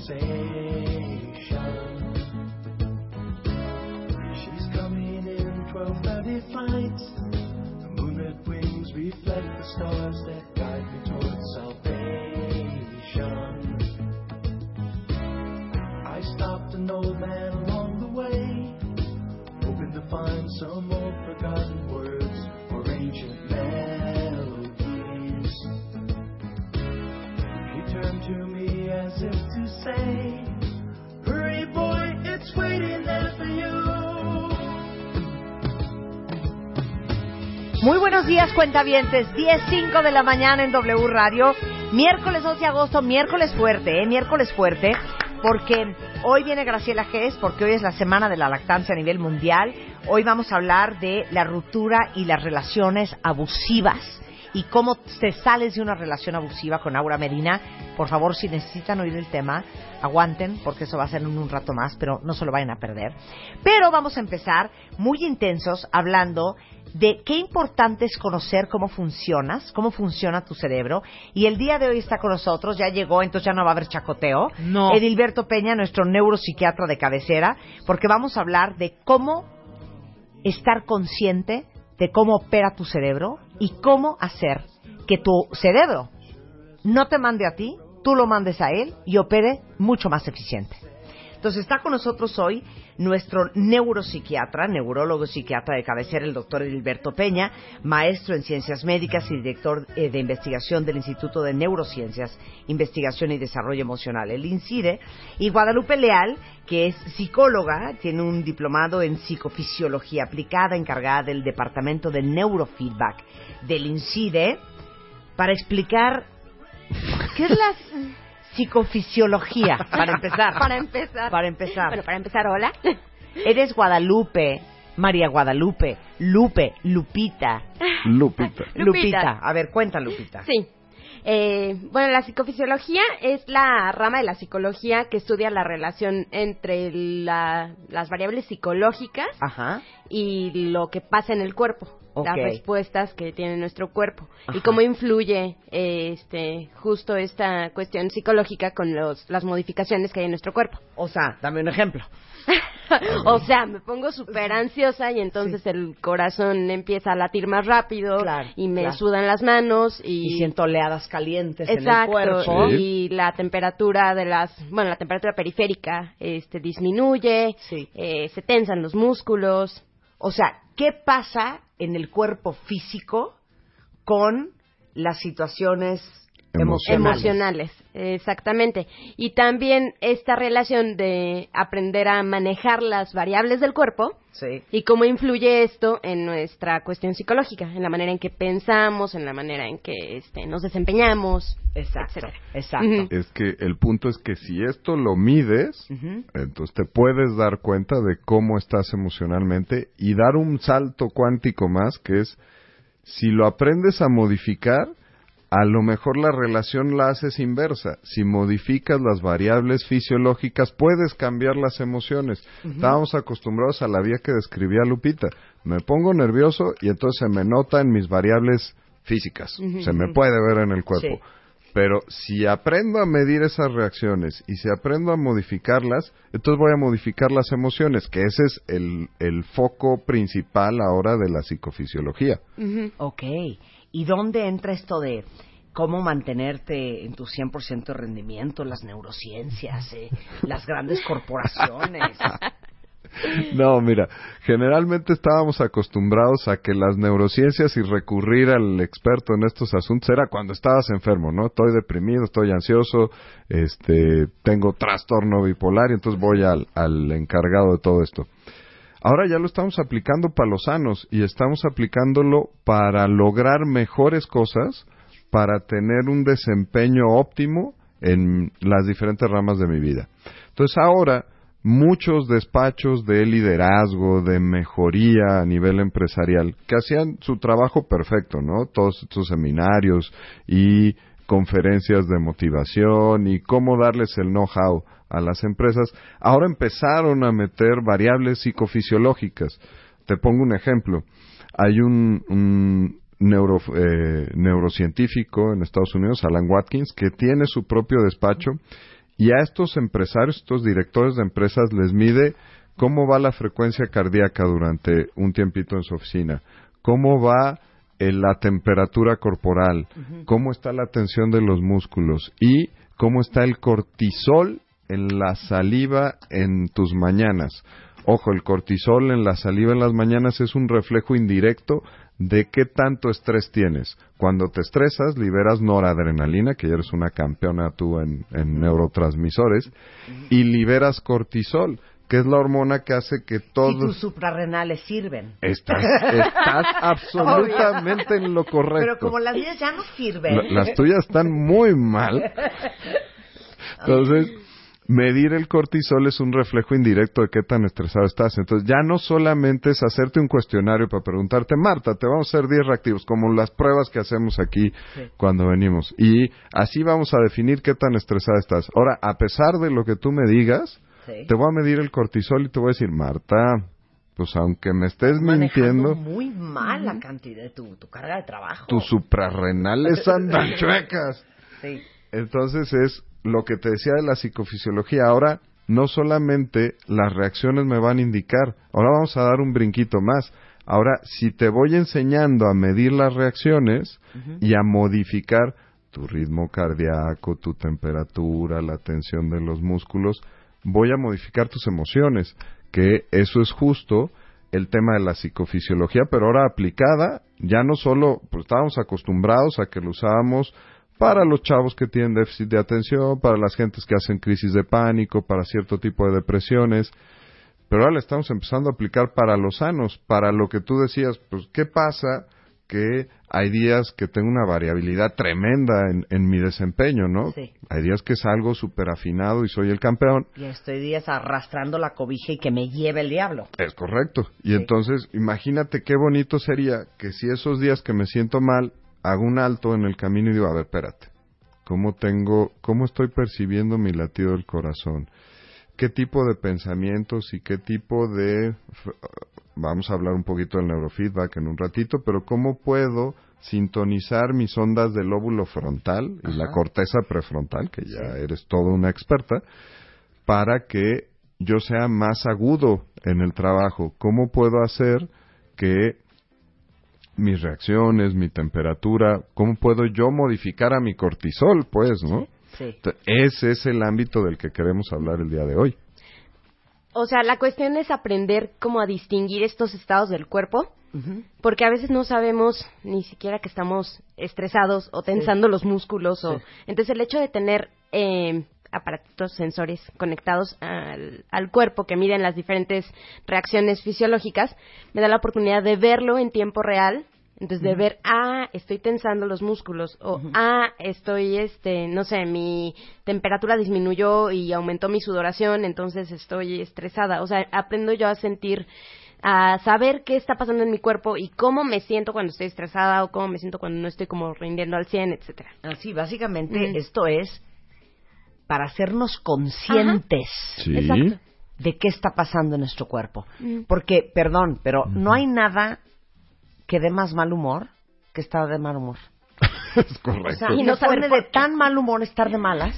Conversation. She's coming in 12:30 flight. The moonlit wings reflect the stars that guide me towards salvation. I stopped an old man along the way hoping to find some old forgotten words Muy buenos días, cuentavientes. 10.05 de la mañana en W Radio. Miércoles 12 de agosto, miércoles fuerte, ¿eh? Miércoles fuerte, porque hoy viene Graciela Gess, porque hoy es la semana de la lactancia a nivel mundial. Hoy vamos a hablar de la ruptura y las relaciones abusivas y cómo te sales de una relación abusiva con Aura Medina. Por favor, si necesitan oír el tema, aguanten, porque eso va a ser en un rato más, pero no se lo vayan a perder. Pero vamos a empezar muy intensos hablando de qué importante es conocer cómo funcionas, cómo funciona tu cerebro. Y el día de hoy está con nosotros, ya llegó, entonces ya no va a haber chacoteo. No. Edilberto Peña, nuestro neuropsiquiatra de cabecera, porque vamos a hablar de cómo estar consciente de cómo opera tu cerebro y cómo hacer que tu cerebro no te mande a ti, tú lo mandes a él y opere mucho más eficiente. Entonces está con nosotros hoy nuestro neuropsiquiatra, neurólogo psiquiatra de cabecera, el doctor Gilberto Peña, maestro en ciencias médicas y director eh, de investigación del Instituto de Neurociencias, Investigación y Desarrollo Emocional, el INCIDE, y Guadalupe Leal, que es psicóloga, tiene un diplomado en psicofisiología aplicada, encargada del Departamento de Neurofeedback del INCIDE, para explicar qué es la psicofisiología, para empezar. Para empezar. Para empezar. Bueno, para empezar, hola. Eres Guadalupe, María Guadalupe, Lupe, Lupita. Lupita. Lupita. A ver, cuenta, Lupita. Sí. Eh, bueno, la psicofisiología es la rama de la psicología que estudia la relación entre la- las variables psicológicas Ajá. y lo que pasa en el cuerpo, las respuestas que tiene nuestro cuerpo y cómo influye eh, este justo esta cuestión psicológica con los, las modificaciones que hay en nuestro cuerpo. O sea, dame un ejemplo. o sea, me pongo súper ansiosa y entonces el corazón empieza a latir más rápido Claro, y me claro. sudan las manos y, Y siento oleadas calientes en el Exacto, cuerpo. Sí. y la temperatura de las, bueno, la temperatura periférica este disminuye, Sí. eh, se tensan los músculos. O sea, ¿qué pasa en el cuerpo físico con las situaciones emocionales? Emocionales, exactamente. Y también esta relación de aprender a manejar las variables del cuerpo Sí. y cómo influye esto en nuestra cuestión psicológica, en la manera en que pensamos, en la manera en que este, nos desempeñamos, Exacto. etcétera. Exacto. Es que el punto es que si esto lo mides, entonces te puedes dar cuenta de cómo estás emocionalmente y dar un salto cuántico más, que es, si lo aprendes a modificar, a lo mejor la relación la haces inversa. Si modificas las variables fisiológicas, puedes cambiar las emociones. Estábamos acostumbrados a la vía que describía Lupita. Me pongo nervioso y entonces se me nota en mis variables físicas. Se me puede ver en el cuerpo. Sí. Pero si aprendo a medir esas reacciones y si aprendo a modificarlas, entonces voy a modificar las emociones, que ese es el, el foco principal ahora de la psicofisiología. Ok. ¿Y dónde entra esto de cómo mantenerte en tu 100% de rendimiento, las neurociencias, eh, las grandes corporaciones? No, mira, generalmente estábamos acostumbrados a que las neurociencias y recurrir al experto en estos asuntos era cuando estabas enfermo, ¿no? Estoy deprimido, estoy ansioso, este, tengo trastorno bipolar y entonces voy al, al encargado de todo esto. Ahora ya lo estamos aplicando para los sanos y estamos aplicándolo para lograr mejores cosas, para tener un desempeño óptimo en las diferentes ramas de mi vida. Entonces ahora muchos despachos de liderazgo, de mejoría a nivel empresarial, que hacían su trabajo perfecto, ¿no? Todos estos seminarios y conferencias de motivación y cómo darles el know-how a las empresas, ahora empezaron a meter variables psicofisiológicas. Te pongo un ejemplo. Hay un, un neuro, eh, neurocientífico en Estados Unidos, Alan Watkins, que tiene su propio despacho y a estos empresarios, estos directores de empresas les mide cómo va la frecuencia cardíaca durante un tiempito en su oficina, cómo va eh, la temperatura corporal, cómo está la tensión de los músculos y cómo está el cortisol en la saliva en tus mañanas. Ojo, el cortisol en la saliva en las mañanas es un reflejo indirecto de qué tanto estrés tienes. Cuando te estresas, liberas noradrenalina, que ya eres una campeona tú en, en neurotransmisores, y liberas cortisol, que es la hormona que hace que Y tus todos... suprarrenales sirven. Estás, estás absolutamente en lo correcto. Pero como las mías ya no sirven. La- las tuyas están muy mal. Entonces, medir el cortisol es un reflejo indirecto de qué tan estresado estás. Entonces, ya no solamente es hacerte un cuestionario para preguntarte, Marta, te vamos a hacer 10 reactivos, como las pruebas que hacemos aquí cuando venimos. Y así vamos a definir qué tan estresada estás. Ahora, a pesar de lo que tú me digas, Sí. te voy a medir el cortisol y te voy a decir, Marta, pues aunque me estés Manejando mintiendo, muy mal la cantidad de tu, tu carga de trabajo. tus suprarrenales andan chuecas. Sí. Entonces es lo que te decía de la psicofisiología. Ahora no solamente las reacciones me van a indicar, ahora vamos a dar un brinquito más. Ahora, si te voy enseñando a medir las reacciones y a modificar tu ritmo cardíaco, tu temperatura, la tensión de los músculos, voy a modificar tus emociones, que eso es justo el tema de la psicofisiología, pero ahora aplicada, ya no solo, pues estábamos acostumbrados a que lo usábamos para los chavos que tienen déficit de atención, para las gentes que hacen crisis de pánico, para cierto tipo de depresiones, pero ahora la estamos empezando a aplicar para los sanos, para lo que tú decías, pues, ¿qué pasa? Que hay días que tengo una variabilidad tremenda en, en mi desempeño, ¿no? Sí. Hay días que salgo súper afinado y soy el campeón, Y estoy días arrastrando la cobija y que me lleve el diablo. es correcto. Y Sí. entonces, imagínate qué bonito sería que si esos días que me siento mal, hago un alto en el camino y digo, a ver, espérate, ¿cómo tengo, cómo estoy percibiendo mi latido del corazón? ¿Qué tipo de pensamientos y qué tipo de, vamos a hablar un poquito del neurofeedback en un ratito, pero cómo puedo sintonizar mis ondas del lóbulo frontal y la corteza prefrontal, que ya eres toda una experta, para que yo sea más agudo en el trabajo? ¿Cómo puedo hacer que mis reacciones, mi temperatura, cómo puedo yo modificar a mi cortisol, pues, ¿no? Sí. Ese es el ámbito del que queremos hablar el día de hoy. O sea, la cuestión es aprender cómo a distinguir estos estados del cuerpo, porque a veces no sabemos ni siquiera que estamos estresados o tensando los músculos. O... Sí. Entonces, el hecho de tener eh, aparatos sensores conectados al, al cuerpo que miden las diferentes reacciones fisiológicas me da la oportunidad de verlo en tiempo real. Entonces, de ver, ah, estoy tensando los músculos, o ah, estoy, este, no sé, mi temperatura disminuyó y aumentó mi sudoración, entonces estoy estresada. O sea, aprendo yo a sentir a saber qué está pasando en mi cuerpo y cómo me siento cuando estoy estresada o cómo me siento cuando no estoy como rindiendo al 100, etcétera. Así, básicamente Mm. esto es para hacernos conscientes Sí. De qué está pasando en nuestro cuerpo. Mm. Porque, perdón, pero no hay nada que dé más mal humor que estar de mal humor. es O correcto. sea, Y no saber de tan mal humor estar de malas.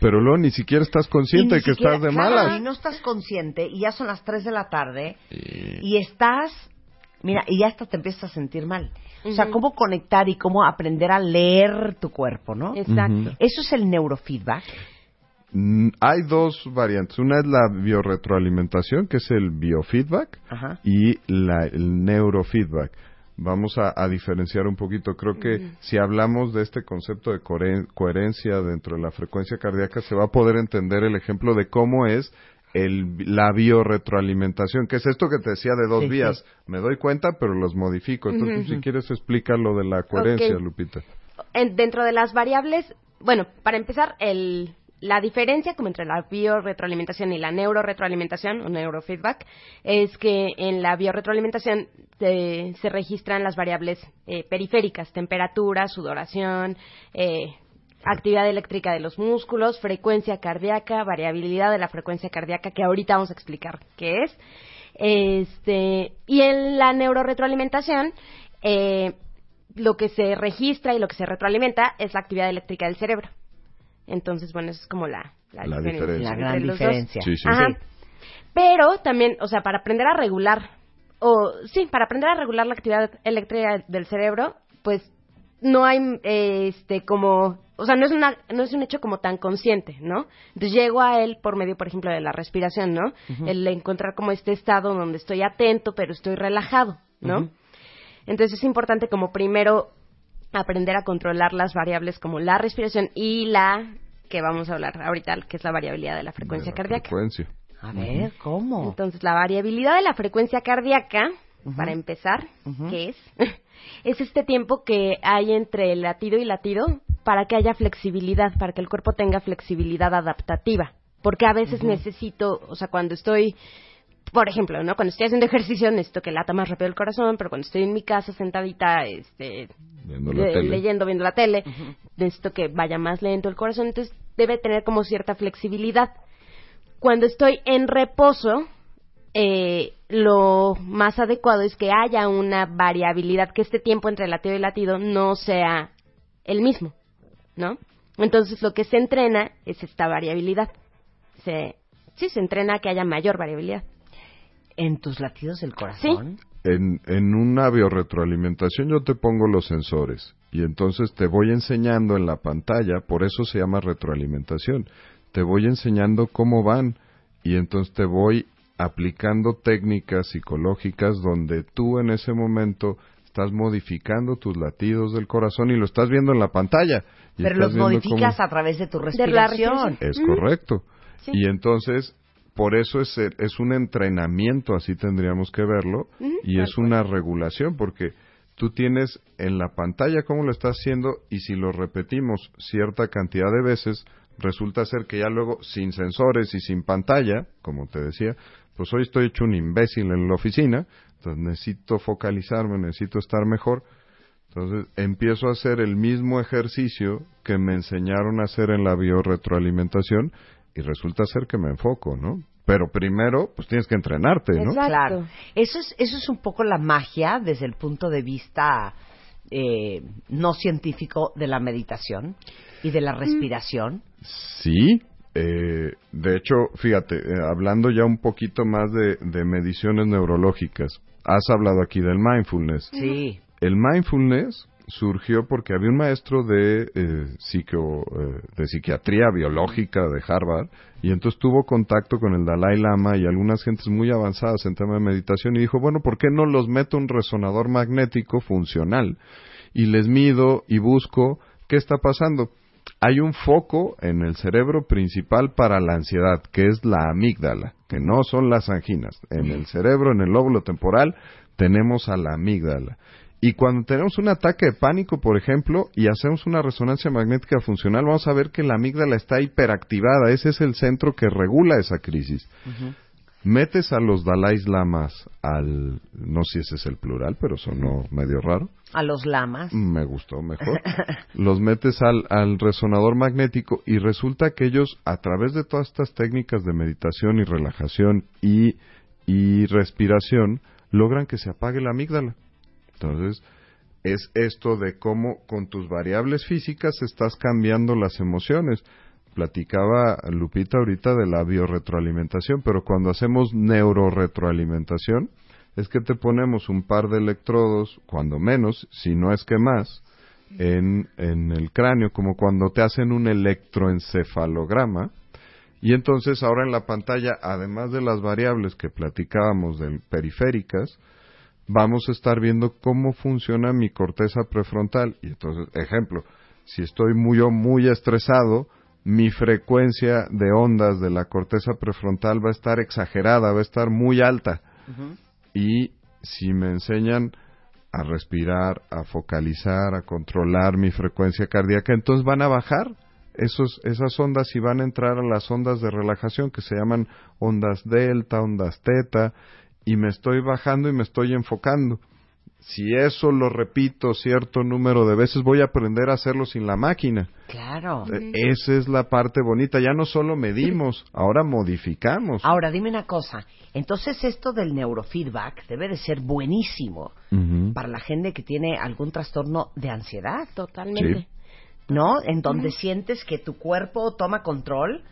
Pero luego ni siquiera estás consciente de que siquiera- estás de claro, malas. Y no estás consciente y ya son las 3 de la tarde Y- y estás, mira, y ya hasta te empiezas a sentir mal. O sea, cómo conectar y cómo aprender a leer tu cuerpo, ¿no? Exacto. Eso es el neurofeedback. Mm, Hay dos variantes. Una es la biorretroalimentación, que es el biofeedback, Ajá. y la, el neurofeedback. Vamos a, a diferenciar un poquito. Creo que si hablamos de este concepto de cohere- coherencia dentro de la frecuencia cardíaca, se va a poder entender el ejemplo de cómo es el, la biorretroalimentación, que es esto que te decía de dos Sí, vías. Me doy cuenta, pero los modifico. Entonces, si quieres, explica lo de la coherencia. Lupita. En- dentro de las variables, bueno, para empezar, el, la diferencia como entre la biorretroalimentación y la neuroretroalimentación o neurofeedback es que en la biorretroalimentación eh, se registran las variables eh, periféricas, temperatura, sudoración, eh, actividad eléctrica de los músculos, frecuencia cardíaca, variabilidad de la frecuencia cardíaca, que ahorita vamos a explicar qué es. Este, y en la neuroretroalimentación, eh, lo que se registra y lo que se retroalimenta es la actividad eléctrica del cerebro. Entonces, bueno, eso es como la, la, La diferencia. diferencia. La gran diferencia. Sí, sí. Ajá. Pero también, o sea, para aprender a regular, o sí, para aprender a regular la actividad eléctrica del cerebro, pues no hay, eh, este, como, o sea, no es una, no es un hecho como tan consciente, ¿no? Entonces llego a él por medio, por ejemplo, de la respiración, ¿no? El encontrar como este estado donde estoy atento, pero estoy relajado, ¿no? Entonces es importante como primero aprender a controlar las variables como la respiración y la que vamos a hablar ahorita, que es la variabilidad de la frecuencia De la cardíaca. frecuencia. A ver, ¿cómo? Entonces, la variabilidad de la frecuencia cardíaca, para empezar, Ujú. ¿qué es? es este tiempo que hay entre latido y latido para que haya flexibilidad, para que el cuerpo tenga flexibilidad adaptativa. Porque a veces necesito, o sea, cuando estoy, por ejemplo, ¿no? Cuando estoy haciendo ejercicio necesito que lata más rápido el corazón, pero cuando estoy en mi casa sentadita, este, Viendo la le- tele. leyendo, viendo la tele, necesito que vaya más lento el corazón, entonces debe tener como cierta flexibilidad. Cuando estoy en reposo, eh, lo más adecuado es que haya una variabilidad, que este tiempo entre latido y latido no sea el mismo, ¿no? Entonces lo que se entrena es esta variabilidad. Se, sí, se entrena a que haya mayor variabilidad. En tus latidos del corazón. En, en una biorretroalimentación yo te pongo los sensores y entonces te voy enseñando en la pantalla, por eso se llama retroalimentación, te voy enseñando cómo van y entonces te voy aplicando técnicas psicológicas donde tú en ese momento estás modificando tus latidos del corazón y lo estás viendo en la pantalla. y Pero los modificas cómo- a través de tu De la respiración. Es correcto. Sí. Y entonces, por eso es, el- es un entrenamiento, así tendríamos que verlo, y es una regulación, porque tú tienes en la pantalla cómo lo estás haciendo, y si lo repetimos cierta cantidad de veces, resulta ser que ya luego, sin sensores y sin pantalla, como te decía, pues hoy estoy hecho un imbécil en la oficina, entonces necesito focalizarme, necesito estar mejor, entonces empiezo a hacer el mismo ejercicio que me enseñaron a hacer en la biorretroalimentación y resulta ser que me enfoco, ¿no? Pero primero, pues tienes que entrenarte, ¿no? Exacto. Claro. Eso es, eso es un poco la magia desde el punto de vista eh, no científico de la meditación y de la respiración. Sí, eh, de hecho, fíjate, eh, hablando ya un poquito más de, de mediciones neurológicas, has hablado aquí del mindfulness. Sí. El mindfulness surgió porque había un maestro de, eh, psico- eh, de psiquiatría biológica de Harvard y entonces tuvo contacto con el Dalai Lama y algunas gentes muy avanzadas en tema de meditación y dijo, bueno, ¿por qué no los meto un resonador magnético funcional? Y les mido y busco qué está pasando. Hay un foco en el cerebro principal para la ansiedad, que es la amígdala, que no son las anginas. En el cerebro, en el lóbulo temporal, tenemos a la amígdala. Y cuando tenemos un ataque de pánico, por ejemplo, y hacemos una resonancia magnética funcional, vamos a ver que la amígdala está hiperactivada. Ese es el centro que regula esa crisis. metes a los Dalai Lamas al, no sé si ese es el plural, pero sonó medio raro. A los lamas. Me gustó mejor. los metes al, al resonador magnético y resulta que ellos, a través de todas estas técnicas de meditación y relajación y, y respiración, logran que se apague la amígdala. Entonces, es esto de cómo con tus variables físicas estás cambiando las emociones. Platicaba Lupita ahorita de la biorretroalimentación, pero cuando hacemos neuroretroalimentación, es que te ponemos un par de electrodos, cuando menos, si no es que más, en, en el cráneo, como cuando te hacen un electroencefalograma, y entonces ahora en la pantalla, además de las variables que platicábamos de periféricas, vamos a estar viendo cómo funciona mi corteza prefrontal. Y entonces, ejemplo, si estoy muy, muy estresado, mi frecuencia de ondas de la corteza prefrontal va a estar exagerada, va a estar muy alta. Y si me enseñan a respirar, a focalizar, a controlar mi frecuencia cardíaca, entonces van a bajar esos, esas ondas y van a entrar a las ondas de relajación que se llaman ondas delta, ondas teta, y me estoy bajando y me estoy enfocando. Si eso lo repito cierto número de veces, voy a aprender a hacerlo sin la máquina. Claro. Eh, Esa es la parte bonita. Ya no solo medimos, ahora modificamos. Ahora, dime una cosa. Entonces, esto del neurofeedback debe de ser buenísimo para la gente que tiene algún trastorno de ansiedad, Totalmente. Sí. ¿no? En donde sientes que tu cuerpo toma control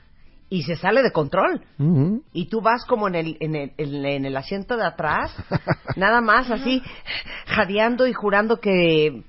y se sale de control. Y tú vas como en el, en el, en, en el asiento de atrás, nada más así, jadeando y jurando que,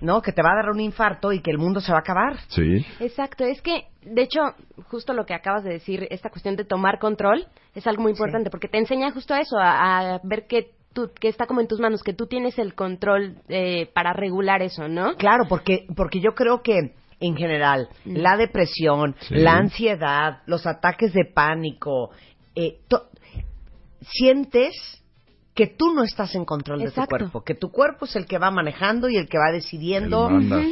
¿no? Que te va a dar un infarto y que el mundo se va a acabar. Sí. Exacto, es que, de hecho, justo lo que acabas de decir, esta cuestión de tomar control, es algo muy importante, porque te enseña justo a eso, a, a ver que, tú, que está como en tus manos, que tú tienes el control eh, para regular eso, ¿no? Claro, porque, porque yo creo que en general la depresión, Sí. la ansiedad, los ataques de pánico, eh, to- sientes que tú no estás en control de tu cuerpo, que tu cuerpo es el que va manejando y el que va decidiendo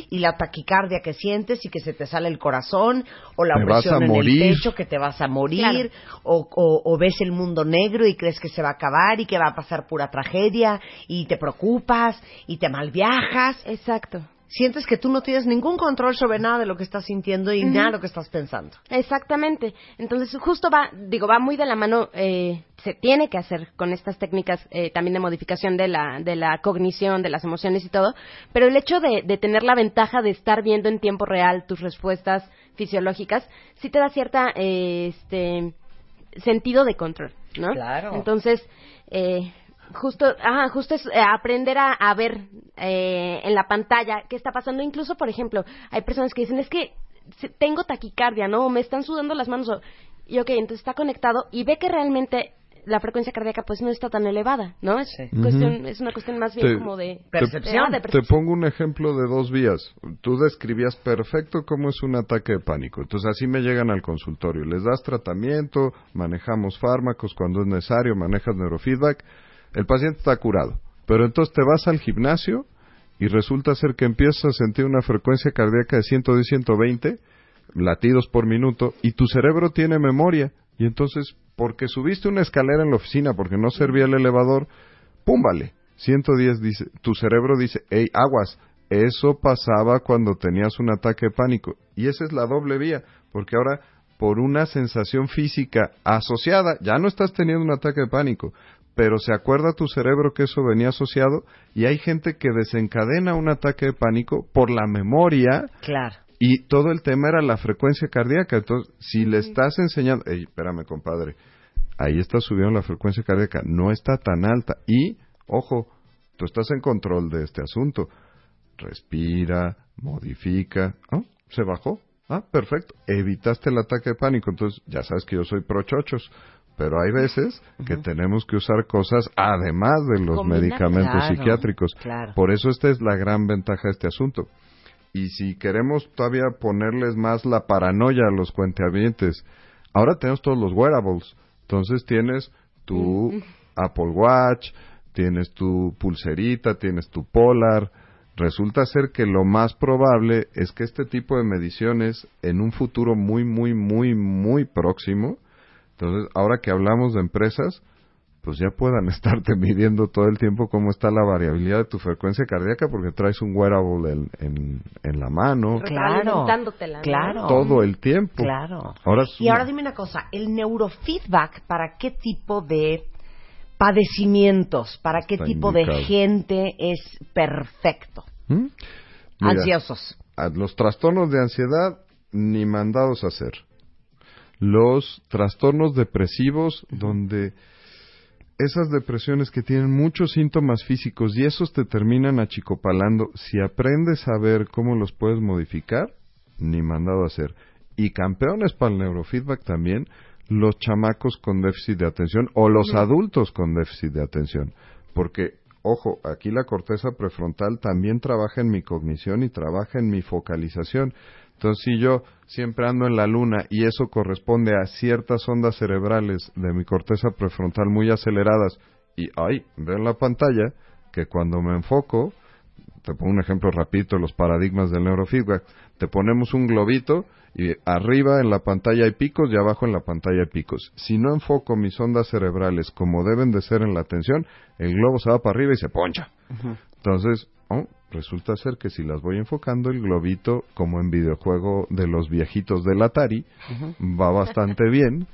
y la taquicardia que sientes y que se te sale el corazón o la a en morir. el pecho que te vas a morir o, o- o ves el mundo negro y crees que se va a acabar y que va a pasar pura tragedia y te preocupas y te malviajas Exacto. Sientes que tú no tienes ningún control sobre nada de lo que estás sintiendo y nada de lo que estás pensando. Exactamente. Entonces, justo va, digo, va muy de la mano, eh, se tiene que hacer con estas técnicas eh, también de modificación de la, de la cognición, de las emociones y todo, pero el hecho de, de tener la ventaja de estar viendo en tiempo real tus respuestas fisiológicas, sí te da cierta, eh, este, sentido de control, ¿no? Claro. Entonces, eh, justo, ajá, justo es eh, aprender a, a ver eh, en la pantalla qué está pasando. Incluso, por ejemplo, hay personas que dicen, es que se- tengo taquicardia, ¿no? O me están sudando las manos. o- y ok, entonces está conectado y ve que realmente la frecuencia cardíaca pues no está tan elevada, ¿no? Es, Sí. cuestión, es una cuestión más bien Te- como de... Percepción. de- de Te percepción. pongo un ejemplo de dos vías. Tú describías perfecto cómo es un ataque de pánico. Entonces así me llegan al consultorio. Les das tratamiento, manejamos fármacos cuando es necesario, manejas neurofeedback. El paciente está curado. Pero entonces te vas al gimnasio y resulta ser que empiezas a sentir una frecuencia cardíaca de 110, 120 latidos por minuto y tu cerebro tiene memoria. Y entonces, porque subiste una escalera en la oficina porque no servía el elevador, púmbale. 110 dice, tu cerebro dice, hey, aguas, eso pasaba cuando tenías un ataque de pánico. Y esa es la doble vía, porque ahora por una sensación física asociada, ya no estás teniendo un ataque de pánico, pero se acuerda tu cerebro que eso venía asociado y hay gente que desencadena un ataque de pánico por la memoria Claro. y todo el tema era la frecuencia cardíaca. Entonces, si le estás enseñando, Ey, espérame, compadre, ahí está subiendo la frecuencia cardíaca, no está tan alta. Y, ojo, tú estás en control de este asunto. Respira, modifica. ¿Ah? ¿Se bajó? Ah, perfecto. Evitaste el ataque de pánico. Entonces, ya sabes que yo soy pro chochos. Pero hay veces que tenemos que usar cosas además de los medicamentos Claro, psiquiátricos. claro. Por eso esta es la gran ventaja de este asunto. Y si queremos todavía ponerles más la paranoia a los cuenteavientes, ahora tenemos todos los wearables. Entonces tienes tu Apple Watch, tienes tu pulserita, tienes tu Polar. Resulta ser que lo más probable es que este tipo de mediciones en un futuro muy, muy, muy, muy próximo Entonces, ahora que hablamos de empresas, pues ya puedan estarte midiendo todo el tiempo cómo está la variabilidad de tu frecuencia cardíaca porque traes un wearable en, en, en la mano Claro, claro. todo el tiempo. Claro. Ahora Y una- ahora dime una cosa, el neurofeedback, ¿para qué tipo de padecimientos, para qué Está tipo indicado. de gente es perfecto? ¿Mm? Mira, Ansiosos. a los trastornos de ansiedad ni mandados a hacer. Los trastornos depresivos donde esas depresiones que tienen muchos síntomas físicos y esos te terminan achicopalando, si aprendes a ver cómo los puedes modificar, ni mandado a hacer. Y campeones para el neurofeedback también, los chamacos con déficit de atención o los adultos con déficit de atención. Porque, ojo, aquí la corteza prefrontal también trabaja en mi cognición y trabaja en mi focalización. Entonces, si yo siempre ando en la luna y eso corresponde a ciertas ondas cerebrales de mi corteza prefrontal muy aceleradas, y ahí veo en la pantalla que cuando me enfoco, te pongo un ejemplo rapidito, los paradigmas del neurofeedback, te ponemos un globito y arriba en la pantalla hay picos y abajo en la pantalla hay picos. Si no enfoco mis ondas cerebrales como deben de ser en la atención, el globo se va para arriba y se poncha. Entonces, oh, resulta ser que si las voy enfocando, el globito, como en videojuego de los viejitos del Atari, va bastante bien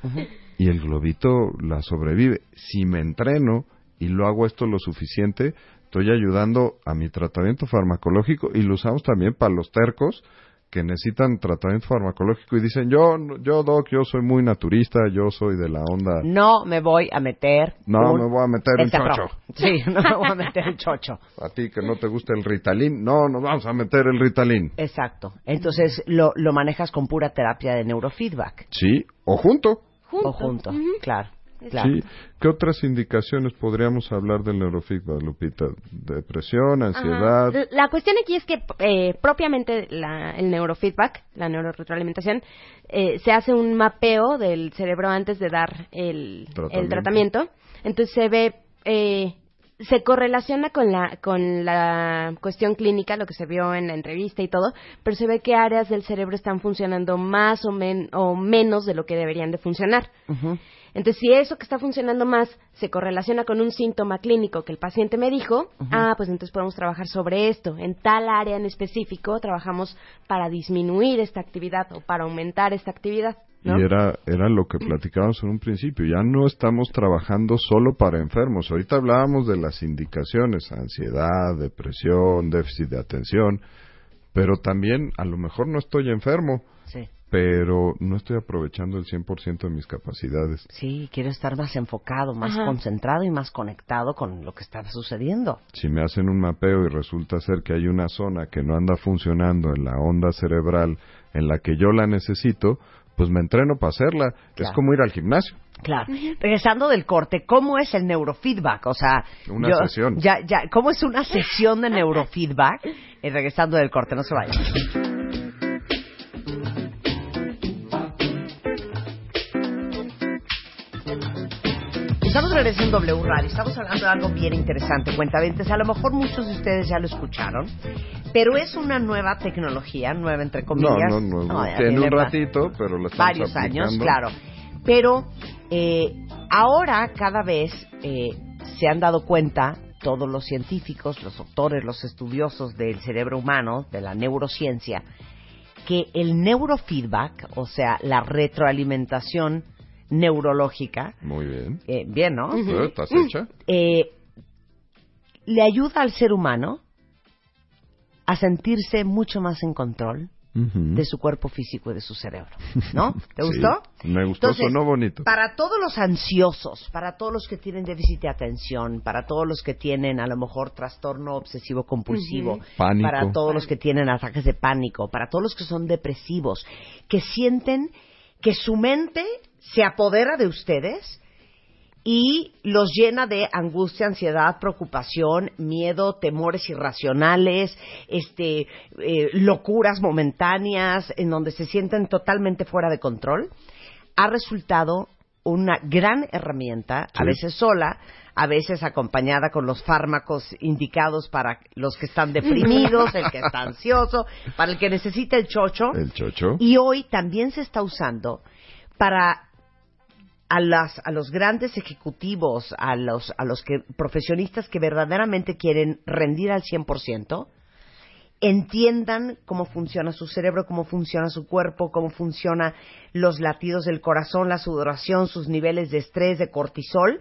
y el globito la sobrevive. Si me entreno y lo hago esto lo suficiente, estoy ayudando a mi tratamiento farmacológico y lo usamos también para los tercos que necesitan tratamiento farmacológico y dicen, yo, yo doc, yo soy muy naturista, yo soy de la onda, No me voy a meter. no un me voy a meter un Esterro. chocho. Sí, no me voy a meter un chocho. A ti que no te gusta el Ritalin, no, nos vamos a meter el Ritalin. Exacto. Entonces lo, lo manejas con pura terapia de neurofeedback. Sí, o junto. Junto. O junto. Claro. Claro. Sí. ¿Qué otras indicaciones podríamos hablar del neurofeedback, Lupita? Depresión, ansiedad. Ajá. La cuestión aquí es que eh, propiamente la- el neurofeedback, la neuroretroalimentación, eh, se hace un mapeo del cerebro antes de dar el Tratamiento. el tratamiento. Entonces se ve, eh, se correlaciona con la, con la cuestión clínica, lo que se vio en la entrevista y todo, pero se ve que áreas del cerebro están funcionando más o, men- o menos de lo que deberían de funcionar. Ujú. Entonces, si eso que está funcionando más se correlaciona con un síntoma clínico que el paciente me dijo, ah, pues entonces podemos trabajar sobre esto. En tal área en específico trabajamos para disminuir esta actividad o para aumentar esta actividad, ¿no? Y era, era lo que platicábamos en un principio. Ya no estamos trabajando solo para enfermos. Ahorita hablábamos de las indicaciones, ansiedad, depresión, déficit de atención. Pero también, a lo mejor no estoy enfermo, Sí. Pero no estoy aprovechando el 100% de mis capacidades. Sí, quiero estar más enfocado, más Ajá. concentrado y más conectado con lo que está sucediendo. Si me hacen un mapeo y resulta ser que hay una zona que no anda funcionando en la onda cerebral en la que yo la necesito, pues me entreno para hacerla. Es como ir al gimnasio. Claro. Regresando del corte, ¿cómo es el neurofeedback? O sea, Una sesión. Ya, ya, ¿cómo es una sesión de neurofeedback? Eh, regresando del corte, no se vayan. Estamos regresando en W Radio. Estamos hablando de algo bien interesante, cuentaventes. A lo mejor muchos de ustedes ya lo escucharon, pero es una nueva tecnología, nueva entre comillas. No, no, no. ya Tiene un ratito, pero la estamos varios años, claro. Pero eh, ahora cada vez eh, se han dado cuenta todos los científicos, los doctores, los estudiosos del cerebro humano, de la neurociencia, que el neurofeedback, o sea, la retroalimentación neurológica, Muy bien. eh, bien, ¿no? ¿Eh? ¿Estás hecha? Eh, le ayuda al ser humano a sentirse mucho más en control de su cuerpo físico y de su cerebro, ¿no? ¿Te Sí, gustó? me gustó, Entonces, sonó bonito. Para todos los ansiosos, para todos los que tienen déficit de atención, para todos los que tienen a lo mejor trastorno obsesivo compulsivo, para todos los que tienen ataques de pánico, para todos los que son depresivos, que sienten que su mente se apodera de ustedes y los llena de angustia, ansiedad, preocupación, miedo, temores irracionales, este, eh, locuras momentáneas, en donde se sienten totalmente fuera de control, ha resultado una gran herramienta, a veces sola, a veces acompañada con los fármacos indicados para los que están deprimidos, el que está ansioso, para el que necesita el chocho. El chocho. Y hoy también se está usando para a las a los grandes ejecutivos, a los a los que profesionistas que verdaderamente quieren rendir al 100%, entiendan cómo funciona su cerebro, cómo funciona su cuerpo, cómo funcionan los latidos del corazón, la sudoración, sus niveles de estrés, de cortisol,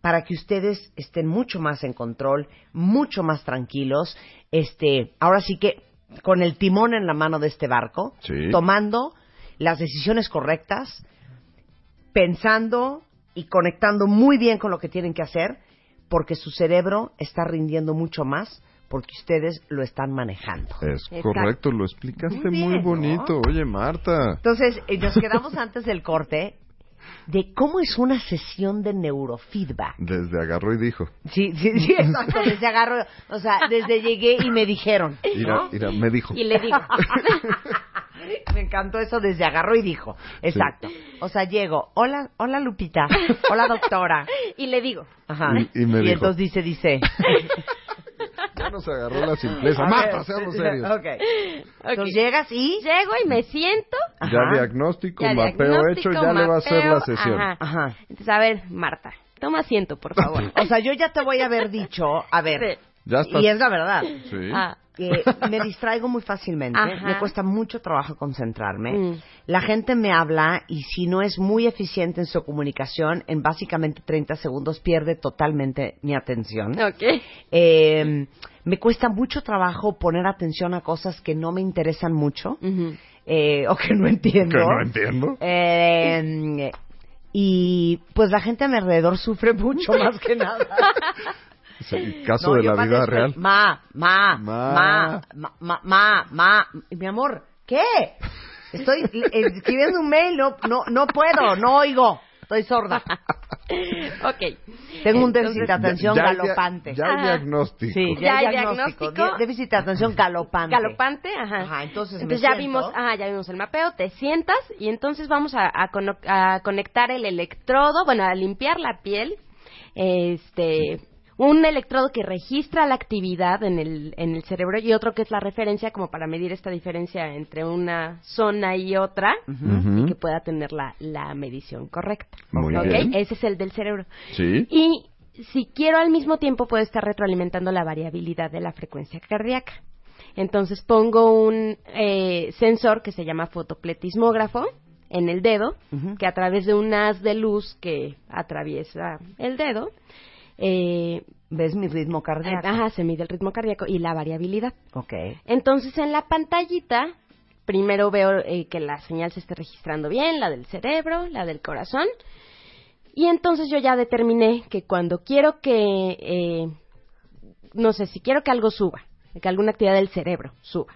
para que ustedes estén mucho más en control, mucho más tranquilos, este, ahora sí que con el timón en la mano de este barco, Sí. tomando las decisiones correctas, pensando y conectando muy bien con lo que tienen que hacer, porque su cerebro está rindiendo mucho más porque ustedes lo están manejando. Es Exacto. correcto, lo explicaste Muy muy, bien, ¿no? bonito. Oye, Marta. Entonces, eh, nos quedamos antes del corte de cómo es una sesión de neurofeedback. Desde agarró y dijo. Sí, sí, sí, exacto. Desde agarro, o sea, desde llegué y me dijeron. Mira, ¿no? mira, me dijo. Y le digo, Me encantó eso desde agarró y dijo. Exacto. O sea, llego, hola, hola Lupita, hola doctora. y le digo, Ajá. Y- y me dijo. entonces dice, dice. Ya nos agarró la simpleza. Marta, seamos serios. Ok. Entonces llegas y. llego y me siento. Ya Ajá. diagnóstico, ya mapeo diagnóstico, hecho, ya le va a hacer la mapeo, sesión. ajá. Ajá. Entonces, a ver, Marta, toma asiento, por favor. O sea, yo ya te voy a haber dicho, a ver, Ya estás. y es la verdad, Sí. Ah, que me distraigo muy fácilmente, Ajá. me cuesta mucho trabajo concentrarme. Mm. La gente me habla y si no es muy eficiente en su comunicación, en básicamente 30 segundos pierde totalmente mi atención. ok. Eh, me cuesta mucho trabajo poner atención a cosas que no me interesan mucho eh, o que no entiendo. Que no entiendo. Eh, y pues la gente a mi alrededor sufre mucho más que nada. Sí, caso No, de la vida real. Ma, ma, Ma. ma, ma, ma, ma, Mi amor, ¿qué? Estoy escribiendo un mail, no, no, no puedo, no oigo. Estoy sorda. ok. Tengo un déficit de atención Ya- ya hay dia- galopante. Ya hay Ajá. diagnóstico. Sí, Ya ya hay diagnóstico. diagnóstico. Di- Déficit de atención galopante. Galopante, ajá. Ajá, entonces me ya siento. vimos, ajá, ya vimos el mapeo, te sientas y entonces vamos a, a cono- a conectar el electrodo, bueno, a limpiar la piel, este, un electrodo que registra la actividad en el, en el cerebro y otro que es la referencia como para medir esta diferencia entre una zona y otra y que pueda tener la, la medición correcta. Muy ¿Ok? bien. Ese es el del cerebro. Sí. Y si quiero al mismo tiempo puedo estar retroalimentando la variabilidad de la frecuencia cardíaca. Entonces pongo un eh, sensor que se llama fotopletismógrafo en el dedo, que a través de un haz de luz que atraviesa el dedo, eh, ¿Ves mi ritmo cardíaco? ajá, se mide el ritmo cardíaco y la variabilidad. Ok. Entonces en la pantallita primero veo eh, que la señal se esté registrando bien, la del cerebro, la del corazón, y entonces yo ya determiné que cuando quiero que, eh, no sé, si quiero que algo suba, que alguna actividad del cerebro suba,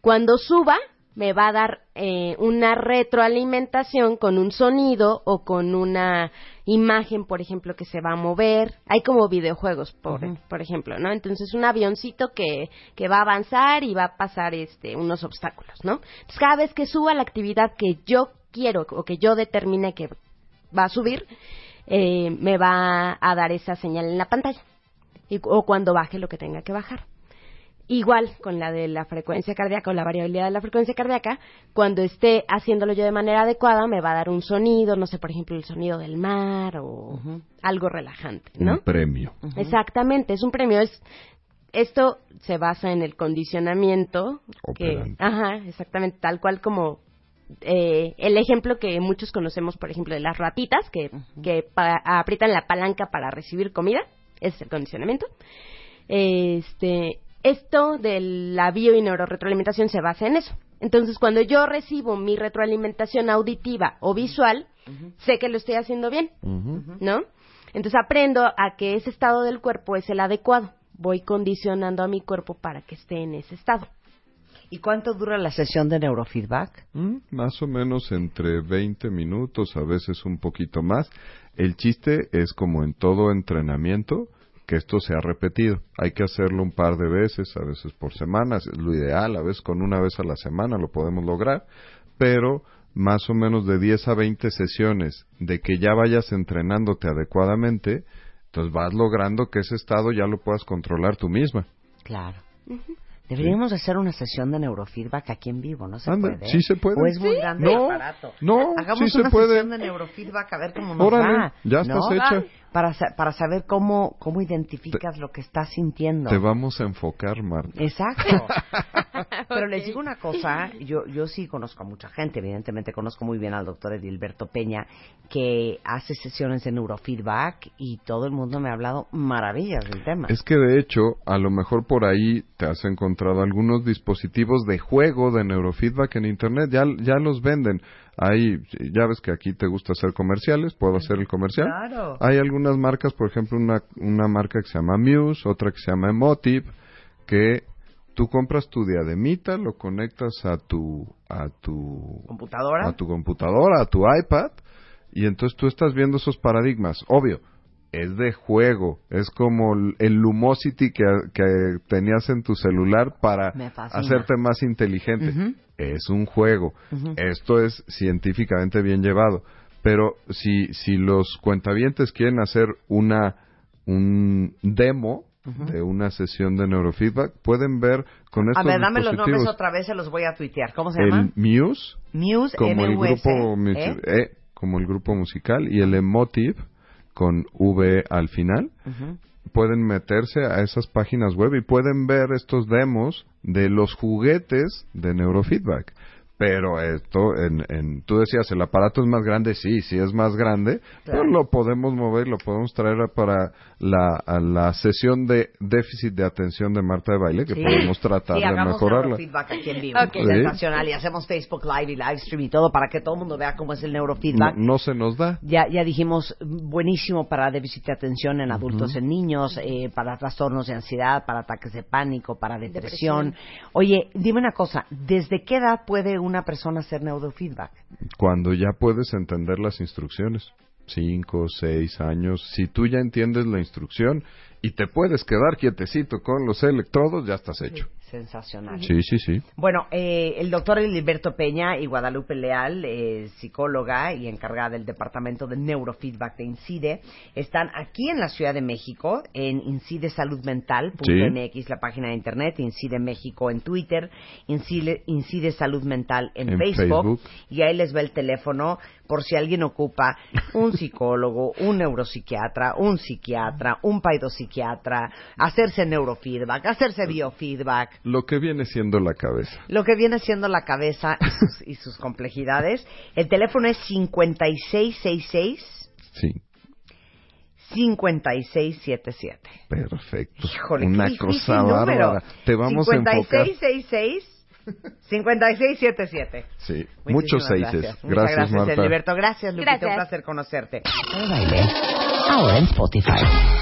cuando suba me va a dar eh, una retroalimentación con un sonido o con una imagen, por ejemplo, que se va a mover. Hay como videojuegos, por, por ejemplo, ¿no? Entonces un avioncito que, que va a avanzar y va a pasar este, unos obstáculos, ¿no? Entonces cada vez que suba la actividad que yo quiero o que yo determine que va a subir, eh, me va a dar esa señal en la pantalla. Y- o cuando baje lo que tenga que bajar. Igual con la de la frecuencia cardíaca o la variabilidad de la frecuencia cardíaca, cuando esté haciéndolo yo de manera adecuada, me va a dar un sonido, no sé, por ejemplo, el sonido del mar o algo relajante, ¿no? Un premio. Exactamente, es un premio. Es, esto se basa en el condicionamiento. Que, ajá, exactamente, tal cual como eh, el ejemplo que muchos conocemos, por ejemplo, de las ratitas que, que pa- aprietan la palanca para recibir comida. Ese es el condicionamiento. Este, esto de la bio y neuroretroalimentación se basa en eso. Entonces, cuando yo recibo mi retroalimentación auditiva o visual, sé que lo estoy haciendo bien. ¿no? Entonces aprendo a que ese estado del cuerpo es el adecuado. Voy condicionando a mi cuerpo para que esté en ese estado. ¿Y cuánto dura la sesión de neurofeedback? Mm, Más o menos entre 20 minutos, a veces un poquito más. El chiste es como en todo entrenamiento, que esto sea repetido. Hay que hacerlo un par de veces, a veces por semana, es lo ideal, a veces con una vez a la semana lo podemos lograr, pero más o menos de 10 a 20 sesiones de que ya vayas entrenándote adecuadamente, entonces vas logrando que ese estado ya lo puedas controlar tú misma. Claro. Deberíamos hacer una sesión de neurofeedback aquí en vivo, ¿no se Anda, puede? sí se puede. O es muy Sí. grande No, el aparato. no, Hagamos sí se una puede. sesión de neurofeedback a ver cómo nos Órale, va. ya estás ¿no? hecha. Para, sa- para saber cómo, cómo identificas lo que estás sintiendo. Te vamos a enfocar, Marta. Exacto. Pero les digo una cosa, yo, yo sí conozco a mucha gente, evidentemente conozco muy bien al doctor Edilberto Peña, que hace sesiones de neurofeedback y todo el mundo me ha hablado maravillas del tema. Es que de hecho, a lo mejor por ahí te has encontrado algunos dispositivos de juego de neurofeedback en internet, ya, ya los venden. Hay, ya ves que aquí te gusta hacer comerciales, puedo hacer el comercial. Claro. Hay algunas marcas, por ejemplo, una, una marca que se llama Muse, otra que se llama Emotive, que tú compras tu diademita, lo conectas a tu, a tu ¿Computadora? a tu computadora, a tu iPad, y entonces tú estás viendo esos paradigmas. Obvio, es de juego, es como el- Lumosity que, que tenías en tu celular para hacerte más inteligente. Es un juego. Esto es científicamente bien llevado. Pero si, si los cuentavientes quieren hacer una un demo de una sesión de neurofeedback, pueden ver con A estos ver, dame los nombres otra vez, se los voy a tuitear. ¿Cómo se llaman? el Muse, Muse, como el grupo ¿eh? eh, como el grupo musical y el Emotive con V al final pueden meterse a esas páginas web y pueden ver estos demos de los juguetes de neurofeedback pero esto en, en tú decías el aparato es más grande sí sí es más grande pero lo podemos mover lo podemos traer para la a la sesión de déficit de atención de Marta de baile que Sí. podemos tratar Sí, de mejorarla neurofeedback aquí en vivo. Ok. Sí. Sensacional. Y hacemos Facebook Live y Livestream y todo para que todo el mundo vea cómo es el no, neurofeedback. no se nos da Ya, ya dijimos, buenísimo para déficit de atención en adultos, en niños, eh, para trastornos de ansiedad, para ataques de pánico, para depresión. Oye, dime una cosa, ¿desde qué edad puede una persona hacer neurofeedback? cuando ya puedes entender las instrucciones. Cinco, seis años. Si tú ya entiendes la instrucción y te puedes quedar quietecito con los electrodos, ya estás hecho. Sensacional. Sí, sí, sí. Bueno, eh, el doctor Edilberto Peña y Guadalupe Leal, eh, psicóloga y encargada del departamento de neurofeedback de INCIDE, están aquí en la Ciudad de México, en incidesaludmental.mx, la página de internet, Incide México en Twitter, Incide, Incide Salud Mental en, En Facebook, Facebook. y ahí les va el teléfono por si alguien ocupa un psicólogo, un neuropsiquiatra, un psiquiatra, un paidopsiquiatra, hacerse neurofeedback, hacerse biofeedback, Lo que viene siendo la cabeza. lo que viene siendo la cabeza y sus, y sus complejidades. El teléfono es 5666 Sí, 5677. perfecto. Híjole, Una qué cosa número. bárbara. Te vamos a enfocar. 5666 5677. Sí, Muchísimas muchos seises. Gracias, Muchas Gracias, gracias Marta. Gracias, Lupita. Gracias. Un placer conocerte. baile. Ahora en Spotify.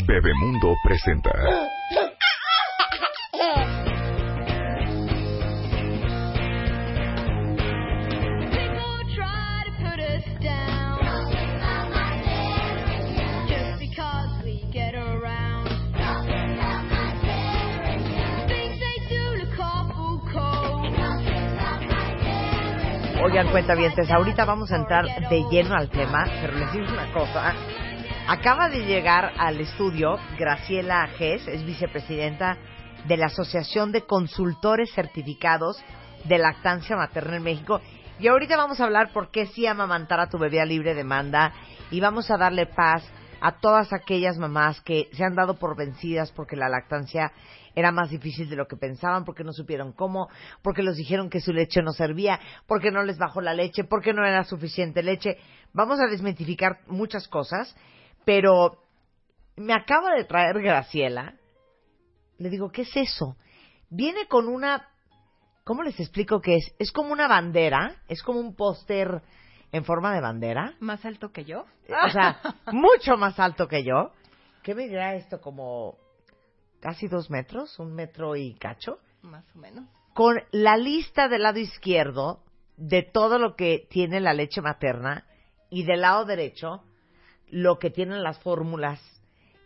Bebemundo presenta. People try to put us down just because we get around. Things they do look awful cold. Oigan, cuentavientes, ahorita vamos a entrar de lleno al tema, pero les digo una cosa. Acaba de llegar al estudio Graciela Gess, es vicepresidenta de la Asociación de Consultores Certificados de Lactancia Materna en México. Y ahorita vamos a hablar por qué sí amamantar a tu bebé a libre demanda y vamos a darle paz a todas aquellas mamás que se han dado por vencidas porque la lactancia era más difícil de lo que pensaban, porque no supieron cómo, porque les dijeron que su leche no servía, porque no les bajó la leche, porque no era suficiente leche. Vamos a desmitificar muchas cosas, pero me acaba de traer Graciela. Le digo, ¿qué es eso? Viene con una ¿cómo les explico qué es? Es como una bandera, es como un póster en forma de bandera. ¿Más alto que yo? O sea, mucho más alto que yo. ¿Qué me dirá esto? Como casi dos metros, un metro y cacho. Más o menos. Con la lista del lado izquierdo de todo lo que tiene la leche materna y del lado derecho lo que tienen las fórmulas,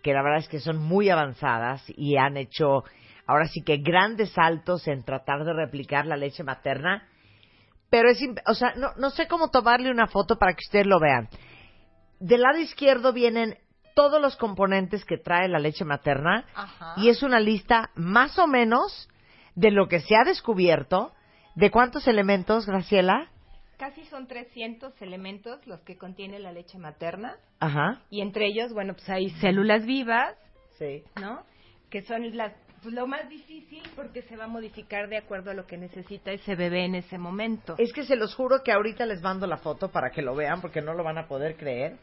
que la verdad es que son muy avanzadas y han hecho ahora sí que grandes saltos en tratar de replicar la leche materna. Pero es, o sea, no, no sé cómo tomarle una foto para que ustedes lo vean. Del lado izquierdo vienen todos los componentes que trae la leche materna Ajá. y es una lista más o menos de lo que se ha descubierto. ¿De cuántos elementos, Graciela? Casi son 300 elementos los que contiene la leche materna. Ajá. Y entre ellos, bueno, pues hay células vivas, Sí. ¿no? Que son las, pues, lo más difícil porque se va a modificar de acuerdo a lo que necesita ese bebé en ese momento. Es que se los juro que ahorita les mando la foto para que lo vean porque no lo van a poder creer.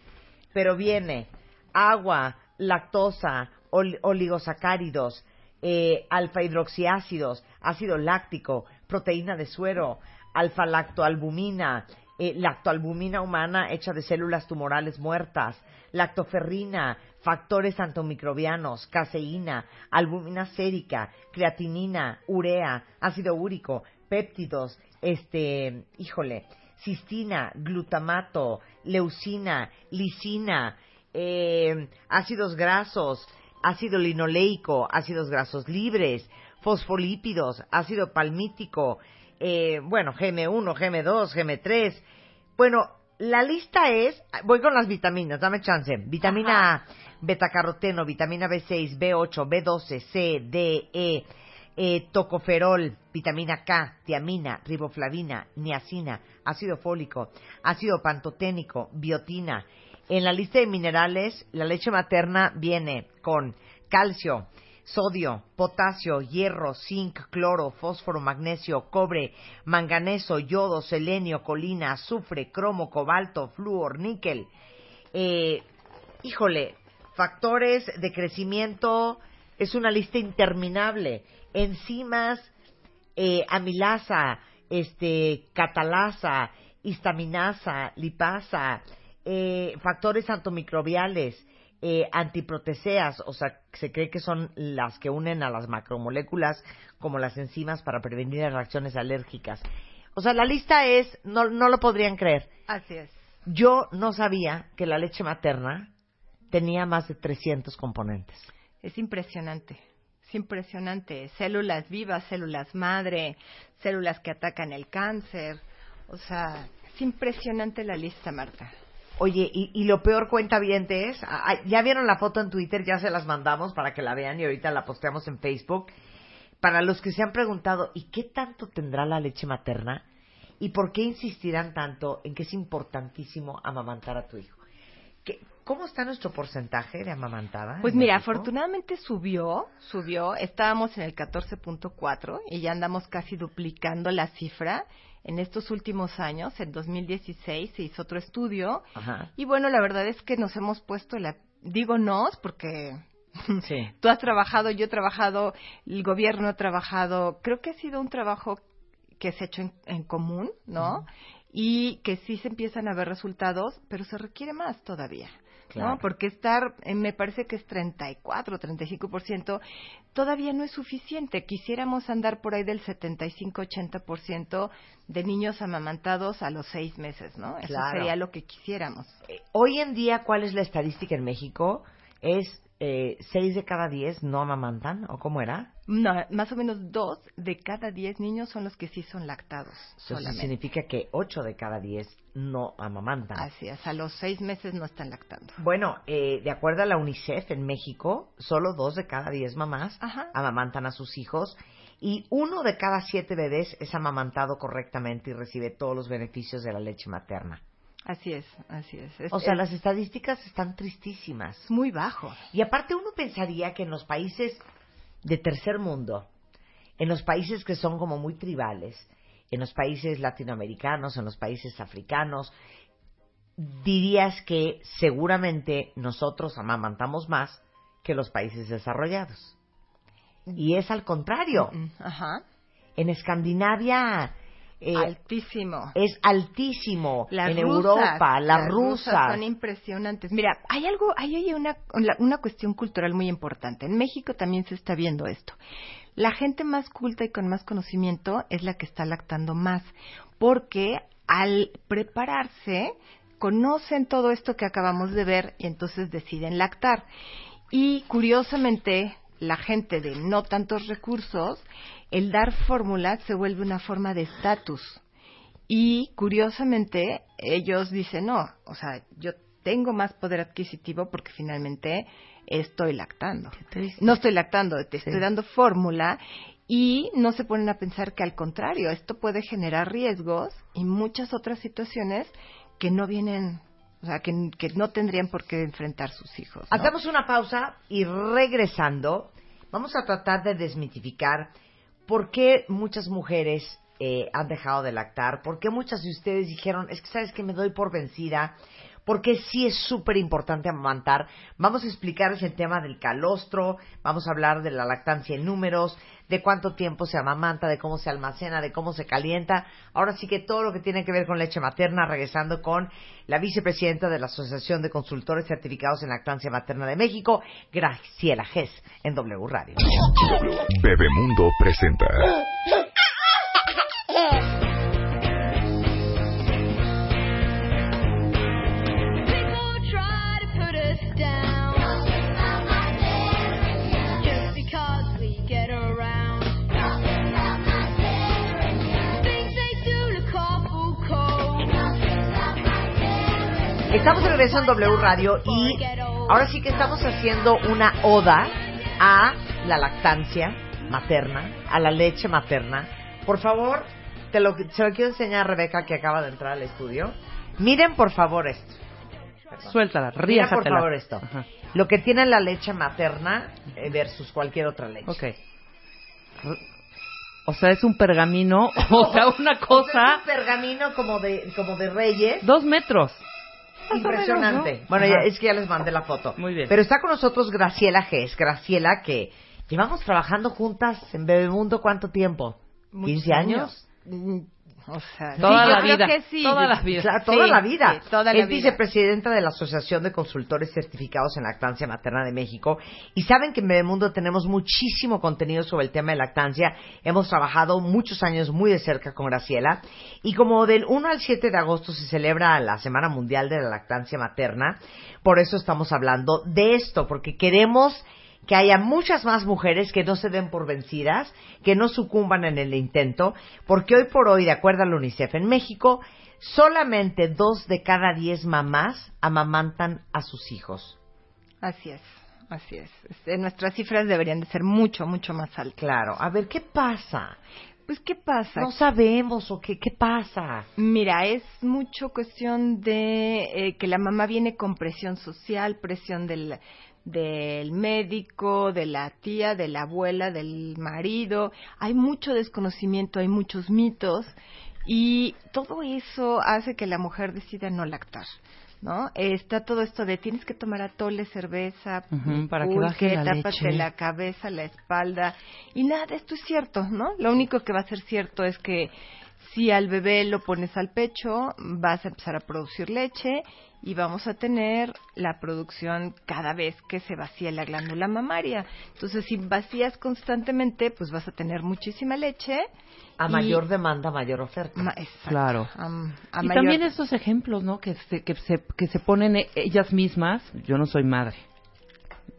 Pero viene agua, lactosa, ol- oligosacáridos, eh, alfa hidroxiácidos, ácido láctico, proteína de suero, alfa lactoalbumina, eh, lactoalbumina humana hecha de células tumorales muertas, lactoferrina, factores antimicrobianos, caseína, albumina sérica, creatinina, urea, ácido úrico, péptidos, este, híjole, cistina, glutamato, leucina, lisina, eh, ácidos grasos, ácido linoleico, ácidos grasos libres, fosfolípidos, ácido palmítico, eh, bueno, GM1, GM2, GM3. Bueno, la lista es, voy con las vitaminas, dame chance. Vitamina A, betacaroteno, vitamina B6, B8, B12, C, D, E, eh, tocoferol, vitamina K, tiamina, riboflavina, niacina, ácido fólico, ácido pantoténico, biotina. En la lista de minerales, la leche materna viene con calcio, sodio, potasio, hierro, zinc, cloro, fósforo, magnesio, cobre, manganeso, yodo, selenio, colina, azufre, cromo, cobalto, flúor, níquel. Eh, híjole, factores de crecimiento, es una lista interminable. Enzimas, eh, amilasa, este, catalasa, histaminasa, lipasa, eh, factores antimicrobiales, eh, antiproteseas, o sea, se cree que son las que unen a las macromoléculas como las enzimas para prevenir las reacciones alérgicas. O sea, la lista es, no, no lo podrían creer. Así es. Yo no sabía que la leche materna tenía más de 300 componentes. Es impresionante. Es impresionante. Células vivas, células madre, células que atacan el cáncer. O sea, es impresionante la lista, Marta. Oye, y, y lo peor cuenta bien es, ya vieron la foto en Twitter, ya se las mandamos para que la vean y ahorita la posteamos en Facebook. Para los que se han preguntado, ¿y qué tanto tendrá la leche materna? ¿Y por qué insistirán tanto en que es importantísimo amamantar a tu hijo? ¿Qué- ¿Cómo está nuestro porcentaje de amamantada? Pues mira, México? afortunadamente subió, subió. Estábamos en el 14.4 y ya andamos casi duplicando la cifra. En estos últimos años, en 2016, se hizo otro estudio. Ajá. Y bueno, la verdad es que nos hemos puesto la... Digo nos porque Sí. tú has trabajado, yo he trabajado, el gobierno ha trabajado. Creo que ha sido un trabajo que se ha hecho en, en común, ¿no? Y que sí se empiezan a ver resultados, pero se requiere más todavía. Claro. ¿no? Porque estar, eh, me parece que es 34, 35%, todavía no es suficiente. Quisiéramos andar por ahí del 75, 80% de niños amamantados a los seis meses, ¿no? Eso Claro. sería lo que quisiéramos. Eh, Hoy en día, ¿cuál es la estadística en México? ¿Es eh, 6 de cada 10 no amamantan? ¿O cómo era? No, más o menos dos de cada diez niños son los que sí son lactados Eso solamente. significa que 8 de cada 10 no amamantan. Así es, a los seis meses no están lactando. Bueno, eh, de acuerdo a la UNICEF en México, solo 2 de cada 10 mamás Ajá. amamantan a sus hijos y uno de cada 7 bebés es amamantado correctamente y recibe todos los beneficios de la leche materna. Así es, así es. Es- O sea, es las estadísticas están tristísimas. muy bajo. Y aparte uno pensaría que en los países de tercer mundo, en los países que son como muy tribales, en los países latinoamericanos, en los países africanos, dirías que seguramente nosotros amamantamos más que los países desarrollados. Y es al contrario. Mm, Ajá. En Escandinavia eh, Altísimo. es altísimo. Las en rusas, Europa, las, rusas. son impresionantes. Mira, hay algo, hay hay una, una cuestión cultural muy importante. En México también se está viendo esto. La gente más culta y con más conocimiento es la que está lactando más, porque al prepararse conocen todo esto que acabamos de ver y entonces deciden lactar. Y curiosamente, la gente de no tantos recursos, el dar fórmula se vuelve una forma de estatus. Y curiosamente, ellos dicen, no, o sea, yo tengo más poder adquisitivo porque finalmente estoy lactando. No estoy lactando, te estoy dando fórmula y no se ponen a pensar que al contrario, esto puede generar riesgos y muchas otras situaciones que no vienen, o sea, que, que no tendrían por qué enfrentar sus hijos. ¿no? Hacemos una pausa y regresando, vamos a tratar de desmitificar por qué muchas mujeres eh, han dejado de lactar, por qué muchas de ustedes dijeron, es que sabes que me doy por vencida, porque sí es súper importante amamantar. Vamos a explicarles el tema del calostro, vamos a hablar de la lactancia en números, de cuánto tiempo se amamanta, de cómo se almacena, de cómo se calienta. Ahora sí que todo lo que tiene que ver con leche materna, regresando con la vicepresidenta de la Asociación de Consultores Certificados en Lactancia Materna de México, Graciela Gess, en W Radio. Bebemundo presenta. Estamos de regreso en W Radio y ahora sí que estamos haciendo una oda a la lactancia materna, a la leche materna. Por favor, te lo, se lo quiero enseñar a Rebeca que acaba de entrar al estudio. Miren por favor esto. Suéltala, Mira por favor esto. Ajá. Lo que tiene la leche materna eh, versus cualquier otra leche. Ok. O sea, es un pergamino, o sea, una O sea, cosa... es un pergamino como de, como de reyes. Dos metros. Impresionante. menos, ¿no? Bueno, ya- es que ya les mandé la foto. Muy bien. Pero está con nosotros Graciela Gess. Graciela que llevamos trabajando juntas en Bebemundo ¿cuánto tiempo? Muchos ¿15 años? Mm, O sea, Toda sí, la vida, que sí. toda la vida. Claro, toda Sí, la vida. sí, toda la es vida. vicepresidenta de la Asociación de Consultores Certificados en Lactancia Materna de México. Y saben que en Bebemundo tenemos muchísimo contenido sobre el tema de lactancia. Hemos trabajado muchos años muy de cerca con Graciela. Y como del 1 al 7 de agosto se celebra la Semana Mundial de la Lactancia Materna, por eso estamos hablando de esto, porque queremos que haya muchas más mujeres que no se den por vencidas, que no sucumban en el intento, porque hoy por hoy, de acuerdo al UNICEF en México, solamente dos de cada diez mamás amamantan a sus hijos. Así es, así es. Este, nuestras cifras deberían de ser mucho, mucho más altas. Claro, a ver, ¿qué pasa? Pues, ¿qué pasa? No sabemos o qué, qué pasa. Mira, es mucho cuestión de eh, que la mamá viene con presión social, presión del, del médico, de la tía, de la abuela, del marido. Hay mucho desconocimiento, hay muchos mitos y todo eso hace que la mujer decida no lactar. ¿No? Está todo esto de tienes que tomar atole, cerveza, Ujú, para que baje la tápate leche. la cabeza, la espalda. Y nada, de esto es cierto, ¿no? Lo único que va a ser cierto es que si al bebé lo pones al pecho, vas a empezar a producir leche y vamos a tener la producción cada vez que se vacía la glándula mamaria. Entonces, si vacías constantemente, pues vas a tener muchísima leche. A y- mayor demanda, mayor oferta. Ma- exacto. Claro. A y mayor- también estos ejemplos, ¿no? Que se, que, se, que se ponen e- ellas mismas. Yo no soy madre.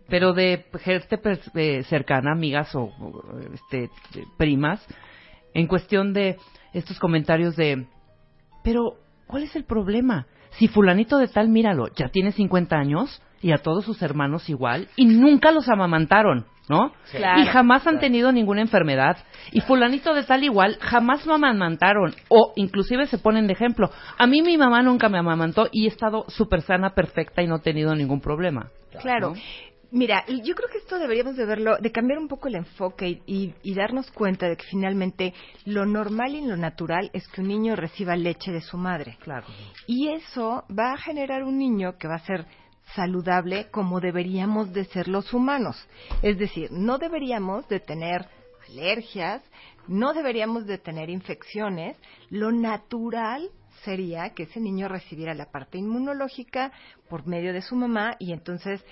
Pero de gente pers- eh, cercana, amigas o, o, este, primas, en cuestión de estos comentarios de, pero, ¿cuál es el problema? Si fulanito de tal, míralo, ya tiene 50 años y a todos sus hermanos igual y nunca los amamantaron, ¿no? Claro. y jamás han tenido ninguna enfermedad. Y fulanito de tal igual, jamás lo amamantaron. O inclusive se ponen de ejemplo. A mí mi mamá nunca me amamantó y he estado súper sana, perfecta y no he tenido ningún problema. Claro. ¿no? Mira, yo creo que esto deberíamos de verlo, de cambiar un poco el enfoque y, y- y darnos cuenta de que finalmente lo normal y lo natural es que un niño reciba leche de su madre. Claro. Y eso va a generar un niño que va a ser saludable como deberíamos de ser los humanos. Es decir, no deberíamos de tener alergias, no deberíamos de tener infecciones. Lo natural sería que ese niño recibiera la parte inmunológica por medio de su mamá y entonces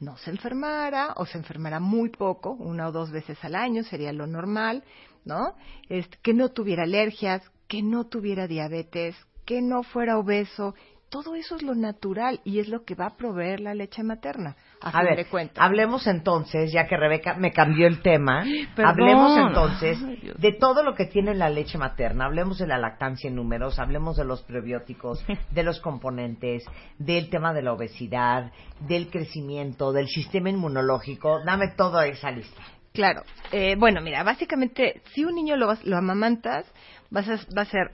no se enfermara o se enfermara muy poco, una o dos veces al año sería lo normal, ¿no? Este, que no tuviera alergias, que no tuviera diabetes, que no fuera obeso. Todo eso es lo natural y es lo que va a proveer la leche materna. A, A fin ver, de cuentas. hablemos entonces, ya que Rebeca me cambió el tema, Perdón. hablemos entonces Ay, de todo lo que tiene la leche materna, hablemos de la lactancia en números, hablemos de los prebióticos, de los componentes, del tema de la obesidad, del crecimiento, del sistema inmunológico, dame toda esa lista. Claro. Eh, bueno, mira, básicamente, si un niño lo, lo amamantas, vas a, va a ser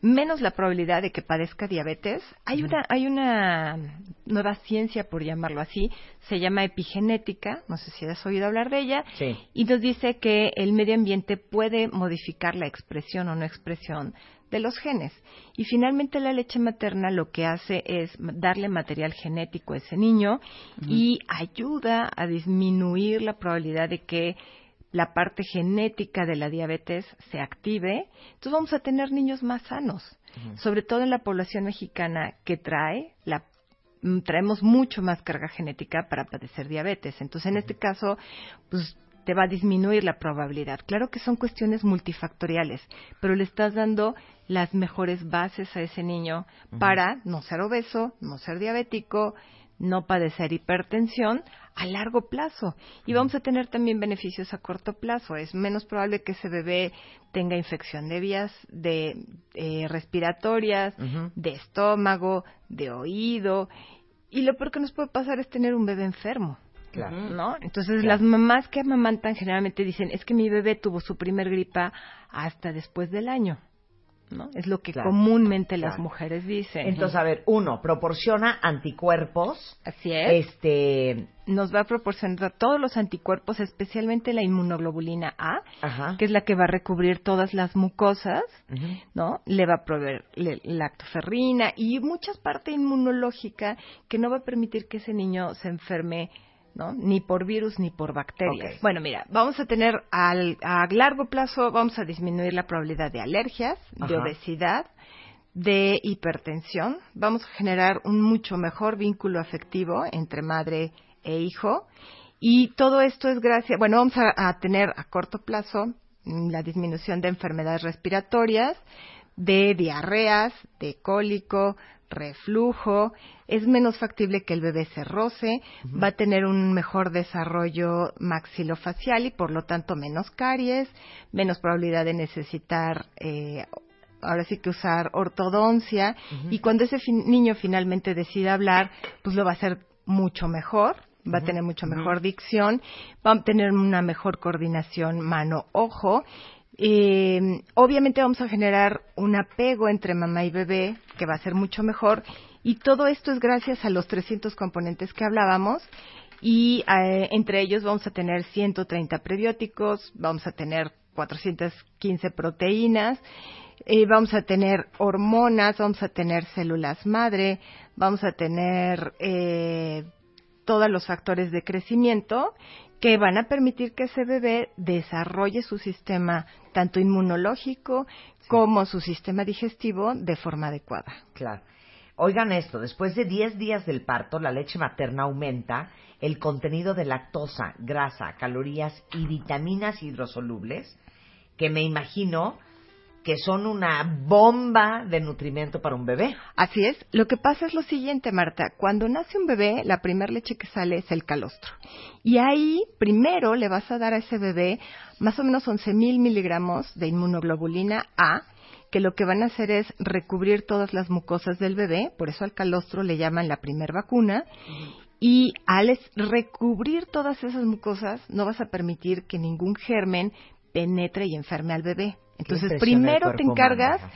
menos la probabilidad de que padezca diabetes. Hay una, hay una nueva ciencia, por llamarlo así, se llama epigenética, no sé si has oído hablar de ella, Sí. y nos dice que el medio ambiente puede modificar la expresión o no expresión de los genes. Y finalmente la leche materna lo que hace es darle material genético a ese niño y ayuda a disminuir la probabilidad de que la parte genética de la diabetes se active. Entonces vamos a tener niños más sanos, sobre todo en la población mexicana que trae la mm, traemos mucho más carga genética para padecer diabetes. Entonces, en este caso, pues te va a disminuir la probabilidad. Claro que son cuestiones multifactoriales, pero le estás dando las mejores bases a ese niño para no ser obeso, no ser diabético, no padecer hipertensión a largo plazo. Y vamos a tener también beneficios a corto plazo. Es menos probable que ese bebé tenga infección de vías de eh, respiratorias, de estómago, de oído. Y lo peor que nos puede pasar es tener un bebé enfermo. Claro. ¿No? Entonces las mamás que amamantan generalmente dicen, es que mi bebé tuvo su primer gripa hasta después del año. ¿No? Es lo que Claro. comúnmente las mujeres dicen. Entonces, a ver, uno, proporciona anticuerpos, Así es. este, Nos va a proporcionar todos los anticuerpos, especialmente la inmunoglobulina A, ajá, que es la que va a recubrir todas las mucosas. ¿no? Le va a proveer lactoferrina y muchas parte inmunológica que no va a permitir que ese niño se enferme, ¿no? Ni por virus ni por bacterias. Bueno, mira, vamos a tener al, a largo plazo, vamos a disminuir la probabilidad de alergias, de obesidad, de hipertensión. Vamos a generar un mucho mejor vínculo afectivo entre madre e hijo. Y todo esto es gracias, bueno, vamos a, a tener a corto plazo mm, la disminución de enfermedades respiratorias, de diarreas, de cólico, reflujo, es menos factible que el bebé se roce, va a tener un mejor desarrollo maxilofacial y por lo tanto menos caries, menos probabilidad de necesitar eh, ahora sí que usar ortodoncia. Y cuando ese fin- niño finalmente decida hablar, pues lo va a hacer mucho mejor, va a tener mucho mejor dicción, va a tener una mejor coordinación mano-ojo. Eh, obviamente vamos a generar un apego entre mamá y bebé que va a ser mucho mejor. Y todo esto es gracias a los 300 componentes que hablábamos. Y eh, entre ellos vamos a tener 130 prebióticos, vamos a tener 415 proteínas, eh, vamos a tener hormonas, vamos a tener células madre, vamos a tener eh, todos los factores de crecimiento que van a permitir que ese bebé desarrolle su sistema tanto inmunológico como su sistema digestivo de forma adecuada. Claro. Oigan esto, después de 10 días del parto, la leche materna aumenta el contenido de lactosa, grasa, calorías y vitaminas hidrosolubles, que me imagino que son una bomba de nutrimiento para un bebé. Así es. Lo que pasa es lo siguiente, Marta. Cuando nace un bebé, la primera leche que sale es el calostro. Y ahí, primero, le vas a dar a ese bebé más o menos 11.000 mil miligramos de inmunoglobulina A, que lo que van a hacer es recubrir todas las mucosas del bebé, por eso al calostro le llaman la primer vacuna, y al recubrir todas esas mucosas no vas a permitir que ningún germen penetre y enferme al bebé. Entonces, primero te encargas humano.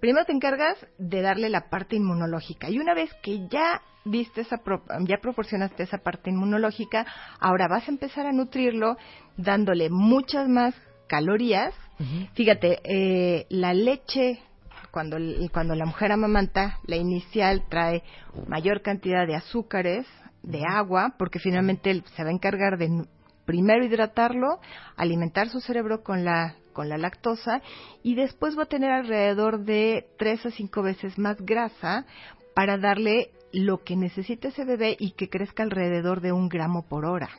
Primero te encargas de darle la parte inmunológica y una vez que ya diste esa pro- ya proporcionaste esa parte inmunológica, ahora vas a empezar a nutrirlo dándole muchas más calorías. Fíjate, eh, la leche cuando cuando la mujer amamanta, la inicial trae mayor cantidad de azúcares, de agua, porque finalmente él se va a encargar de primero hidratarlo, alimentar su cerebro con la con la lactosa y después va a tener alrededor de 3 a 5 veces más grasa para darle lo que necesita ese bebé y que crezca alrededor de un gramo por hora.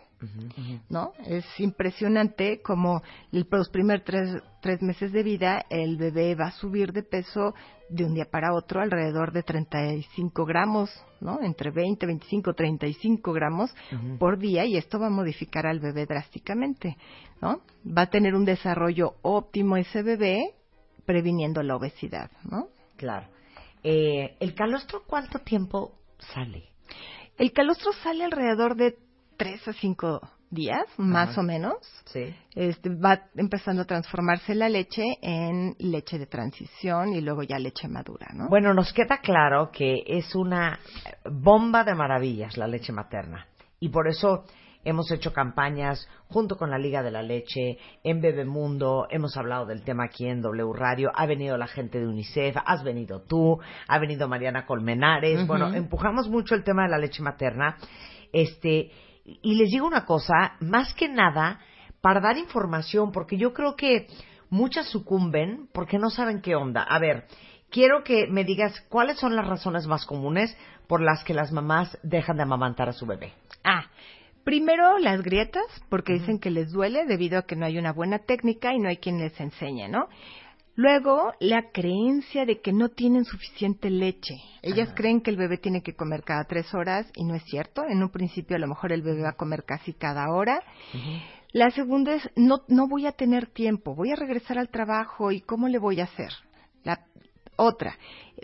¿No? Es impresionante como el- los primeros tres, tres meses de vida el bebé va a subir de peso de un día para otro alrededor de 35 gramos, ¿no? Entre 20, 25, 35 gramos por día y esto va a modificar al bebé drásticamente, ¿no? Va a tener un desarrollo óptimo ese bebé previniendo la obesidad, ¿no? Claro. Eh, ¿El calostro cuánto tiempo sale? El calostro sale alrededor de 3 a 5 días, más Ajá. o menos. Sí. Este, va empezando a transformarse la leche en leche de transición y luego ya leche madura, ¿no? Bueno, nos queda claro que es una bomba de maravillas la leche materna. Y por eso hemos hecho campañas junto con la Liga de la Leche, en Bebemundo, hemos hablado del tema aquí en W Radio, ha venido la gente de UNICEF, has venido tú, ha venido Mariana Colmenares. Bueno, empujamos mucho el tema de la leche materna. Este, y les digo una cosa, más que nada, para dar información, porque yo creo que muchas sucumben porque no saben qué onda. A ver, quiero que me digas cuáles son las razones más comunes por las que las mamás dejan de amamantar a su bebé. Ah, primero las grietas, porque dicen que les duele debido a que no hay una buena técnica y no hay quien les enseñe, ¿no? Luego, la creencia de que no tienen suficiente leche. Ellas creen que el bebé tiene que comer cada tres horas y no es cierto. En un principio a lo mejor el bebé va a comer casi cada hora. La segunda es, no, no voy a tener tiempo, voy a regresar al trabajo y ¿cómo le voy a hacer? La otra,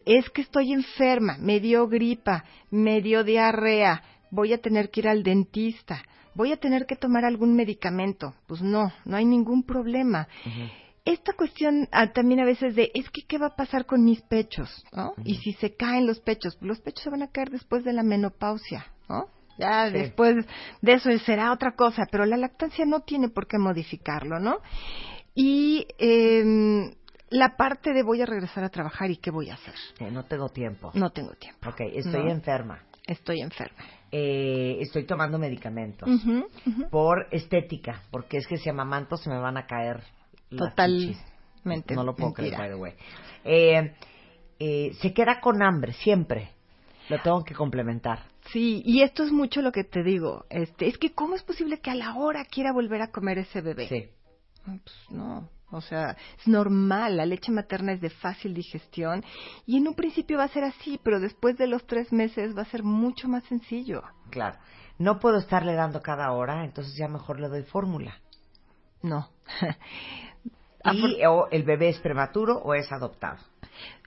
es que estoy enferma, me dio gripa, me dio diarrea, voy a tener que ir al dentista, voy a tener que tomar algún medicamento. Pues no, no hay ningún problema. Esta cuestión ah, también a veces de, es que, ¿qué va a pasar con mis pechos? ¿no? Y si se caen los pechos, los pechos se van a caer después de la menopausia, ¿no? Ya Sí. después de eso será otra cosa, pero la lactancia no tiene por qué modificarlo, ¿no? Y em, la parte de voy a regresar a trabajar y qué voy a hacer. Eh, no tengo tiempo. No tengo tiempo. Ok, estoy No. enferma. Estoy enferma. Eh, estoy tomando medicamentos por estética, porque es que si amamanto se me van a caer Totalmente. No lo puedo creer, by the way. Eh, eh, se queda con hambre siempre. Lo tengo que complementar. Sí, y esto es mucho lo que te digo. Este, es que cómo es posible que a la hora quiera volver a comer ese bebé. Sí. Pues no. O sea, es normal, la leche materna es de fácil digestión y en un principio va a ser así, pero después de los tres meses va a ser mucho más sencillo. Claro. No puedo estarle dando cada hora, entonces ya mejor le doy fórmula. No. y o el bebé es prematuro o es adoptado.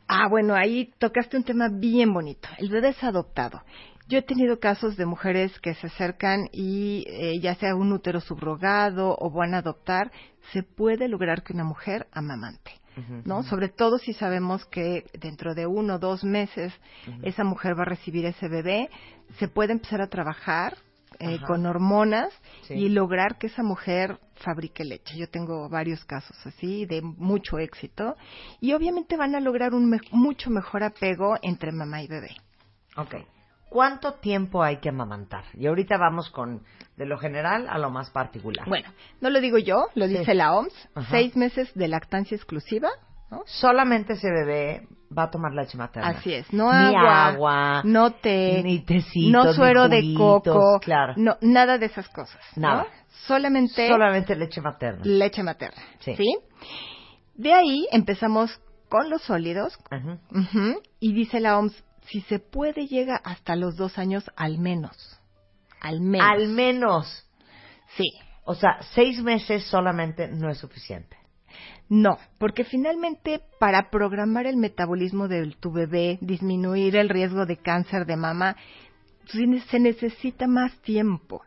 Ah, bueno, ahí tocaste un tema bien bonito. El bebé es adoptado. Yo he tenido casos de mujeres que se acercan y eh, ya sea un útero subrogado o van a adoptar, se puede lograr que una mujer amamante. ¿no? Sobre todo si sabemos que dentro de uno o dos meses esa mujer va a recibir ese bebé, se puede empezar a trabajar eh, con hormonas Sí. y lograr que esa mujer fabrique leche. Yo tengo varios casos así de mucho éxito y obviamente van a lograr un me- mucho mejor apego entre mamá y bebé. Ok. ¿Cuánto tiempo hay que amamantar? Y ahorita vamos con de lo general a lo más particular. Bueno, no lo digo yo, lo Sí. dice la OMS, Ajá. seis meses de lactancia exclusiva. Solamente ese bebé va a tomar leche materna. Así es, no Ni agua, agua, no té, ni no ni suero de coco, claro. no, nada de esas cosas. ¿no? Nada. Solamente, Solamente leche materna. leche materna. Sí. Sí. De ahí empezamos con los sólidos. Ajá. Y dice la OMS, si se puede llega hasta los dos años al menos. Al menos. Al menos. Sí. O sea, seis meses solamente no es suficiente. No, porque finalmente para programar el metabolismo de tu bebé, disminuir el riesgo de cáncer de mama, se necesita más tiempo.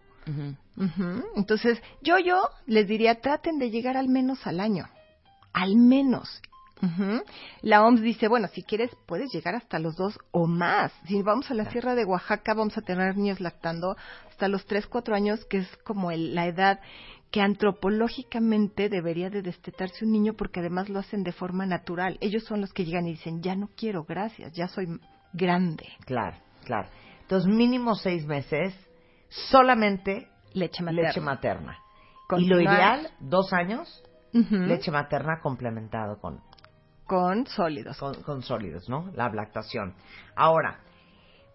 Ujú. Entonces, yo, yo les diría, traten de llegar al menos al año. Al menos. Ujú. La OMS dice, bueno, si quieres, puedes llegar hasta los dos o más. Si vamos a la Sierra de Oaxaca, vamos a tener niños lactando hasta los 3, 4 años, que es como el- la edad que antropológicamente debería de destetarse un niño porque además lo hacen de forma natural. Ellos son los que llegan y dicen, ya no quiero, gracias, ya soy grande. Claro, claro. Entonces, mínimo seis meses, solamente Leche materna. leche materna. Y lo ideal, dos años, leche materna complementado con, con sólidos. con, con sólidos, ¿no? La lactación. Ahora,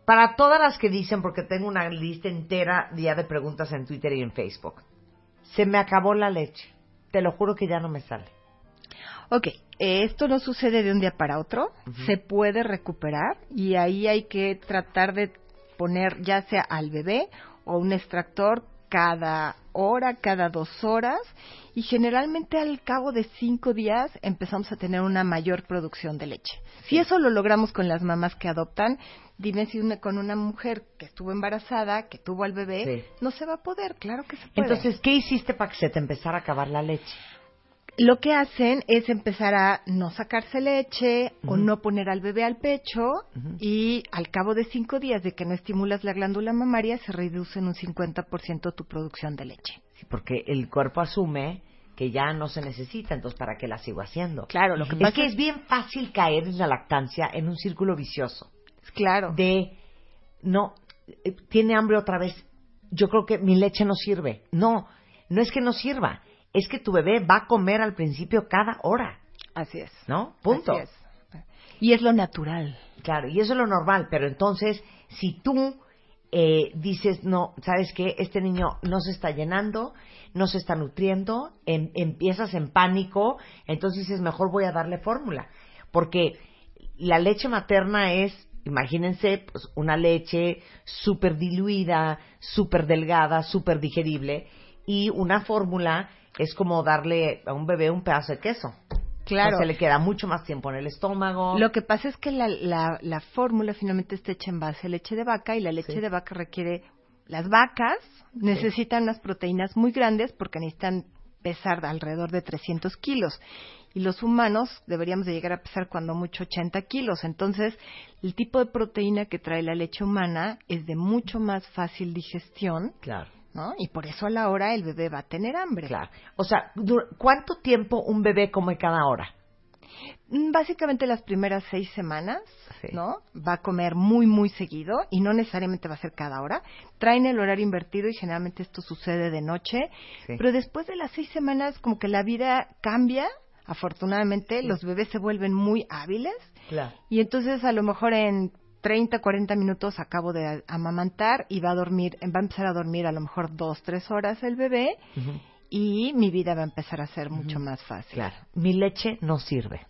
para todas las que dicen, porque tengo una lista entera ya de preguntas en Twitter y en Facebook, se me acabó la leche. Te lo juro que ya no me sale. Ok, eh, esto no sucede de un día para otro, se puede recuperar y ahí hay que tratar de poner ya sea al bebé o un extractor cada hora, cada dos horas y generalmente al cabo de cinco días empezamos a tener una mayor producción de leche. Si eso lo logramos con las mamás que adoptan, dime si una- con una mujer que estuvo embarazada, que tuvo al bebé, Sí. no se va a poder, claro que se puede. Entonces, ¿qué hiciste para que se te empezara a acabar la leche? Lo que hacen es empezar a no sacarse leche o no poner al bebé al pecho y al cabo de cinco días de que no estimulas la glándula mamaria se reduce en un 50% tu producción de leche. Sí, porque el cuerpo asume que ya no se necesita, entonces ¿para qué la sigo haciendo? Claro, lo que es pasa que es bien fácil caer en la lactancia en un círculo vicioso. Claro. De, no, eh, tiene hambre otra vez, yo creo que mi leche no sirve. No, no es que no sirva, es que tu bebé va a comer al principio cada hora, Así es. ¿no? Punto. Así es. Y es lo natural. Claro, y eso es lo normal, pero entonces, si tú eh, dices, no, ¿sabes qué? Este niño no se está llenando, no se está nutriendo, em- empiezas en pánico, entonces dices, mejor voy a darle fórmula. Porque la leche materna es, imagínense, pues una leche súper diluida, súper delgada, súper digerible, y una fórmula es como darle a un bebé un pedazo de queso. Claro. O se le queda mucho más tiempo en el estómago. Lo que pasa es que la, la, la fórmula finalmente está hecha en base a leche de vaca y la leche Sí. de vaca requiere... Las vacas necesitan unas proteínas muy grandes porque necesitan pesar alrededor de 300 kilos y los humanos deberíamos de llegar a pesar cuando mucho 80 kilos. Entonces, el tipo de proteína que trae la leche humana es de mucho más fácil digestión, Claro. ¿No? Y por eso a la hora el bebé va a tener hambre. Claro. O sea, ¿cuánto tiempo un bebé come cada hora? Mm, Básicamente las primeras seis semanas, Sí. ¿no? Va a comer muy, muy seguido y no necesariamente va a ser cada hora. Traen el horario invertido y generalmente esto sucede de noche. Sí. Pero después de las seis semanas como que la vida cambia. Afortunadamente los bebés se vuelven muy hábiles Claro. y entonces a lo mejor en 30, 40 minutos acabo de amamantar y va a dormir, va a empezar a dormir a lo mejor dos, tres horas el bebé y mi vida va a empezar a ser mucho más fácil. Claro. Mi leche no sirve.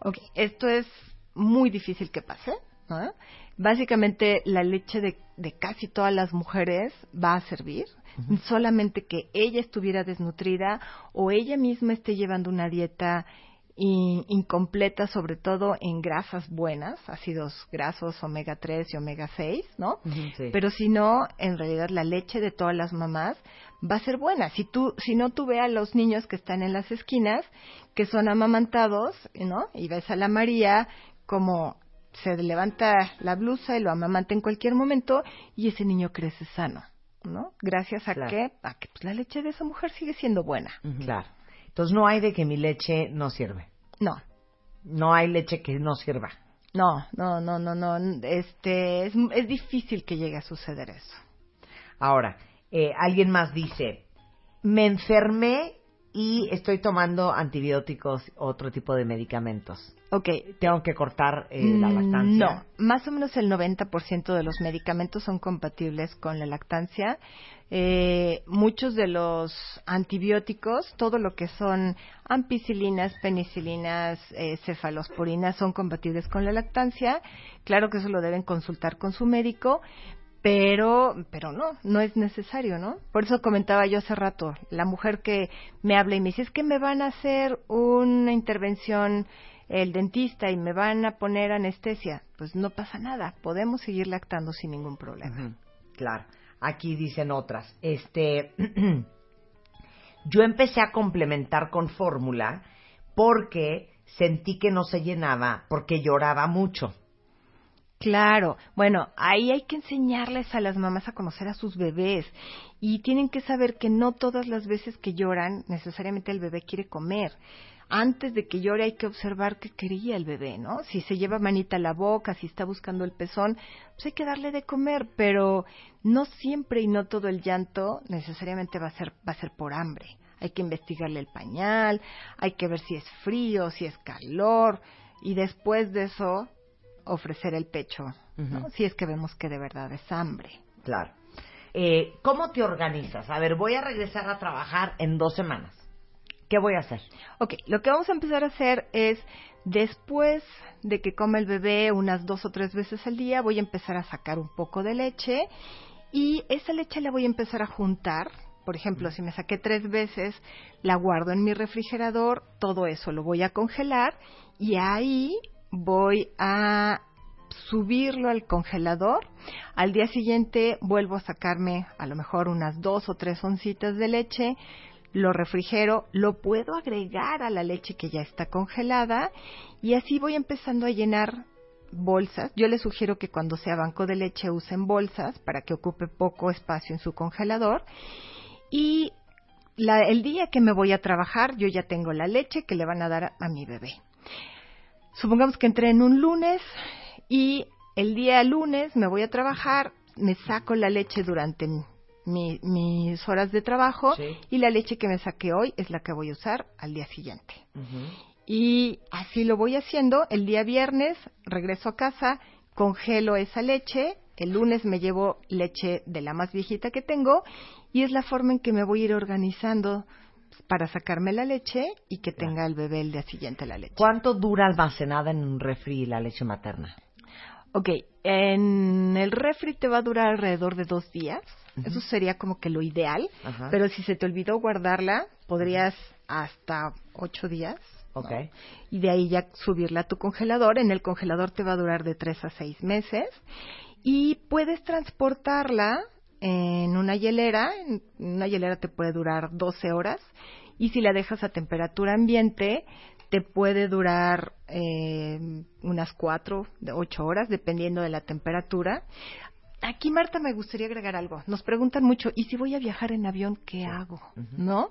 Ok, esto es muy difícil que pase. ¿no? Básicamente la leche de, de casi todas las mujeres va a servir, solamente que ella estuviera desnutrida o ella misma esté llevando una dieta in- incompleta, sobre todo en grasas buenas, ácidos grasos omega 3 y omega 6, ¿no? Sí. Pero si no, en realidad la leche de todas las mamás va a ser buena. Si tú, si no tú ve a los niños que están en las esquinas, que son amamantados, ¿no? Y ves a la María como se levanta la blusa y lo amamanta en cualquier momento y ese niño crece sano, ¿no? Gracias a Claro. que, a que pues, la leche de esa mujer sigue siendo buena. Claro. Entonces no hay de que mi leche no sirve. No, No hay leche que no sirva. no, no, no, no, no. Este, es, es difícil que llegue a suceder eso. Ahora, eh, alguien más dice, me enfermé y estoy tomando antibióticos, otro tipo de medicamentos. Ok, Tengo que cortar eh, la lactancia. No, más o menos el 90% de los medicamentos son compatibles con la lactancia. Eh, muchos de los antibióticos, todo lo que son ampicilinas, penicilinas, eh, cefalosporinas, son compatibles con la lactancia. Claro que eso lo deben consultar con su médico, pero pero no, no es necesario, ¿no? Por eso comentaba yo hace rato, la mujer que me habla y me dice, es que me van a hacer una intervención el dentista y me van a poner anestesia, pues no pasa nada, podemos seguir lactando sin ningún problema. Claro. Aquí dicen otras. Este, yo empecé a complementar con fórmula porque sentí que no se llenaba porque lloraba mucho. Claro, bueno, ahí hay que enseñarles a las mamás a conocer a sus bebés y tienen que saber que no todas las veces que lloran necesariamente el bebé quiere comer. Antes de que llore hay que observar qué quería el bebé, ¿no? Si se lleva manita a la boca, si está buscando el pezón, pues hay que darle de comer, pero no siempre y no todo el llanto necesariamente va a ser va a ser por hambre. Hay que investigarle el pañal, hay que ver si es frío, si es calor y después de eso ofrecer el pecho, ¿no? Si es que vemos que de verdad es hambre. Claro. Eh, ¿Cómo te organizas? A ver, voy a regresar a trabajar en dos semanas. ¿Qué voy a hacer? Ok, lo que vamos a empezar a hacer es, después de que come el bebé unas dos o tres veces al día, voy a empezar a sacar un poco de leche y esa leche la voy a empezar a juntar. Por ejemplo, si me saqué tres veces, la guardo en mi refrigerador, todo eso lo voy a congelar y ahí voy a subirlo al congelador. Al día siguiente vuelvo a sacarme a lo mejor unas dos o tres oncitas de leche, lo refrigero, lo puedo agregar a la leche que ya está congelada y así voy empezando a llenar bolsas. Yo les sugiero que cuando sea banco de leche usen bolsas para que ocupe poco espacio en su congelador. Y el día que me voy a trabajar, yo ya tengo la leche que le van a dar a mi bebé. Supongamos que entré en un lunes y el día lunes me voy a trabajar, me saco la leche durante mi- mis horas de trabajo y la leche que me saqué hoy es la que voy a usar al día siguiente. Y así lo voy haciendo. El día viernes regreso a casa, congelo esa leche. El lunes me llevo leche de la más viejita que tengo y es la forma en que me voy a ir organizando para sacarme la leche y que tenga el bebé el día siguiente la leche. ¿Cuánto dura almacenada en un refri la leche materna? Ok, en el refri te va a durar alrededor de dos días. Eso sería como que lo ideal. Pero si se te olvidó guardarla, podrías hasta ocho días. ¿no? Ok. Y de ahí ya subirla a tu congelador. En el congelador te va a durar de tres a seis meses. Y puedes transportarla en una hielera. En una hielera te puede durar 12 horas. Y si la dejas a temperatura ambiente, te puede durar eh, unas 4 de 8 horas, dependiendo de la temperatura. Aquí, Marta, me gustaría agregar algo. Nos preguntan mucho, ¿y si voy a viajar en avión, qué hago? ¿No?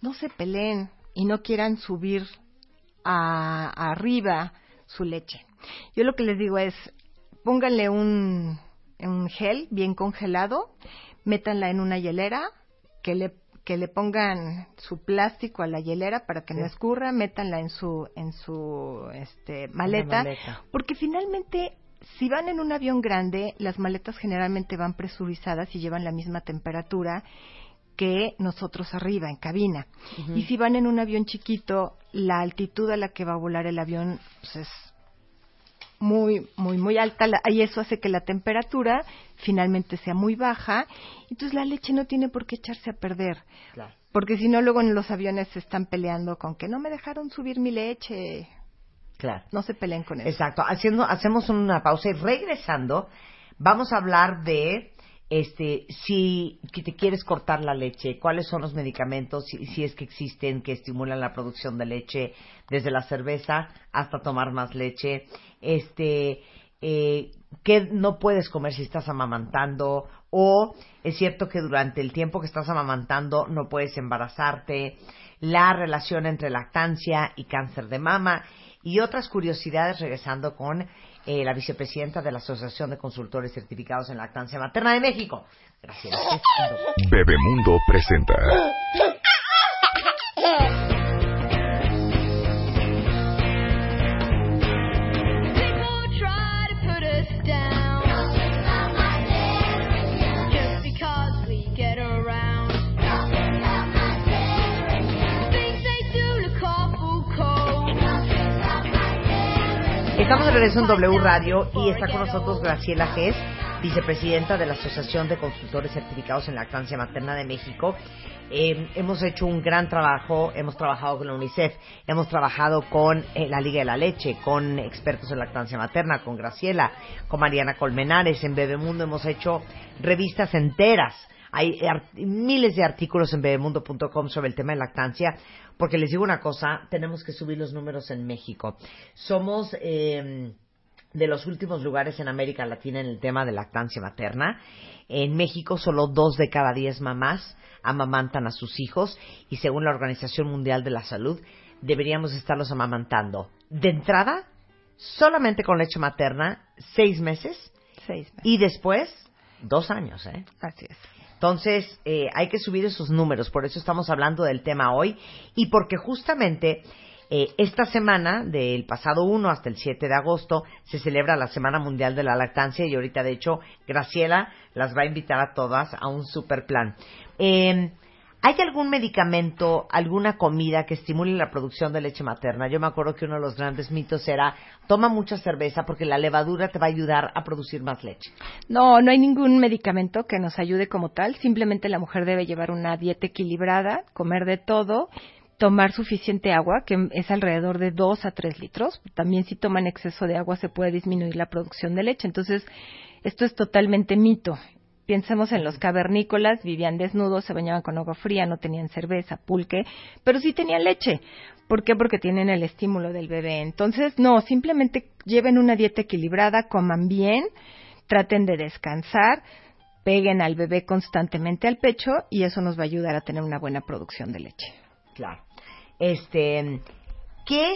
No se peleen y no quieran subir a, arriba su leche. Yo lo que les digo es, pónganle un, un gel bien congelado, métanla en una hielera, que le que le pongan su plástico a la hielera para que no escurra, métanla en su en su este maleta, maleta. porque finalmente si van en un avión grande, las maletas generalmente van presurizadas y llevan la misma temperatura que nosotros arriba en cabina. Y si van en un avión chiquito, la altitud a la que va a volar el avión pues, es muy, muy, muy alta y eso hace que la temperatura finalmente sea muy baja. Entonces la leche no tiene por qué echarse a perder. Claro. Porque si no, luego en los aviones se están peleando con que no me dejaron subir mi leche. Claro. No se peleen con eso. Exacto. Haciendo, hacemos una pausa y regresando, vamos a hablar de este si que te quieres cortar la leche, cuáles son los medicamentos, si, si es que existen, que estimulan la producción de leche, desde la cerveza hasta tomar más leche, este eh, qué no puedes comer si estás amamantando o es cierto que durante el tiempo que estás amamantando no puedes embarazarte, la relación entre lactancia y cáncer de mama y otras curiosidades regresando con eh, la vicepresidenta de la Asociación de Consultores Certificados en Lactancia Materna de México. Gracias. Bebemundo presenta. Estamos de regreso en W Radio y está con nosotros Graciela Gess, vicepresidenta de la Asociación de Consultores Certificados en Lactancia Materna de México. Eh, hemos hecho un gran trabajo, hemos trabajado con la UNICEF, hemos trabajado con eh, la Liga de la Leche, con expertos en lactancia materna, con Graciela, con Mariana Colmenares, en Bebemundo hemos hecho revistas enteras. Hay miles de artículos en bebemundo.com sobre el tema de lactancia, porque les digo una cosa, tenemos que subir los números en México. Somos... eh, de los últimos lugares en América Latina en el tema de lactancia materna. En México solo dos de cada diez mamás amamantan a sus hijos y según la Organización Mundial de la Salud deberíamos estarlos amamantando de entrada solamente con leche materna seis meses Seis meses. y después dos años, ¿eh? Así es. Entonces, eh, hay que subir esos números, por eso estamos hablando del tema hoy y porque justamente eh, esta semana, del pasado 1 hasta el 7 de agosto, se celebra la Semana Mundial de la Lactancia y ahorita, de hecho, Graciela las va a invitar a todas a un super plan. Eh, ¿Hay algún medicamento, alguna comida que estimule la producción de leche materna? Yo me acuerdo que uno de los grandes mitos era, toma mucha cerveza porque la levadura te va a ayudar a producir más leche. No, no hay ningún medicamento que nos ayude como tal. Simplemente la mujer debe llevar una dieta equilibrada, comer de todo, tomar suficiente agua, que es alrededor de 2 a 3 litros. También si toman exceso de agua se puede disminuir la producción de leche. Entonces, esto es totalmente mito. Pensemos en los cavernícolas, vivían desnudos, se bañaban con agua fría, no tenían cerveza, pulque, pero sí tenían leche. ¿Por qué? Porque tienen el estímulo del bebé. Entonces, no, simplemente lleven una dieta equilibrada, coman bien, traten de descansar, peguen al bebé constantemente al pecho y eso nos va a ayudar a tener una buena producción de leche. Claro. Este, ¿qué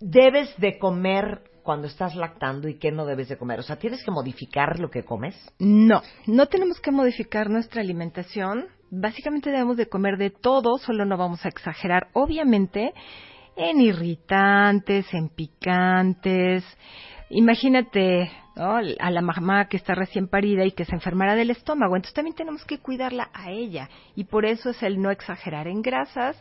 debes de comer cuando estás lactando y qué no debes de comer? O sea, ¿tienes que modificar lo que comes? No, no tenemos que modificar nuestra alimentación. Básicamente debemos de comer de todo, solo no vamos a exagerar, obviamente, en irritantes, en picantes. Imagínate ¿no? a la mamá que está recién parida y que se enfermara del estómago. Entonces también tenemos que cuidarla a ella. Y por eso es el no exagerar en grasas,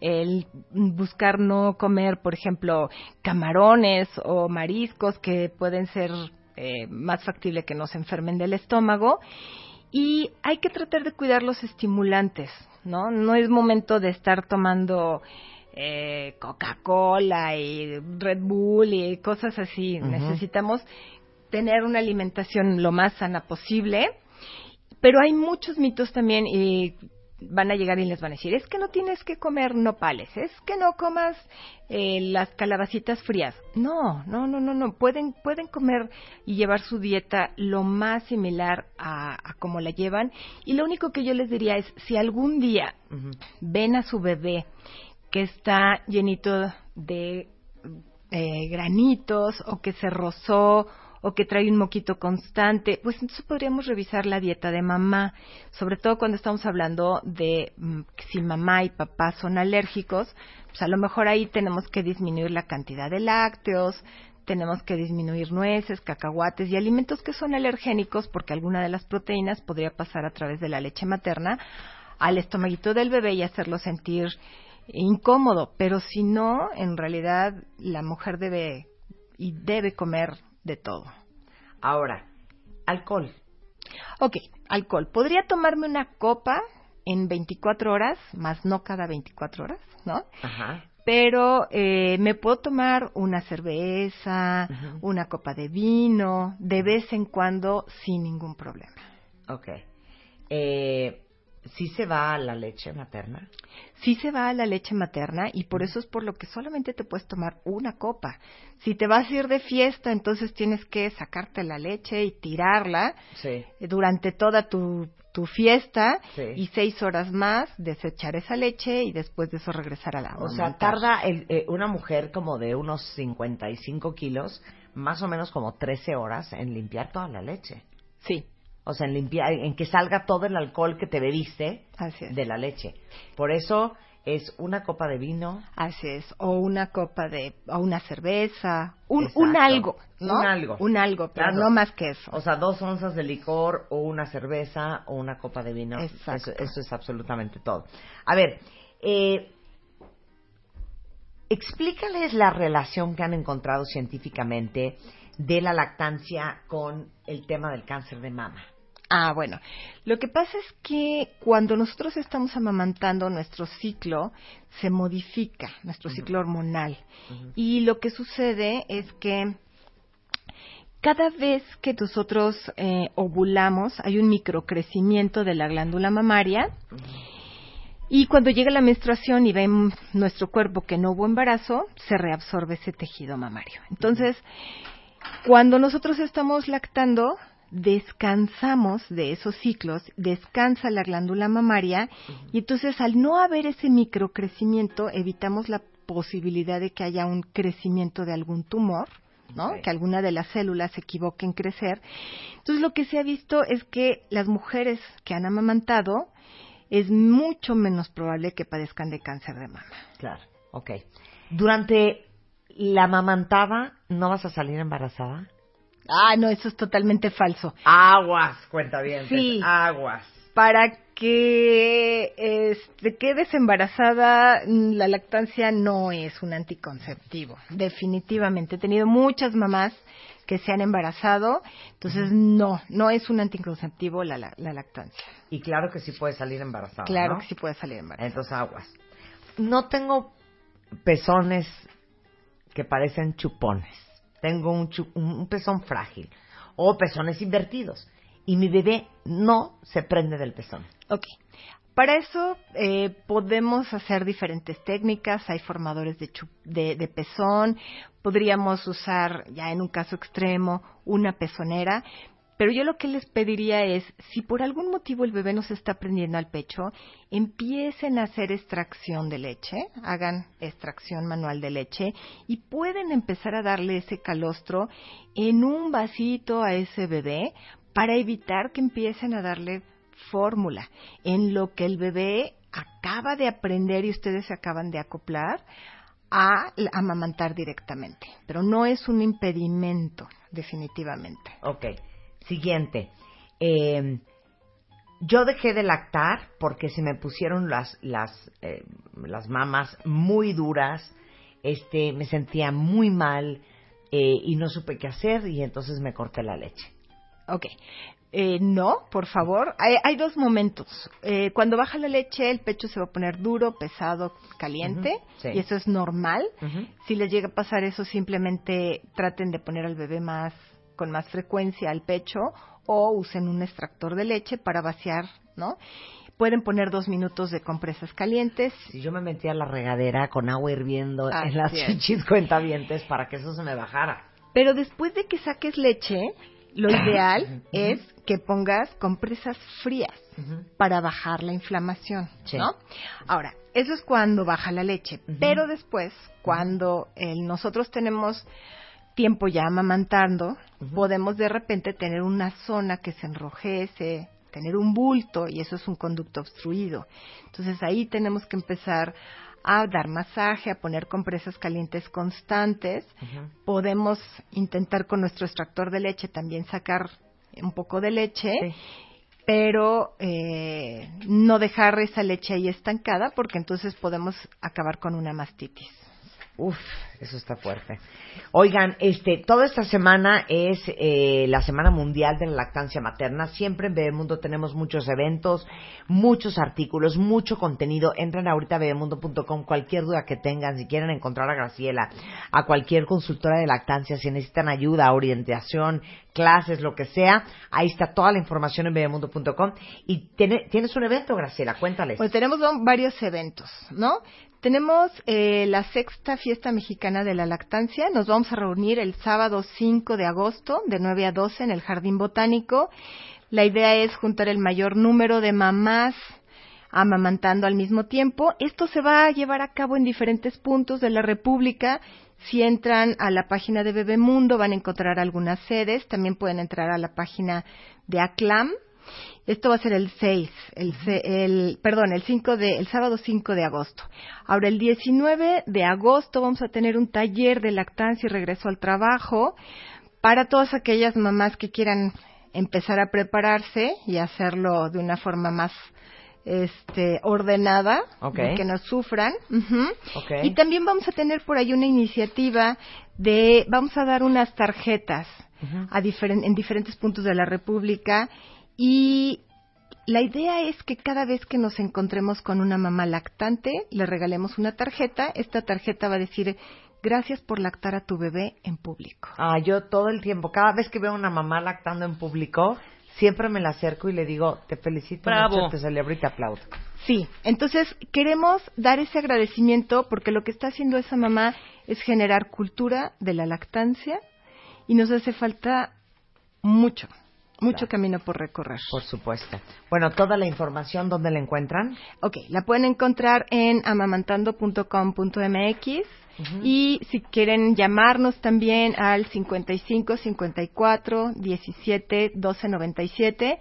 el buscar no comer, por ejemplo, camarones o mariscos que pueden ser eh, más factible que nos enfermen del estómago. Y hay que tratar de cuidar los estimulantes, ¿no? No es momento de estar tomando eh, Coca-Cola y Red Bull y cosas así. Necesitamos tener una alimentación lo más sana posible, pero hay muchos mitos también y van a llegar y les van a decir, es que no tienes que comer nopales, es que no comas eh, las calabacitas frías. No, no, no, no, no, pueden, pueden comer y llevar su dieta lo más similar a, a como la llevan. Y lo único que yo les diría es, si algún día ven a su bebé que está llenito de eh, granitos o que se rozó o que trae un moquito constante, pues entonces podríamos revisar la dieta de mamá, sobre todo cuando estamos hablando de mm, si mamá y papá son alérgicos, pues a lo mejor ahí tenemos que disminuir la cantidad de lácteos, tenemos que disminuir nueces, cacahuates y alimentos que son alergénicos porque alguna de las proteínas podría pasar a través de la leche materna al estomaguito del bebé y hacerlo sentir incómodo, pero si no, en realidad la mujer debe y debe comer de todo. Ahora, alcohol. Ok, alcohol. Podría tomarme una copa en 24 horas, más no cada 24 horas, ¿no? Ajá. Pero eh, me puedo tomar una cerveza, una copa de vino, de vez en cuando, sin ningún problema. Ok. Eh, ¿Sí se va a la leche materna? sí se va a la leche materna y por eso es por lo que solamente te puedes tomar una copa. Si te vas a ir de fiesta, entonces tienes que sacarte la leche y tirarla Sí. durante toda tu, tu fiesta Sí. y seis horas más desechar esa leche y después de eso regresar a la O sea, tarda el- eh, una mujer como de unos 55 kilos, más o menos como 13 horas en limpiar toda la leche. Sí. O sea, en limpiar, en que salga todo el alcohol que te bebiste de la leche. Por eso es una copa de vino. Así es, o una copa de, o una cerveza, un, un algo, ¿no? Un algo. Un algo, pero Claro. no más que eso. O sea, dos onzas de licor o una cerveza o una copa de vino. Exacto. Eso, eso es absolutamente todo. A ver, eh, explícales la relación que han encontrado científicamente de la lactancia con el tema del cáncer de mama. Ah, bueno. Lo que pasa es que cuando nosotros estamos amamantando, nuestro ciclo se modifica, nuestro ciclo hormonal. Y lo que sucede es que cada vez que nosotros eh, ovulamos, hay un microcrecimiento de la glándula mamaria. Y cuando llega la menstruación y ven nuestro cuerpo que no hubo embarazo, se reabsorbe ese tejido mamario. Entonces, Cuando nosotros estamos lactando, descansamos de esos ciclos, descansa la glándula mamaria y entonces al no haber ese microcrecimiento evitamos la posibilidad de que haya un crecimiento de algún tumor, ¿no? Que alguna de las células se equivoque en crecer. Entonces lo que se ha visto es que las mujeres que han amamantado es mucho menos probable que padezcan de cáncer de mama. Claro, ok. Durante la mamantada, ¿no vas a salir embarazada? Ah, no, eso es totalmente falso. Aguas, cuenta bien. Sí. Aguas. Para que este, quedes embarazada, la lactancia no es un anticonceptivo, definitivamente. He tenido muchas mamás que se han embarazado, entonces no, no es un anticonceptivo la, la, la lactancia. Y claro que sí puede salir embarazada. Claro ¿no? que sí puede salir embarazada. Entonces aguas. No tengo pezones que parecen chupones. Tengo un, un pezón frágil. O pezones invertidos. Y mi bebé no se prende del pezón. Ok. Para eso eh, podemos hacer diferentes técnicas. Hay formadores de, de, de pezón. Podríamos usar, ya en un caso extremo, una pezonera. Pero yo lo que les pediría es, si por algún motivo el bebé no se está prendiendo al pecho, empiecen a hacer extracción de leche, hagan extracción manual de leche y pueden empezar a darle ese calostro en un vasito a ese bebé para evitar que empiecen a darle fórmula, en lo que el bebé acaba de aprender y ustedes se acaban de acoplar a amamantar directamente. Pero no es un impedimento, definitivamente. Ok. Siguiente. Eh, yo dejé de lactar porque se me pusieron las, las, eh, las mamas muy duras, este, me sentía muy mal eh, y no supe qué hacer y entonces me corté la leche. Ok. Eh, no, por favor. Hay, hay dos momentos. Eh, cuando baja la leche, el pecho se va a poner duro, pesado, caliente, sí. y eso es normal. Si les llega a pasar eso, simplemente traten de poner al bebé más con más frecuencia al pecho o usen un extractor de leche para vaciar, ¿no? Pueden poner dos minutos de compresas calientes. Si yo me metía a la regadera con agua hirviendo Así en las chichis cuentavientes para que eso se me bajara. Pero después de que saques leche, lo ideal es que pongas compresas frías para bajar la inflamación, Sí. ¿no? Ahora, eso es cuando baja la leche, pero después, cuando eh, nosotros tenemos tiempo ya amamantando, podemos de repente tener una zona que se enrojece, tener un bulto y eso es un conducto obstruido. Entonces ahí tenemos que empezar a dar masaje, a poner compresas calientes constantes. Podemos intentar con nuestro extractor de leche también sacar un poco de leche, pero eh, no dejar esa leche ahí estancada porque entonces podemos acabar con una mastitis. Uf, eso está fuerte. Oigan, este, toda esta semana es eh, la Semana Mundial de la Lactancia Materna. Siempre en Bebemundo tenemos muchos eventos, muchos artículos, mucho contenido. Entren ahorita a bebemundo.com, cualquier duda que tengan, si quieren encontrar a Graciela, a cualquier consultora de lactancia, si necesitan ayuda, orientación, clases, lo que sea, ahí está toda la información en bebemundo.com. Y tiene- tienes un evento, Graciela, cuéntales. Pues tenemos va- varios eventos, ¿no? Tenemos eh, la sexta fiesta mexicana de la lactancia. Nos vamos a reunir el sábado 5 de agosto de 9 a 12 en el Jardín Botánico. La idea es juntar el mayor número de mamás amamantando al mismo tiempo. Esto se va a llevar a cabo en diferentes puntos de la República. Si entran a la página de Bebemundo van a encontrar algunas sedes. También pueden entrar a la página de ACLAM. Esto va a ser el 6, el, el perdón, el 5 de el sábado 5 de agosto. Ahora el 19 de agosto vamos a tener un taller de lactancia y regreso al trabajo para todas aquellas mamás que quieran empezar a prepararse y hacerlo de una forma más este ordenada que no sufran Ujú. Ok. y también vamos a tener por ahí una iniciativa de vamos a dar unas tarjetas a en diferentes puntos de la República y la idea es que cada vez que nos encontremos con una mamá lactante, le regalemos una tarjeta. Esta tarjeta va a decir, gracias por lactar a tu bebé en público. Ah, yo todo el tiempo, cada vez que veo a una mamá lactando en público, siempre me la acerco y le digo, te felicito Bravo. mucho, te celebro y te aplaudo. Sí, entonces queremos dar ese agradecimiento porque lo que está haciendo esa mamá es generar cultura de la lactancia y nos hace falta mucho, mucho camino por recorrer. Por supuesto. Bueno, toda la información, ¿dónde la encuentran? Ok, la pueden encontrar en amamantando.com.mx y si quieren llamarnos también al 55 54 17 12 97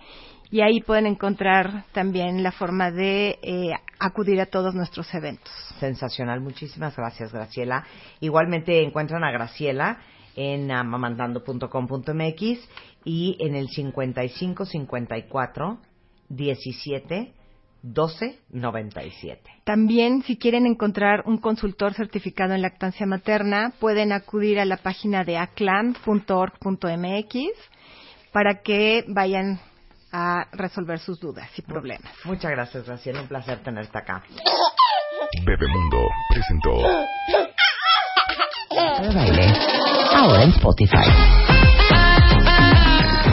y ahí pueden encontrar también la forma de eh, acudir a todos nuestros eventos. Sensacional. Muchísimas gracias, Graciela. Igualmente encuentran a Graciela en amamantando.com.mx y en el 55 54 17 12 97. También, si quieren encontrar un consultor certificado en lactancia materna, pueden acudir a la página de aclan.org.mx para que vayan a resolver sus dudas y problemas. Muchas gracias, Graciela. Un placer tenerte acá. Bebemundo presentó. Ahora en Spotify.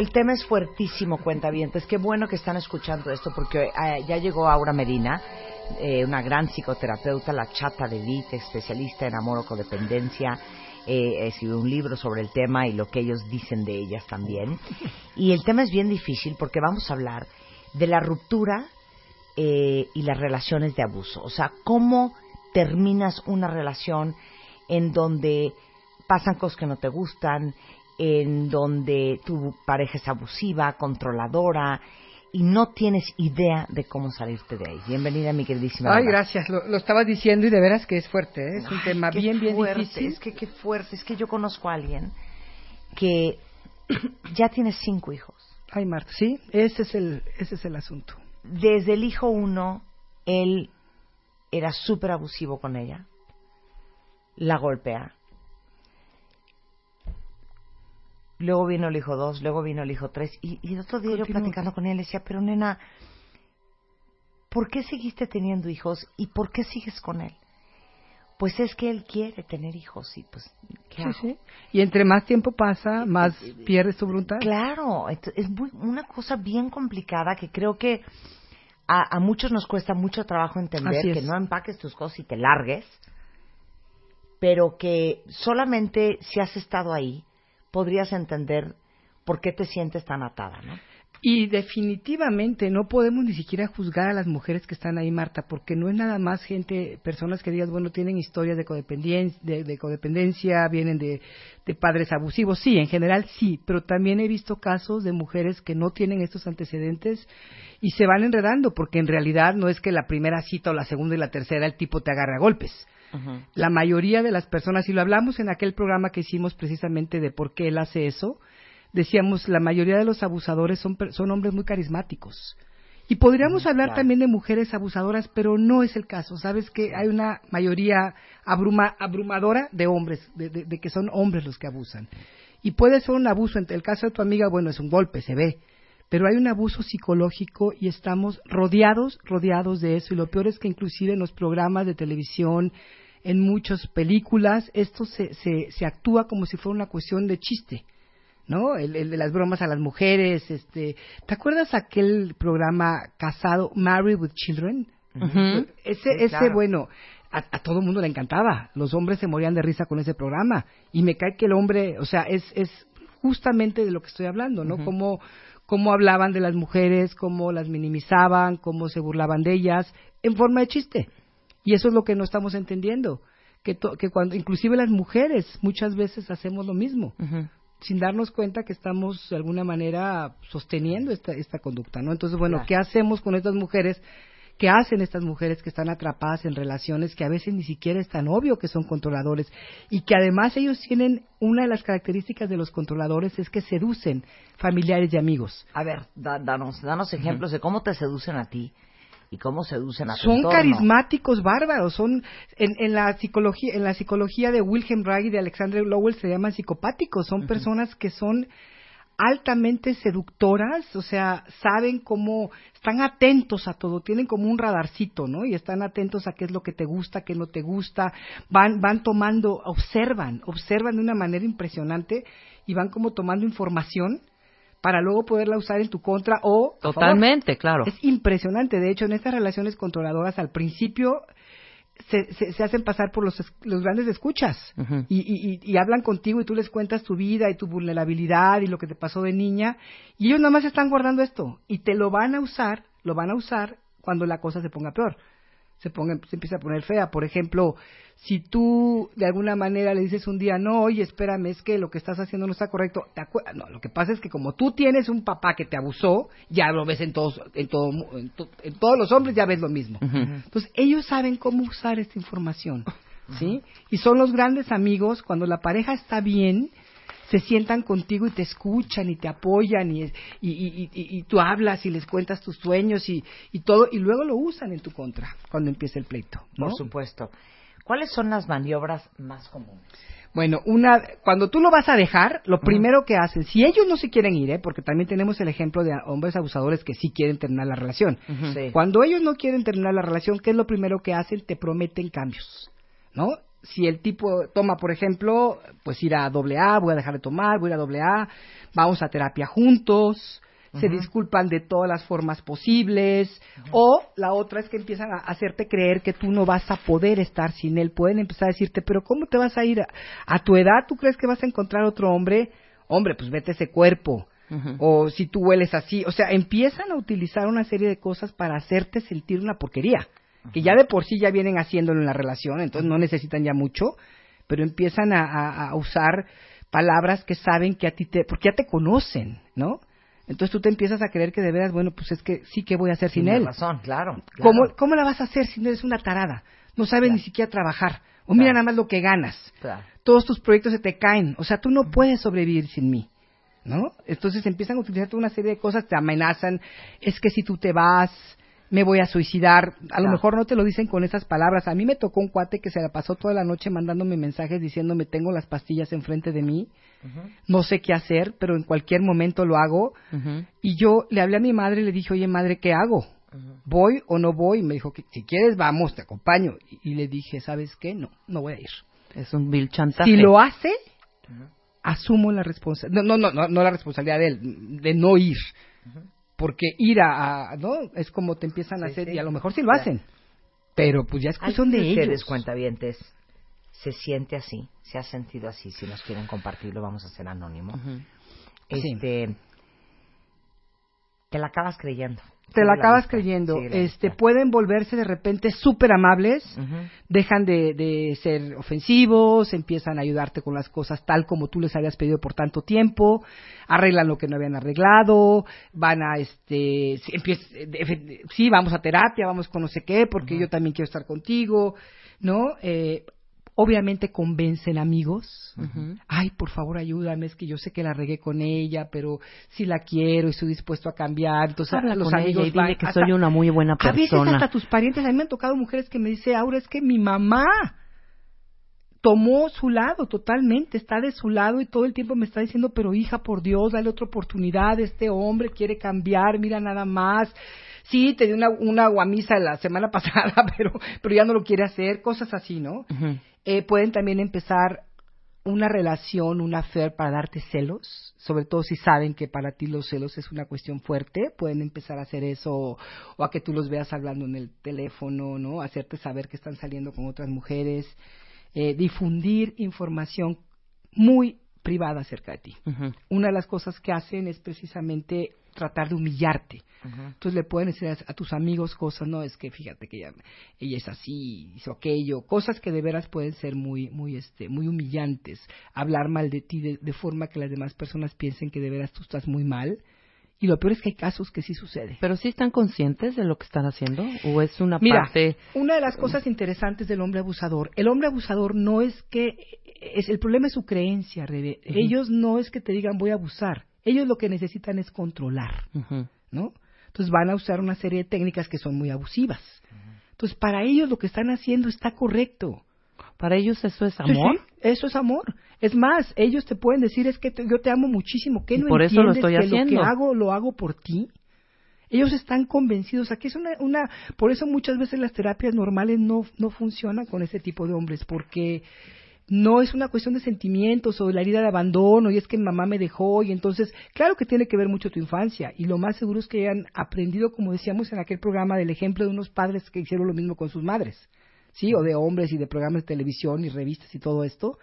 El tema es fuertísimo, cuentavientes. Qué bueno que están escuchando esto porque eh, ya llegó Aura Medina, eh, una gran psicoterapeuta, la chata de VIT, especialista en amor o codependencia. Eh, escribió un libro sobre el tema y lo que ellos dicen de ellas también. Y el tema es bien difícil porque vamos a hablar de la ruptura eh, y las relaciones de abuso. O sea, cómo terminas una relación en donde pasan cosas que no te gustan, en donde tu pareja es abusiva, controladora y no tienes idea de cómo salirte de ahí. Bienvenida, mi queridísima. Ay, gracias. Lo, lo estabas diciendo y de veras que es fuerte. ¿eh? Es un Ay, tema qué bien, bien fuerte, difícil. Es que qué fuerte. Es que yo conozco a alguien que ya tiene cinco hijos. Ay, Marta, sí, ese es el, ese es el asunto. Desde el hijo uno, él era súper abusivo con ella. La golpea. Luego vino el hijo dos, luego vino el hijo tres. Y, y el otro día yo platicando con él le decía, pero nena, ¿por qué seguiste teniendo hijos y por qué sigues con él? Pues es que él quiere tener hijos y pues, ¿qué Sí, hago? sí. Y entre más tiempo pasa, más pierdes tu voluntad. Claro, es muy- una cosa bien complicada que creo que a, a muchos nos cuesta mucho trabajo entender es. que no empaques tus cosas y te largues, pero que solamente si has estado ahí podrías entender por qué te sientes tan atada, ¿no? Y definitivamente no podemos ni siquiera juzgar a las mujeres que están ahí, Marta, porque no es nada más gente, personas que digas, bueno, tienen historias de codependencia, de, de codependencia vienen de, de padres abusivos. Sí, en general sí, pero también he visto casos de mujeres que no tienen estos antecedentes y se van enredando, porque en realidad no es que la primera cita o la segunda y la tercera el tipo te agarre a golpes. La mayoría de las personas, y lo hablamos en aquel programa que hicimos precisamente de por qué él hace eso, decíamos, la mayoría de los abusadores son, son hombres muy carismáticos. Y podríamos hablar claro. también de mujeres abusadoras, pero no es el caso. Sabes que hay una mayoría abruma- abrumadora de hombres, de, de- de que son hombres los que abusan. Y puede ser un abuso, en el caso de tu amiga, bueno, es un golpe, se ve. Pero hay un abuso psicológico y estamos rodeados, rodeados de eso. Y lo peor es que inclusive en los programas de televisión, en muchas películas, esto se, se, se actúa como si fuera una cuestión de chiste. ¿no? El, el de las bromas a las mujeres, este, ¿te acuerdas aquel programa casado Married with Children? Ese, Sí, ese claro. bueno, a, a todo el mundo le encantaba. Los hombres se morían de risa con ese programa. Y me cae que el hombre, o sea, es, es justamente de lo que estoy hablando, ¿no? cómo, cómo hablaban de las mujeres, cómo las minimizaban, cómo se burlaban de ellas, en forma de chiste. Y eso es lo que no estamos entendiendo. Que, to- que cuando, inclusive las mujeres, muchas veces hacemos lo mismo sin darnos cuenta que estamos de alguna manera sosteniendo esta, esta conducta, ¿no? Entonces, bueno, Claro. ¿qué hacemos con estas mujeres que hacen estas mujeres que están atrapadas en relaciones que a veces ni siquiera es tan obvio que son controladores y que además ellos tienen una de las características de los controladores es que seducen familiares y amigos. A ver, da- danos, danos ejemplos de cómo te seducen a ti y cómo seducen a tu son entorno. carismáticos bárbaros son en, en la psicología en la psicología de Wilhelm Reich y de Alexander Lowell se llaman psicopáticos son personas que son altamente seductoras, o sea, saben cómo, están atentos a todo, tienen como un radarcito, ¿no? Y están atentos a qué es lo que te gusta, qué no te gusta, van, van tomando, observan, observan de una manera impresionante y van como tomando información para luego poderla usar en tu contra o... Totalmente, claro. Es impresionante. De hecho, en estas relaciones controladoras, al principio se, se, se hacen pasar por los, los grandes escuchas Ujú. y, y, y- y hablan contigo y tú les cuentas tu vida y tu vulnerabilidad y lo que te pasó de niña y ellos nada más están guardando esto y te lo van a usar, lo van a usar cuando la cosa se ponga peor. Se, ponga, se empieza a poner fea. Por ejemplo, si tú de alguna manera le dices un día, no, oye, espérame, es que lo que estás haciendo no está correcto, ¿te acuerdas? No, lo que pasa es que como tú tienes un papá que te abusó, ya lo ves en todos, en, todo, mu- en, to- en todos los hombres, ya ves lo mismo. Entonces, ellos saben cómo usar esta información, ¿sí? Y son los grandes amigos cuando la pareja está bien, se sientan contigo y te escuchan y te apoyan y, y, y- y- y tú hablas y les cuentas tus sueños y, todo, y luego lo usan en tu contra cuando empieza el pleito, ¿no? Por supuesto. ¿Cuáles son las maniobras más comunes? Bueno, una, cuando tú lo vas a dejar, lo primero que hacen, si ellos no se quieren ir, ¿eh? porque también tenemos el ejemplo de hombres abusadores que sí quieren terminar la relación. Sí. Cuando ellos no quieren terminar la relación, ¿qué es lo primero que hacen? Te prometen cambios, ¿no? Si el tipo toma, por ejemplo, pues ir a doble A, voy a dejar de tomar, voy a ir a doble A, vamos a terapia juntos, se disculpan de todas las formas posibles, o la otra es que empiezan a hacerte creer que tú no vas a poder estar sin él, pueden empezar a decirte, pero ¿cómo te vas a ir? A, a tu edad tú crees que vas a encontrar otro hombre? Hombre, pues vete ese cuerpo, o si tú hueles así, o sea, empiezan a utilizar una serie de cosas para hacerte sentir una porquería, que ya de por sí ya vienen haciéndolo en la relación, entonces no necesitan ya mucho, pero empiezan a, a- a usar palabras que saben que a ti te, porque ya te conocen, ¿no? Entonces tú te empiezas a creer que de veras, bueno, pues es que sí que voy a hacer sin Tienes él. razón, claro. ¿Cómo, claro. ¿Cómo la vas a hacer si no eres una tarada? No sabes ni siquiera trabajar. O mira nada más lo que ganas. Todos tus proyectos se te caen. O sea, tú no puedes sobrevivir sin mí. ¿No? Entonces empiezan a utilizar toda una serie de cosas, te amenazan. Es que si tú te vas, me voy a suicidar. A lo mejor no te lo dicen con esas palabras. A mí me tocó un cuate que se la pasó toda la noche mandándome mensajes diciéndome tengo las pastillas enfrente de mí. No sé qué hacer, pero en cualquier momento lo hago. Y yo le hablé a mi madre y le dije, oye madre, ¿qué hago? ¿Voy o no voy? Y me dijo que si quieres vamos, te acompaño. Y, y le dije, ¿sabes qué? No, no voy a ir. Es un vil chantaje. Si lo hace, asumo la responsabilidad. No, no, no, no la responsabilidad de él, de no ir. Porque ir a, a- ¿no? Es como te empiezan a Sí, hacer, sí. y a lo mejor sí lo hacen. Pero pues ya es cuestión de ¿Alguien ellos. ustedes, cuentavientes, se siente así, se ha sentido así. Si nos quieren compartirlo, vamos a hacer anónimo. Este, te la acabas creyendo. Te la acabas creyendo. Este, pueden volverse de repente súper amables, dejan de, de ser ofensivos, empiezan a ayudarte con las cosas tal como tú les habías pedido por tanto tiempo, arreglan lo que no habían arreglado, van a, este, empiez- de- sí, vamos a terapia, vamos con no sé qué, porque yo también quiero estar contigo, ¿no? Eh, obviamente convencen amigos. Ay, por favor, ayúdame, es que yo sé que la regué con ella, pero sí la quiero y estoy dispuesto a cambiar. Entonces, Habla los con ella amigos y dile van que hasta- soy una muy buena a veces persona. hasta tus parientes, a mí me han tocado mujeres que me dicen, Aura, es que mi mamá tomó su lado totalmente, está de su lado y todo el tiempo me está diciendo, pero hija, por Dios, dale otra oportunidad, este hombre quiere cambiar, mira nada más. Sí, te dio una, una guamisa la semana pasada, pero, pero ya no lo quiere hacer, cosas así, ¿no? Eh, pueden también empezar una relación, una affair para darte celos, sobre todo si saben que para ti los celos es una cuestión fuerte, pueden empezar a hacer eso o, o a que tú los veas hablando en el teléfono, ¿no? Hacerte saber que están saliendo con otras mujeres, eh, difundir información muy privada acerca de ti. Una de las cosas que hacen es precisamente tratar de humillarte. Entonces le pueden decir a, a tus amigos cosas, no, es que fíjate que ella, ella es así, hizo aquello, cosas que de veras pueden ser muy, muy, este, muy humillantes. Hablar mal de ti de, de forma que las demás personas piensen que de veras tú estás muy mal Y lo peor es que hay casos que sí sucede. Pero sí están conscientes de lo que están haciendo o es una Mira, parte una de las cosas interesantes del hombre abusador, el hombre abusador no es que es el problema es su creencia, Rebe. Ellos no es que te digan voy a abusar, ellos lo que necesitan es controlar. ¿no? Entonces van a usar una serie de técnicas que son muy abusivas. Entonces para ellos lo que están haciendo está correcto. Para ellos eso es amor. sí, eso es amor. Es más, ellos te pueden decir es que te- yo te amo muchísimo, que no por eso lo entiendes estoy que lo haciendo. que hago lo hago por ti. Ellos están convencidos, aquí es una, una, por eso muchas veces las terapias normales no, no funcionan con ese tipo de hombres, porque no es una cuestión de sentimientos o de la herida de abandono y es que mi mamá me dejó y entonces, claro que tiene que ver mucho tu infancia y lo más seguro es que hayan aprendido, como decíamos en aquel programa, del ejemplo de unos padres que hicieron lo mismo con sus madres, ¿sí? O de hombres y de programas de televisión y revistas y todo esto.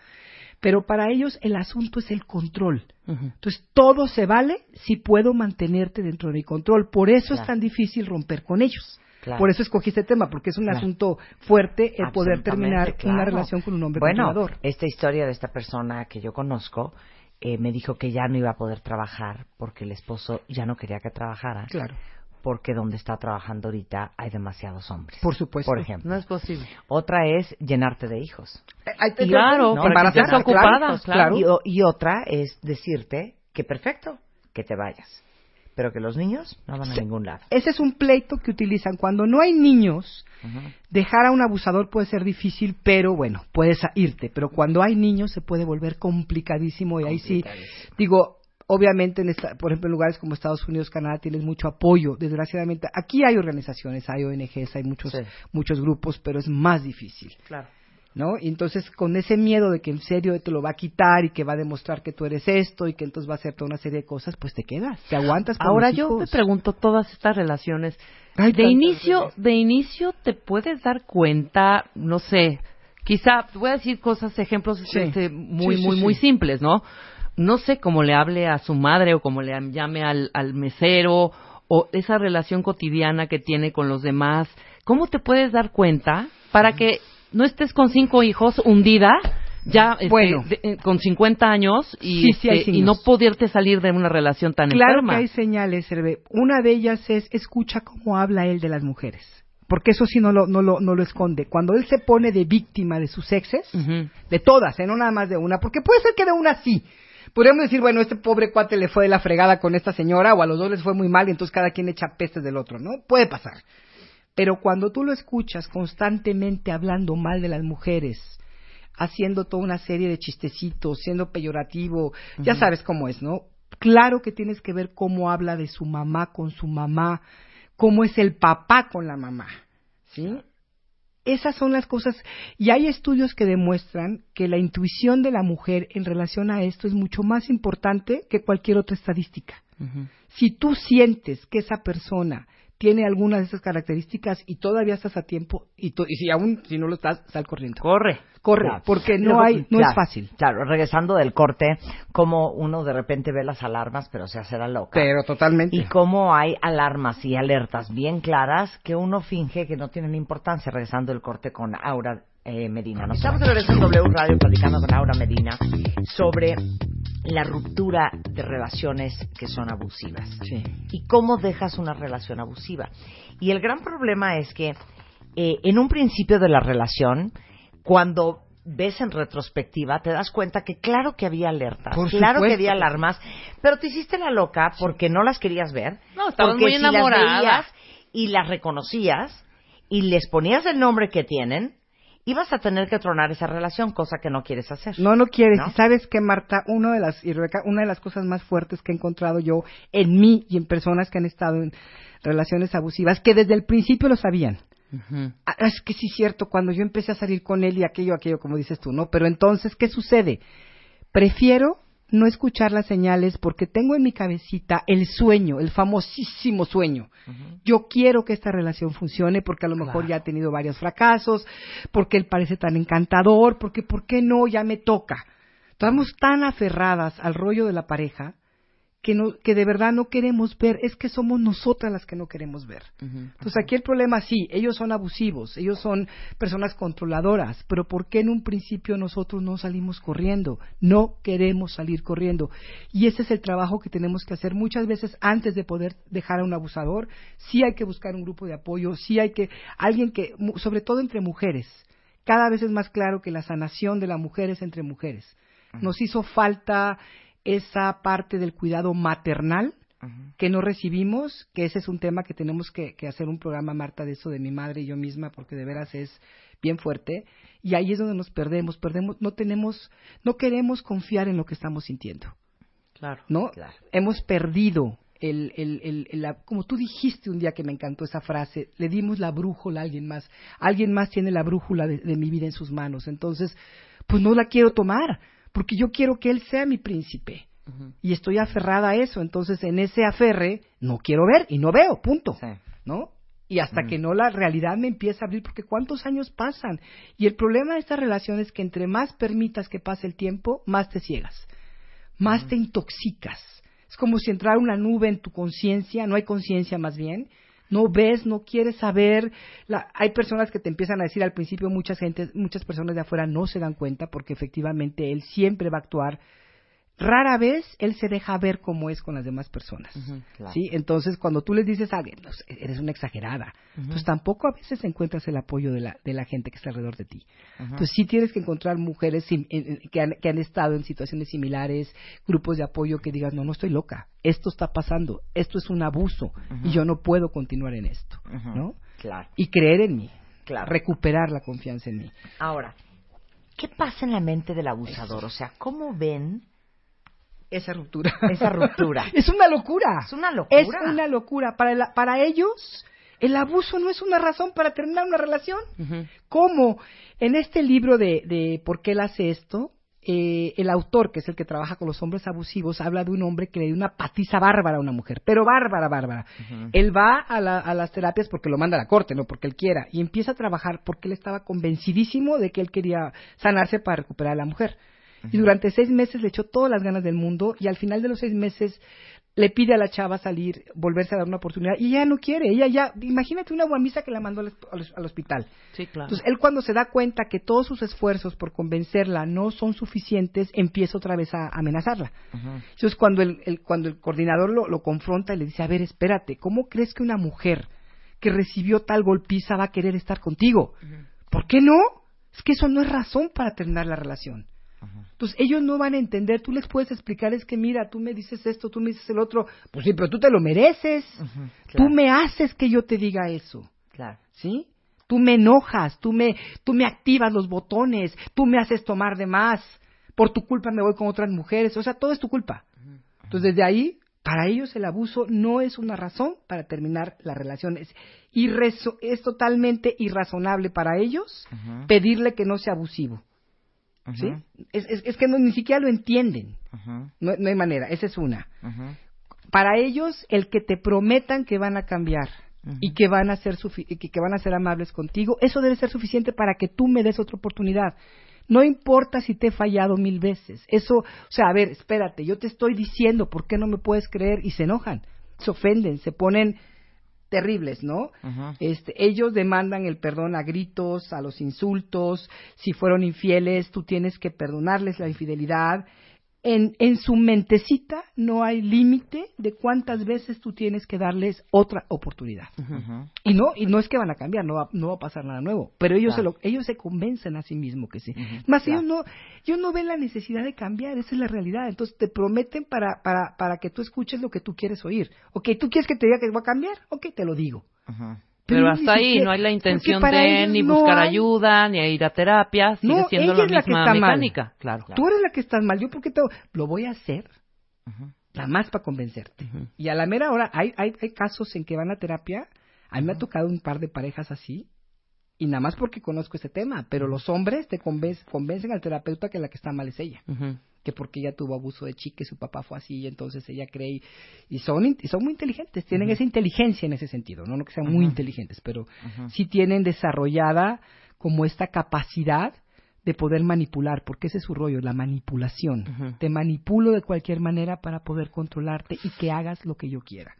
Pero para ellos el asunto es el control. Entonces todo se vale si puedo mantenerte dentro de mi control. Por eso es tan difícil romper con ellos. Claro. Por eso escogí este tema, porque es un Claro. asunto fuerte el poder terminar una relación con un hombre Bueno, controlador. esta historia de esta persona que yo conozco eh, me dijo que ya no iba a poder trabajar porque el esposo ya no quería que trabajara. Claro. Porque donde está trabajando ahorita hay demasiados hombres. Por supuesto. Por ejemplo. No es posible. Otra es llenarte de hijos. Eh, Claro, ¿no? para que estés Embarazada, ocupada, claro. Y, y otra es decirte que perfecto, que te vayas. Pero que los niños no van a ningún lado. Ese es un pleito que utilizan. Cuando no hay niños, dejar a un abusador puede ser difícil, pero bueno, puedes irte. Pero cuando hay niños se puede volver complicadísimo y ahí sí, digo, obviamente, en esta, por ejemplo, en lugares como Estados Unidos, Canadá, tienes mucho apoyo. Desgraciadamente, aquí hay organizaciones, hay ONGs, hay muchos, Sí. muchos grupos, pero es más difícil. Claro. ¿No? Y entonces, con ese miedo de que en serio te lo va a quitar y que va a demostrar que tú eres esto y que entonces va a hacer toda una serie de cosas, pues te quedas, te aguantas. Ahora los yo me hijos. pregunto todas estas relaciones. De inicio, de inicio te puedes dar cuenta, no sé, quizá te voy a decir cosas, ejemplos Sí. este, muy, Sí, sí, muy, muy simples, ¿no? No sé cómo le hable a su madre o cómo le llame al, al mesero o esa relación cotidiana que tiene con los demás. ¿Cómo te puedes dar cuenta para que no estés con cinco hijos hundida? Ya este, Bueno. de- eh, con 50 años y, Sí, sí hay este, y no poderte salir de una relación tan Claro enferma. que hay señales, Hervé. Una de ellas es escucha cómo habla él de las mujeres. Porque eso sí no lo, no lo, no lo esconde. Cuando él se pone de víctima de sus exes, de todas, ¿eh? no nada más de una, porque puede ser que de una sí. Podríamos decir, bueno, este pobre cuate le fue de la fregada con esta señora, o a los dos les fue muy mal, y entonces cada quien echa pestes del otro, ¿no? Puede pasar. Pero cuando tú lo escuchas constantemente hablando mal de las mujeres, haciendo toda una serie de chistecitos, siendo peyorativo, ya sabes cómo es, ¿no? Claro que tienes que ver cómo habla de su mamá con su mamá, cómo es el papá con la mamá, ¿sí? Esas son las cosas, y hay estudios que demuestran que la intuición de la mujer en relación a esto es mucho más importante que cualquier otra estadística. Si tú sientes que esa persona tiene alguna de esas características y todavía estás a tiempo, y, to- y si aún si no lo estás, sal corriendo. Corre. Corre, Claro. porque no hay, no claro, es fácil. Claro, regresando del corte, como uno de repente ve las alarmas, pero se hace la loca. Pero totalmente. Y cómo hay alarmas y alertas bien claras que uno finge que no tienen importancia. Regresando del corte con Aura eh, Medina. Nos estamos de regreso en W Radio platicando con Aura Medina sobre la ruptura de relaciones que son abusivas. Sí. Y cómo dejas una relación abusiva. Y el gran problema es que eh, en un principio de la relación, cuando ves en retrospectiva, te das cuenta que claro que había alertas, Por claro que había alarmas, pero te hiciste la loca porque no las querías ver. No, estabas porque muy si enamorada. las veías y las reconocías y les ponías el nombre que tienen, ibas a tener que tronar esa relación, cosa que no quieres hacer. No, no quieres. ¿No? Y sabes que, Marta, una de las, y Rebeca, una de las cosas más fuertes que he encontrado yo en mí y en personas que han estado en relaciones abusivas, que desde el principio lo sabían. Ah, es que sí es cierto, cuando yo empecé a salir con él y aquello, aquello, como dices tú, ¿no? Pero entonces, ¿qué sucede? Prefiero no escuchar las señales porque tengo en mi cabecita el sueño, el famosísimo sueño. Yo quiero que esta relación funcione porque a lo mejor Claro. ya ha tenido varios fracasos, porque él parece tan encantador, porque ¿por qué no? Ya me toca. Estamos tan aferradas al rollo de la pareja que, no, que de verdad no queremos ver, es que somos nosotras las que no queremos ver. Entonces aquí el problema sí, ellos son abusivos, ellos son personas controladoras, pero ¿por qué en un principio nosotros no salimos corriendo? No queremos salir corriendo. Y ese es el trabajo que tenemos que hacer muchas veces antes de poder dejar a un abusador. Sí hay que buscar un grupo de apoyo, sí hay que, alguien que, sobre todo entre mujeres, cada vez es más claro que la sanación de la mujer es entre mujeres. Nos hizo falta esa parte del cuidado maternal que no recibimos, que ese es un tema que tenemos que, que hacer un programa, Marta, de eso de mi madre y yo misma, porque de veras es bien fuerte. Y ahí es donde nos perdemos, perdemos, no tenemos, no queremos confiar en lo que estamos sintiendo. Claro. ¿no? Hemos perdido el, el, el, el- la- como tú dijiste un día que me encantó esa frase, le dimos la brújula a alguien más. Alguien más tiene la brújula de, de mi vida en sus manos. Entonces, pues no la quiero tomar, porque yo quiero que él sea mi príncipe. Y estoy aferrada a eso. Entonces, en ese aferre, no quiero ver y no veo, punto. ¿No? Y hasta que no la realidad me empieza a abrir, porque cuántos años pasan. Y el problema de esta relación es que entre más permitas que pase el tiempo, más te ciegas más te intoxicas. Es como si entrara una nube en tu conciencia, no hay conciencia más bien, no ves, no quieres saber. La- hay personas que te empiezan a decir al principio, muchas gente, muchas personas de afuera no se dan cuenta porque efectivamente él siempre va a actuar. Rara vez él se deja ver cómo es con las demás personas. claro. ¿sí? Entonces, cuando tú les dices a alguien, "No, eres una exagerada, pues tampoco a veces encuentras el apoyo de la, de la gente que está alrededor de ti. Entonces, sí tienes que encontrar mujeres sim- en- en- que, han, que han estado en situaciones similares, grupos de apoyo que digas, no, no estoy loca, esto está pasando, esto es un abuso y yo no puedo continuar en esto, ¿no? Claro. Y creer en mí, Claro. recuperar la confianza en mí. Ahora, ¿qué pasa en la mente del abusador? O sea, ¿cómo ven esa ruptura? Esa ruptura. es una locura. Es una locura. Es una locura. Para, la- para ellos, el abuso no es una razón para terminar una relación. ¿Cómo? En este libro de, de ¿Por qué él hace esto? eh, el autor, que es el que trabaja con los hombres abusivos, habla de un hombre que le dio una patiza bárbara a una mujer, pero bárbara, bárbara. Él va a, la- a las terapias porque lo manda a la corte, no porque él quiera, y empieza a trabajar porque él estaba convencidísimo de que él quería sanarse para recuperar a la mujer. Y durante seis meses le echó todas las ganas del mundo y al final de los seis meses le pide a la chava salir, volverse a dar una oportunidad y ella no quiere. Ella ya, imagínate una guamisa que la mandó al, al- al hospital. Sí, claro. Entonces él cuando se da cuenta que todos sus esfuerzos por convencerla no son suficientes, empieza otra vez a amenazarla. Entonces cuando el, el- cuando el coordinador lo, lo confronta y le dice, a ver, espérate, ¿cómo crees que una mujer que recibió tal golpiza va a querer estar contigo? ¿Por qué no? Es que eso no es razón para terminar la relación. Entonces ellos no van a entender, tú les puedes explicar, es que mira, tú me dices esto, tú me dices el otro, pues sí, pero tú te lo mereces, tú me haces que yo te diga eso, Claro. ¿sí? Tú me enojas, tú me, tú me activas los botones, tú me haces tomar de más, por tu culpa me voy con otras mujeres, o sea, todo es tu culpa. Entonces desde ahí, para ellos el abuso no es una razón para terminar la relación, es, es totalmente irrazonable para ellos pedirle que no sea abusivo. ¿Sí? Es, es- es que no, ni siquiera lo entienden. No, no hay manera, esa es una. Para ellos, el que te prometan que van a cambiar y que van a ser que, que van a ser amables contigo, eso debe ser suficiente para que tú me des otra oportunidad. No importa si te he fallado mil veces. Eso, o sea, a ver, espérate, yo te estoy diciendo por qué no me puedes creer y se enojan, se ofenden, se ponen terribles, ¿no? Este, ellos demandan el perdón a gritos, a los insultos, si fueron infieles, tú tienes que perdonarles la infidelidad. En, en su mentecita no hay límite de cuántas veces tú tienes que darles otra oportunidad. Y no, y no es que van a cambiar, no va, no va a pasar nada nuevo, pero ellos Claro. se lo, ellos se convencen a sí mismos que sí. Más ellos no, ellos no ven la necesidad de cambiar, esa es la realidad. Entonces te prometen para, para, para que tú escuches lo que tú quieres oír. Ok, tú quieres que te diga que va a cambiar, ok, te lo digo. Pero, Pero hasta ahí no hay la intención de ni no buscar hay- ayuda, ni a ir a terapia, sigue No, siendo ella la es la que está mal. mecánica. Claro. Tú eres la que estás mal. Yo, porque te lo voy a hacer? Nada más para convencerte. Y a la mera hora, hay, hay, hay casos en que van a terapia. A mí me ha tocado un par de parejas así. Y nada más porque conozco ese tema. Pero los hombres te conven- convencen al terapeuta que la que está mal es ella. Que porque ella tuvo abuso de chica y su papá fue así. Y entonces ella cree. Y, y son, y son muy inteligentes. Tienen esa inteligencia en ese sentido. No, no que sean muy inteligentes. Pero sí tienen desarrollada como esta capacidad de poder manipular, porque ese es su rollo, la manipulación. Te manipulo de cualquier manera para poder controlarte y que hagas lo que yo quiera.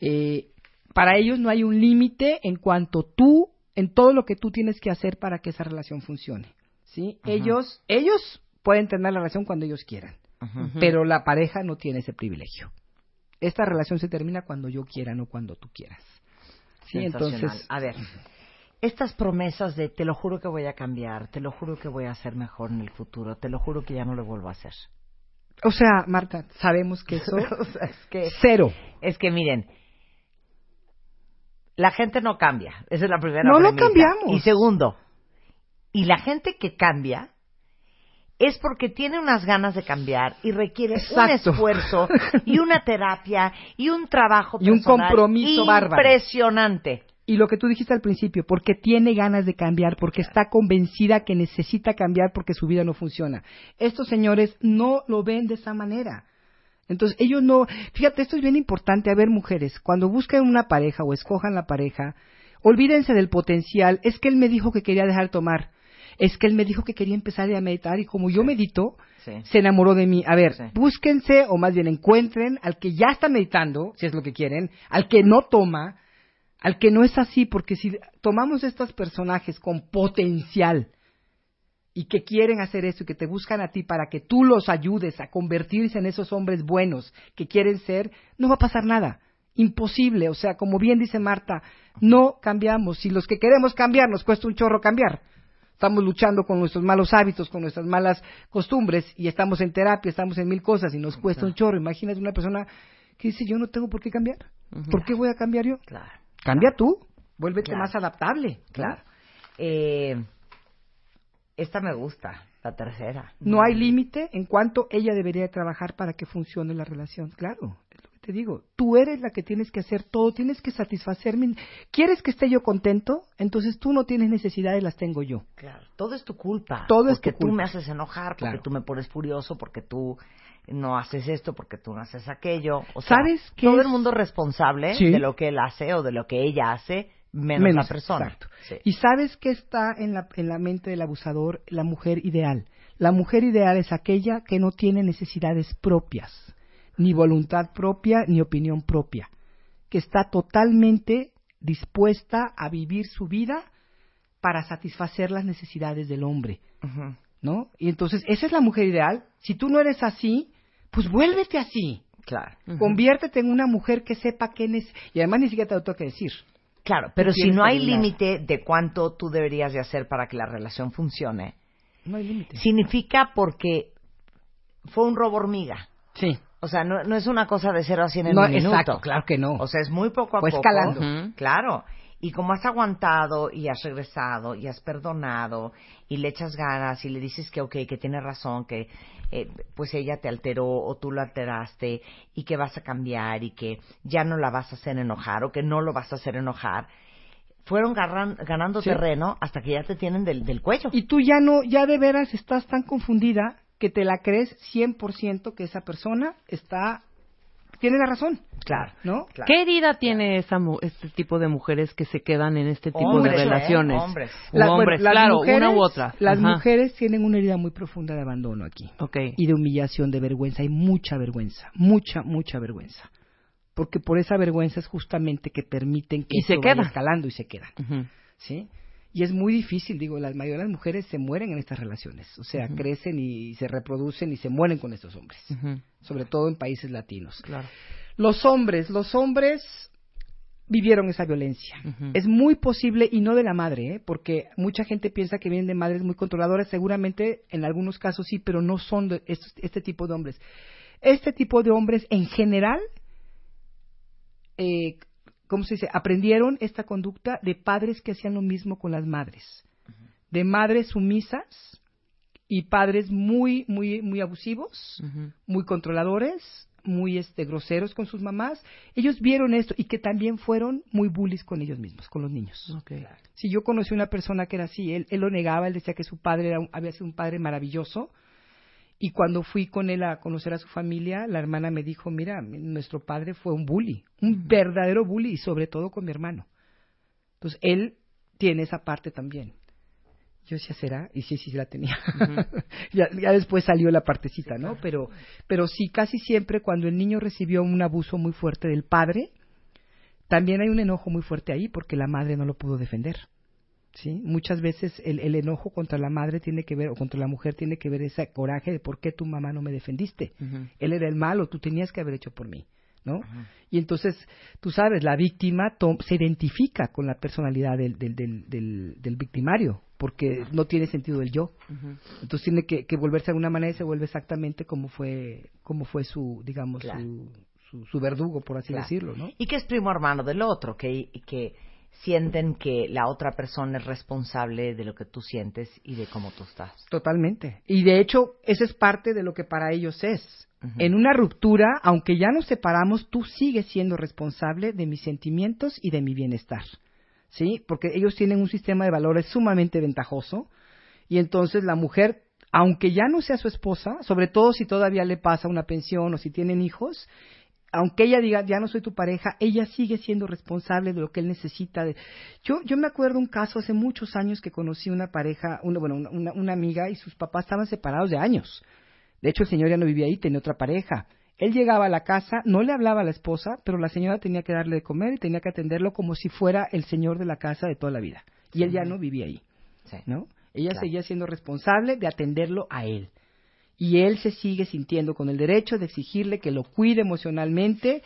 Eh, para ellos no hay un límite en cuanto tú, en todo lo que tú tienes que hacer para que esa relación funcione. ¿sí? Ellos, ellos pueden tener la relación cuando ellos quieran, pero la pareja no tiene ese privilegio. Esta relación se termina cuando yo quiera, no cuando tú quieras. Sí, Sensacional. entonces, a ver, estas promesas de te lo juro que voy a cambiar, te lo juro que voy a hacer mejor en el futuro, te lo juro que ya no lo vuelvo a hacer. o sea, Marta, sabemos que eso O sea, es que cero. es que miren, la gente no cambia. Esa es la primera No lo premisa. cambiamos. Y segundo, y la gente que cambia es porque tiene unas ganas de cambiar y requiere Exacto. un esfuerzo y una terapia y un trabajo Y un compromiso bárbaro. impresionante. Y lo que tú dijiste al principio, porque tiene ganas de cambiar, porque está convencida que necesita cambiar porque su vida no funciona. Estos señores no lo ven de esa manera. Entonces, ellos no, fíjate, esto es bien importante. A ver, mujeres, cuando busquen una pareja o escojan la pareja, olvídense del potencial. Es que él me dijo que quería dejar de tomar. Es que él me dijo que quería empezar a meditar y como yo medito, Sí. se enamoró de mí. A ver, Sí. búsquense o más bien encuentren al que ya está meditando, si es lo que quieren, al que no toma, al que no es así, porque si tomamos estos personajes con potencial y que quieren hacer eso y que te buscan a ti para que tú los ayudes a convertirse en esos hombres buenos que quieren ser, no va a pasar nada. Imposible, o sea, como bien dice Marta, no cambiamos. Si los que queremos cambiar nos cuesta un chorro cambiar, estamos luchando con nuestros malos hábitos, con nuestras malas costumbres y estamos en terapia, estamos en mil cosas y nos cuesta un chorro. Imagínate una persona que dice, yo no tengo por qué cambiar. ¿Por qué voy a cambiar yo? Claro. Cambia tú, vuélvete Claro. más adaptable. Claro. Eh, esta me gusta, la tercera. No hay límite en cuanto ella debería de trabajar para que funcione la relación. Claro, es lo que te digo. Tú eres la que tienes que hacer todo, tienes que satisfacerme. ¿Quieres que esté yo contento? Entonces tú no tienes necesidades, las tengo yo. Claro, todo es tu culpa. Todo es porque tu tú culpa. me haces enojar, porque Claro. tú me pones furioso, porque tú no haces esto, porque tú no haces aquello. O sea, ¿Sabes qué todo es? el mundo es responsable Sí. de lo que él hace o de lo que ella hace, menos, la persona. exacto. Sí. Y sabes qué está en la, en la mente del abusador, la mujer ideal. La mujer ideal es aquella que no tiene necesidades propias, ni voluntad propia, ni opinión propia, que está totalmente dispuesta a vivir su vida para satisfacer las necesidades del hombre. ¿no? Y entonces, esa es la mujer ideal. Si tú no eres así, pues vuélvete así. Claro. Conviértete en una mujer que sepa qué es. Y además ni siquiera te lo tengo que decir. Claro, pero si no hay límite de cuánto tú deberías de hacer para que la relación funcione, No hay límite. significa porque fue un robo hormiga. Sí. O sea, no, no es una cosa de cero a cien en No, un minuto. exacto, claro que no. O sea, es muy poco a poco. escalando. Claro. Y como has aguantado y has regresado y has perdonado y le echas ganas y le dices que ok, que tiene razón, que eh, pues ella te alteró o tú lo alteraste y que vas a cambiar y que ya no la vas a hacer enojar o que no lo vas a hacer enojar, fueron garran- ganando Sí. terreno hasta que ya te tienen del, del cuello. Y tú ya no, ya de veras estás tan confundida que te la crees 100% que esa persona está, tiene la razón. Claro. ¿No? Claro. ¿Qué herida tiene esa mu- este tipo de mujeres que se quedan en este tipo Hombres, de ¿eh? relaciones? Hombres. La- hombres, las claro, mujeres- una u otra. Las Ajá. mujeres tienen una herida muy profunda de abandono aquí. Ok. Y de humillación, de vergüenza. Hay mucha vergüenza. Mucha, mucha vergüenza. Porque por esa vergüenza es justamente que permiten que Y se vaya escalando y se quedan. ¿sí? Y es muy difícil, digo, la mayoría de las mujeres se mueren en estas relaciones, o sea, crecen y se reproducen y se mueren con estos hombres, sobre todo en países latinos. Claro. Los hombres, los hombres vivieron esa violencia. Es muy posible, y no de la madre, ¿eh? porque mucha gente piensa que vienen de madres muy controladoras, seguramente en algunos casos sí, pero no son de estos- este tipo de hombres. Este tipo de hombres en general, eh, ¿cómo se dice? Aprendieron esta conducta de padres que hacían lo mismo con las madres, de madres sumisas y padres muy, muy, muy abusivos, muy controladores, muy este groseros con sus mamás. Ellos vieron esto y que también fueron muy bullies con ellos mismos, con los niños. Si yo conocí una persona que era así, él, él lo negaba, él decía que su padre era un- había sido un padre maravilloso. Y cuando fui con él a conocer a su familia, la hermana me dijo, mira, nuestro padre fue un bully, un verdadero bully, y sobre todo con mi hermano. Entonces, él tiene esa parte también. Yo decía, ¿será? Y sí, sí, la tenía. ya, ya después salió la partecita, ¿no? Pero, pero sí, casi siempre cuando el niño recibió un abuso muy fuerte del padre, también hay un enojo muy fuerte ahí porque la madre no lo pudo defender. ¿Sí? Muchas veces el, el enojo contra la madre tiene que ver, o contra la mujer tiene que ver ese coraje de por qué tu mamá no me defendiste. Él era el malo, tú tenías que haber hecho por mí. ¿no? Y entonces, tú sabes, la víctima se identifica con la personalidad del, del, del, del, del victimario, porque no tiene sentido el yo. Entonces tiene que, que volverse de alguna manera y se vuelve exactamente como fue, como fue su, digamos, Claro. su, su, su verdugo, por así Claro. decirlo, ¿no? Y que es primo hermano del otro, que, que sienten que la otra persona es responsable de lo que tú sientes y de cómo tú estás. Totalmente. Y de hecho, eso es parte de lo que para ellos es. En una ruptura, aunque ya nos separamos, tú sigues siendo responsable de mis sentimientos y de mi bienestar. ¿Sí? Porque ellos tienen un sistema de valores sumamente ventajoso y entonces la mujer, aunque ya no sea su esposa, sobre todo si todavía le pasa una pensión o si tienen hijos, aunque ella diga ya no soy tu pareja, ella sigue siendo responsable de lo que él necesita. De... Yo, yo me acuerdo un caso hace muchos años que conocí una pareja, una, bueno, una, amiga y sus papás estaban separados de años. De hecho, el señor ya no vivía ahí, tenía otra pareja. Él llegaba a la casa, no le hablaba a la esposa, pero la señora tenía que darle de comer y tenía que atenderlo como si fuera el señor de la casa de toda la vida. Y él ya no vivía ahí, ¿no? Ella Claro. seguía siendo responsable de atenderlo a él. Y él se sigue sintiendo con el derecho de exigirle que lo cuide emocionalmente.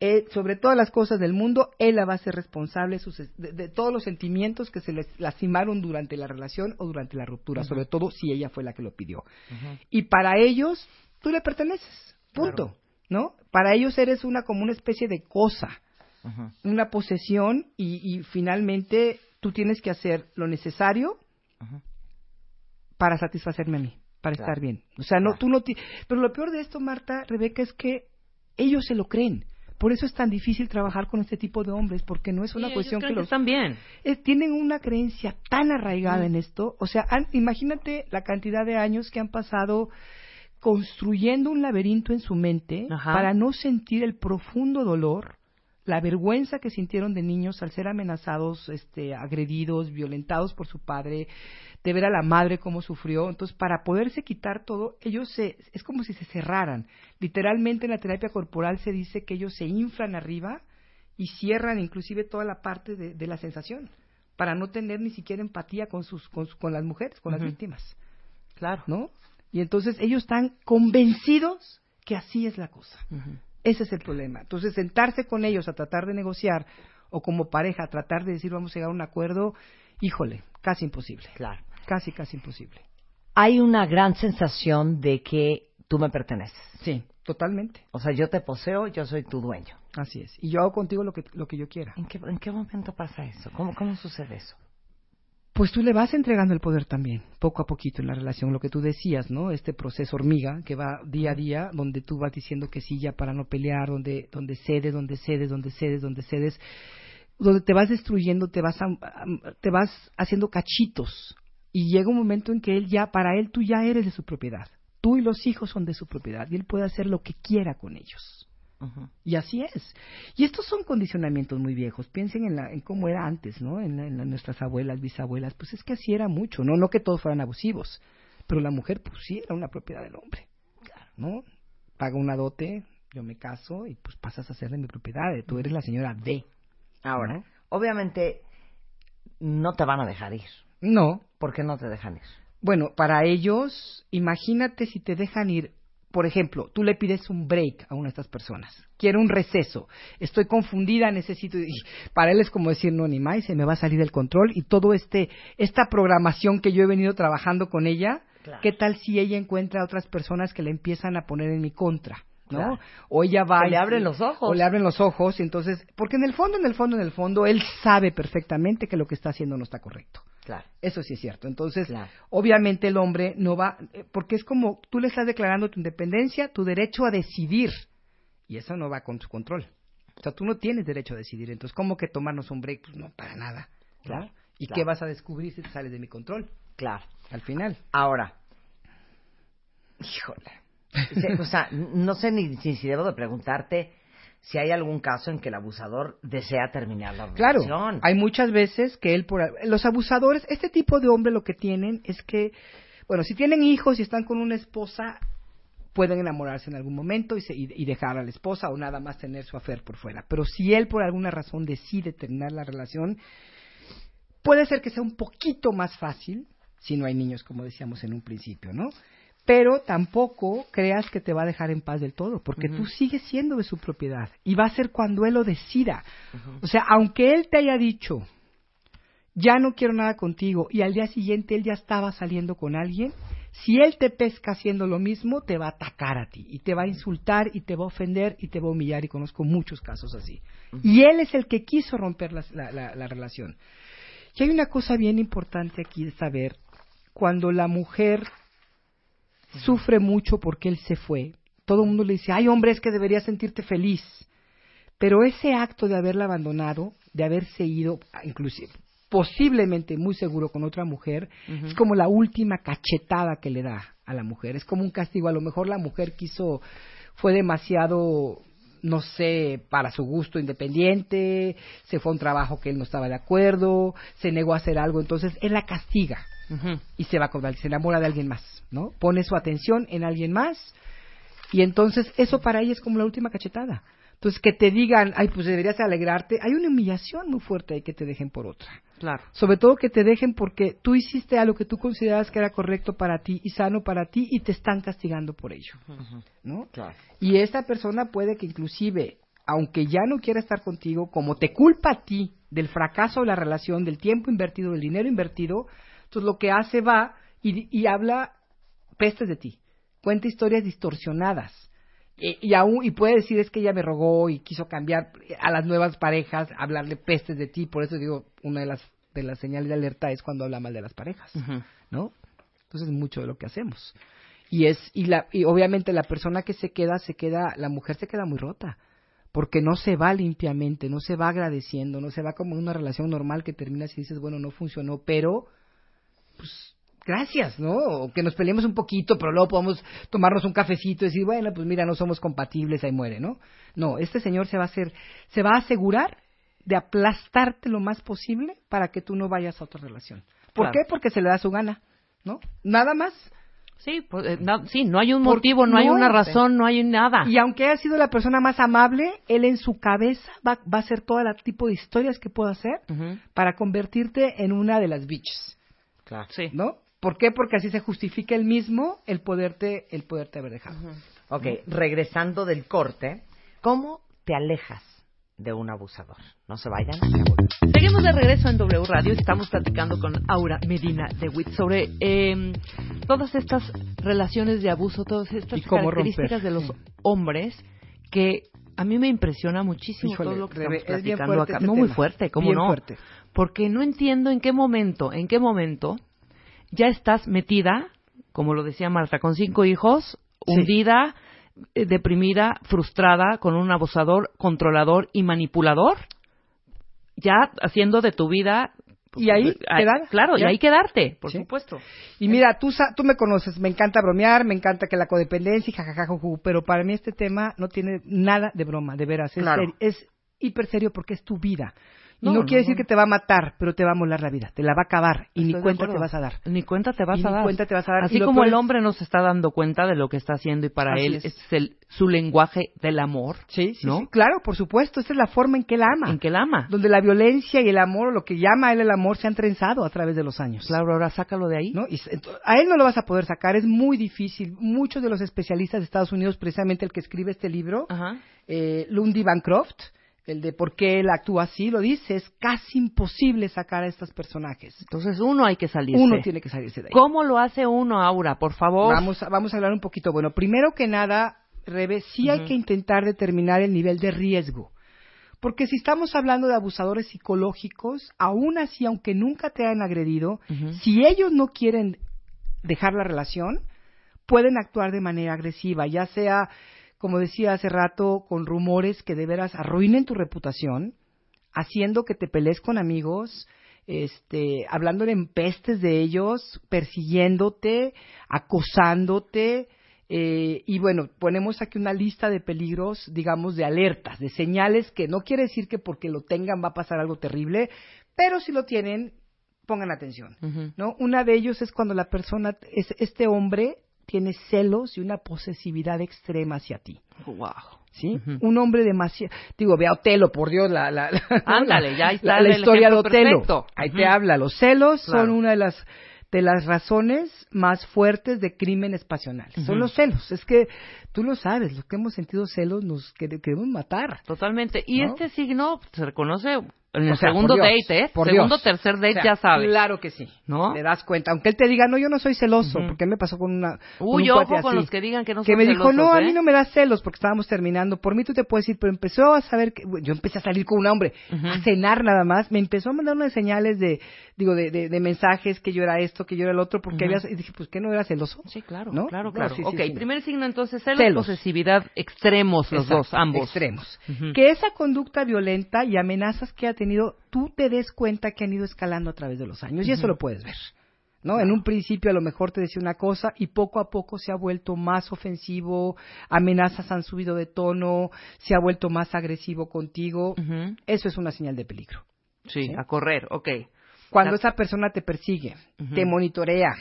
Eh, sobre todas las cosas del mundo, él la va a ser responsable de, sus- de- de todos los sentimientos que se les lastimaron durante la relación o durante la ruptura, sobre todo si ella fue la que lo pidió. Y para ellos, tú le perteneces, punto, ¿no? Para ellos eres una como una especie de cosa, una posesión y, y finalmente tú tienes que hacer lo necesario para satisfacerme a mí, para Claro. estar bien. O sea, no, tú no Pero lo peor de esto, Marta, Rebeca, es que ellos se lo creen. Por eso es tan difícil trabajar con este tipo de hombres, porque no es una cuestión que los... están bien. Eh, tienen una creencia tan arraigada Mm. en esto. O sea, han- imagínate la cantidad de años que han pasado construyendo un laberinto en su mente Ajá. para no sentir el profundo dolor, la vergüenza que sintieron de niños al ser amenazados, este, agredidos, violentados por su padre, de ver a la madre cómo sufrió. Entonces, para poderse quitar todo, ellos se, es como si se cerraran. Literalmente en la terapia corporal se dice que ellos se inflan arriba y cierran inclusive toda la parte de, de la sensación para no tener ni siquiera empatía con sus con, su- con las mujeres, con las víctimas. Claro. ¿No? Y entonces ellos están convencidos que así es la cosa. Ese es el problema. Entonces, sentarse con ellos a tratar de negociar o como pareja a tratar de decir vamos a llegar a un acuerdo, híjole, casi imposible. Claro. Casi, casi imposible. Hay una gran sensación de que tú me perteneces. Sí, totalmente. O sea, yo te poseo, yo soy tu dueño. Así es. Y yo hago contigo lo que, lo que yo quiera. ¿En qué, en qué momento pasa eso? ¿Cómo, cómo sucede eso? Pues tú le vas entregando el poder también, poco a poquito en la relación, lo que tú decías, ¿no? Este proceso hormiga que va día a día, donde tú vas diciendo que sí ya para no pelear, donde, donde cedes, donde cedes, donde cedes, donde cedes, donde te vas destruyendo, te vas, am- te vas haciendo cachitos. Y llega un momento en que él ya, para él tú ya eres de su propiedad. Tú y los hijos son de su propiedad y él puede hacer lo que quiera con ellos. Y así es. Y estos son condicionamientos muy viejos. Piensen en, la, en cómo era antes, ¿no? En, la- en la- nuestras abuelas, bisabuelas. Pues es que así era mucho, ¿no? No que todos fueran abusivos. Pero la mujer, pues sí, era una propiedad del hombre. ¿No? Paga una dote, yo me caso y pues pasas a ser de mi propiedad. Tú eres la señora D. Ahora, ¿no? obviamente no te van a dejar ir. No. ¿Por qué no te dejan ir? Bueno, para ellos, imagínate si te dejan ir. Por ejemplo, tú le pides un break a una de estas personas. Quiero un receso. Estoy confundida, necesito. y para él es como decir, no, ni más, se me va a salir del control. Y todo este, esta programación que yo he venido trabajando con ella, Claro. ¿qué tal si ella encuentra a otras personas que le empiezan a poner en mi contra? ¿no? Claro. O ella va y- le abren los ojos. O le abren los ojos, y entonces, porque en el fondo, en el fondo, en el fondo, él sabe perfectamente que lo que está haciendo no está correcto. Claro. Eso sí es cierto. Entonces, Claro. obviamente el hombre no va, eh, porque es como tú le estás declarando tu independencia, tu derecho a decidir, y eso no va con su control. O sea, tú no tienes derecho a decidir. Entonces, ¿cómo que tomarnos un break? Pues no, para nada. Claro, ¿Y claro. qué vas a descubrir si te sales de mi control? Claro. Al final. Ahora, híjole. O sea, no sé ni, ni si debo de preguntarte si hay algún caso en que el abusador desea terminar la Claro, relación. hay muchas veces que él por los abusadores, este tipo de hombre lo que tienen es que, bueno, si tienen hijos y están con una esposa, pueden enamorarse en algún momento y, se- y- y dejar a la esposa o nada más tener su afer por fuera. Pero si él por alguna razón decide terminar la relación, puede ser que sea un poquito más fácil si no hay niños, como decíamos en un principio, ¿no? Pero tampoco creas que te va a dejar en paz del todo, porque tú sigues siendo de su propiedad y va a ser cuando él lo decida. O sea, aunque él te haya dicho, ya no quiero nada contigo, y al día siguiente él ya estaba saliendo con alguien, si él te pesca haciendo lo mismo, te va a atacar a ti, y te va a insultar, y te va a ofender, y te va a humillar, y conozco muchos casos así. Y él es el que quiso romper la- la relación. Y hay una cosa bien importante aquí de saber, cuando la mujer sufre mucho porque él se fue, todo el mundo le dice, ay hombre, es que deberías sentirte feliz. Pero ese acto de haberla abandonado, de haberse ido, inclusive, posiblemente muy seguro con otra mujer, es como la última cachetada que le da a la mujer. Es como un castigo. A lo mejor la mujer quiso, fue demasiado, no sé, para su gusto independiente, se fue a un trabajo que él no estaba de acuerdo, se negó a hacer algo, entonces él la castiga y se va con se enamora de alguien más, ¿no? Pone su atención en alguien más y entonces eso para ella es como la última cachetada. Entonces que te digan, ay, pues deberías alegrarte, hay una humillación muy fuerte ahí que te dejen por otra. Claro. Sobre todo que te dejen porque tú hiciste algo que tú considerabas que era correcto para ti y sano para ti y te están castigando por ello, ¿no? Y esta persona puede que inclusive, aunque ya no quiera estar contigo, como te culpa a ti del fracaso de la relación, del tiempo invertido, del dinero invertido, entonces lo que hace va y, y habla pestes de ti, cuenta historias distorsionadas. Y, y aún y puede decir es que ella me rogó y quiso cambiar a las nuevas parejas, hablarle pestes de ti, por eso digo, una de las de las señales de alerta es cuando habla mal de las parejas, ¿no? Entonces es mucho de lo que hacemos. Y es y la y obviamente la persona que se queda se queda la mujer se queda muy rota porque no se va limpiamente, no se va agradeciendo, no se va como en una relación normal que terminas y dices, bueno, no funcionó, pero pues gracias, ¿no? O que nos peleemos un poquito, pero luego podemos tomarnos un cafecito y decir, bueno, pues mira, no somos compatibles, ahí muere, ¿no? No, este señor se va a hacer, se va a asegurar de aplastarte lo más posible para que tú no vayas a otra relación. ¿Por Claro. qué? Porque se le da su gana, ¿no? Nada más. Sí, pues, eh, na- sí, no hay un motivo, no, hay no, una razón, no hay nada. Y aunque haya sido la persona más amable, él en su cabeza va, va a hacer todo el tipo de historias que pueda hacer para convertirte en una de las bitches. Claro. Sí. ¿No? ¿Por qué? Porque así se justifica el mismo el poderte, el poderte haber dejado. Ok, regresando del corte, ¿cómo te alejas de un abusador? No se vayan. Seguimos de regreso en W Radio. Estamos platicando con Aura Medina de WIT sobre eh, todas estas relaciones de abuso, todas estas Y características romper. de los hombres que a mí me impresiona muchísimo Híjole, todo lo que estamos platicando acá. este no muy fuerte, ¿cómo Bien no? fuerte. Porque no entiendo en qué momento, en qué momento ya estás metida, como lo decía Marta, con cinco hijos, hundida, eh, deprimida, frustrada, con un abusador, controlador y manipulador, ya haciendo de tu vida. Y ahí Ah, quedar. Claro, y ahí quedarte, por Sí. supuesto. Y mira, tú, tú me conoces, me encanta bromear, me encanta que la codependencia y jajajajuju, pero para mí este tema no tiene nada de broma, de veras. Es, Claro. seri- es hiper serio porque es tu vida. Y No, no, no, quiere decir que te va a matar, pero te va a molar la vida, te la va a acabar y Estoy ni cuenta te vas a dar. Ni cuenta te vas Y a ni dar. cuenta te vas a dar. Así como el hombre no se está dando cuenta de lo que está haciendo y para Así él es. es el, su lenguaje del amor. Sí, sí, ¿no? sí, claro, por supuesto, esa es la forma en que él ama. En que él ama. Donde la violencia y el amor, o lo que llama él el amor, se han trenzado a través de los años. Claro, ahora sácalo de ahí. ¿no? Y a él no lo vas a poder sacar, es muy difícil. Muchos de los especialistas de Estados Unidos, precisamente el que escribe este libro, Ajá. eh, Lundy Bancroft, el de por qué él actúa así, lo dice, es casi imposible sacar a estos personajes. Entonces uno hay que salirse. Uno tiene que salirse de ahí. ¿Cómo lo hace uno, Aura? Por favor. Vamos a, vamos a hablar un poquito. Bueno, primero que nada, Rebe, sí hay que intentar determinar el nivel de riesgo. Porque si estamos hablando de abusadores psicológicos, aún así, aunque nunca te hayan agredido, si ellos no quieren dejar la relación, pueden actuar de manera agresiva, ya sea, como decía hace rato, con rumores que de veras arruinen tu reputación, haciendo que te pelees con amigos, este, hablándole en pestes de ellos, persiguiéndote, acosándote, Eh, y bueno, ponemos aquí una lista de peligros, digamos, de alertas, de señales que no quiere decir que porque lo tengan va a pasar algo terrible, pero si lo tienen, pongan atención. ¿no? Una de ellos es cuando la persona, es, este hombre tiene celos y una posesividad extrema hacia ti. Wow. ¿Sí? Un hombre demasiado. Digo, ve a Otelo, por Dios, la, la, la- Ándale, la- ya está la, el historia de Otelo. perfecto. Ahí te habla. Los celos Claro. son una de las de las razones más fuertes de crímenes pasionales. Son los celos. Es que tú lo sabes, los que hemos sentido celos nos quere- queremos matar. Totalmente. Y ¿No? este signo se reconoce en el O sea, segundo date, ¿eh? por segundo, Dios. tercer date, O sea, ya sabes. Claro que sí. ¿No? Te das cuenta. Aunque él te diga, no, yo no soy celoso, Ujú. porque me pasó con una. con Uy, un ojo con así, los que digan que no que son me dijo, no, a ¿eh? mí no me da celos porque estábamos terminando. Por mí tú te puedes ir, pero empezó a saber que. Yo empecé a salir con un hombre, a cenar nada más. Me empezó a mandar unas señales de, digo, de, de, de mensajes que yo era esto, que yo era el otro, porque había. Y dije, pues, ¿qué no era celoso? Sí, claro, ¿No? claro, claro. sí, ok, sí, primer signo entonces, celos, Celos. posesividad, extremos los Exacto, dos, ambos. Extremos. Que esa conducta violenta y amenazas que ha tenido, tú te des cuenta que han ido escalando a través de los años. Y eso lo puedes ver. ¿No? En un principio a lo mejor te decía una cosa y poco a poco se ha vuelto más ofensivo, amenazas han subido de tono, se ha vuelto más agresivo contigo. Eso es una señal de peligro. Sí, a correr, ok. Cuando La- esa persona te persigue, te monitorea,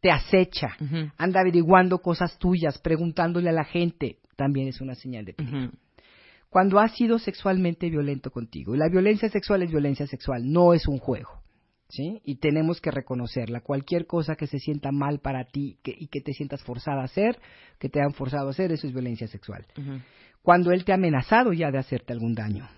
te acecha, anda averiguando cosas tuyas, preguntándole a la gente, también es una señal de peligro. Cuando has sido sexualmente violento contigo. Y la violencia sexual es violencia sexual, no es un juego. ¿Sí? Y tenemos que reconocerla. Cualquier cosa que se sienta mal para ti que- y que te sientas forzada a hacer, que te han forzado a hacer, eso es violencia sexual. Cuando él te ha amenazado ya de hacerte algún daño.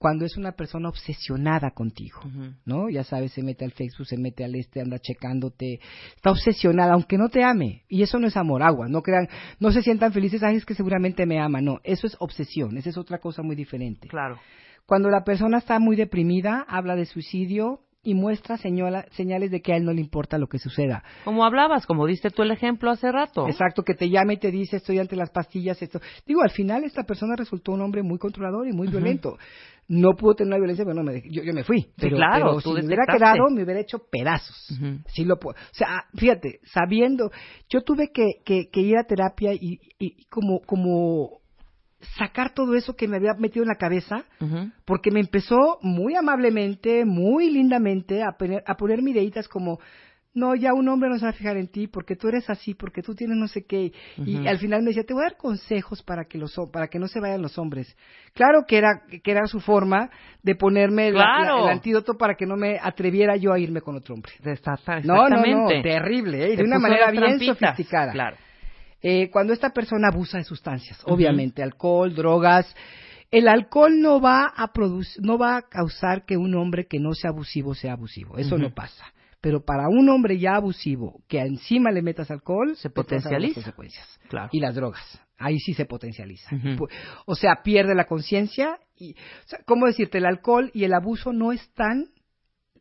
Cuando es una persona obsesionada contigo. ¿no? Ya sabes, se mete al Facebook, se mete al este, anda checándote, está obsesionada, aunque no te ame. Y eso no es amor, agua, no crean, no se sientan felices, ay, es que seguramente me ama, no, eso es obsesión, esa es otra cosa muy diferente. Claro. Cuando la persona está muy deprimida, habla de suicidio y muestra señala- señales de que a él no le importa lo que suceda. Como hablabas, como diste tú el ejemplo hace rato. Exacto, que te llame y te dice, estoy ante las pastillas, esto. Digo, al final esta persona resultó un hombre muy controlador y muy violento. No pudo tener una violencia, pero no me yo, yo me fui. Pero, claro, pero tú si me hubiera quedado, me hubiera hecho pedazos. Sí lo puedo. O sea, fíjate, sabiendo, yo tuve que, que, que ir a terapia y, y- y como, como sacar todo eso que me había metido en la cabeza, porque me empezó muy amablemente, muy lindamente a poner, a poner ideitas como, no, ya un hombre no se va a fijar en ti porque tú eres así, porque tú tienes no sé qué. Y al final me decía, te voy a dar consejos para que los para que no se vayan los hombres. Claro que era que era su forma de ponerme la- la- Claro. el antídoto para que no me atreviera yo a irme con otro hombre. Exacta- No, no, no, exactamente. terrible, ¿eh? De una manera bien sofisticada. Claro. Eh, cuando esta persona abusa de sustancias, obviamente, alcohol, drogas, el alcohol no va a producir, no va a causar que un hombre que no sea abusivo sea abusivo, eso no pasa. Pero para un hombre ya abusivo, que encima le metas alcohol, Se pueden dar las potencializa. consecuencias. Claro. Y las drogas, ahí sí se potencializa. O sea, pierde la conciencia y, o sea, ¿cómo decirte? El alcohol y el abuso no están,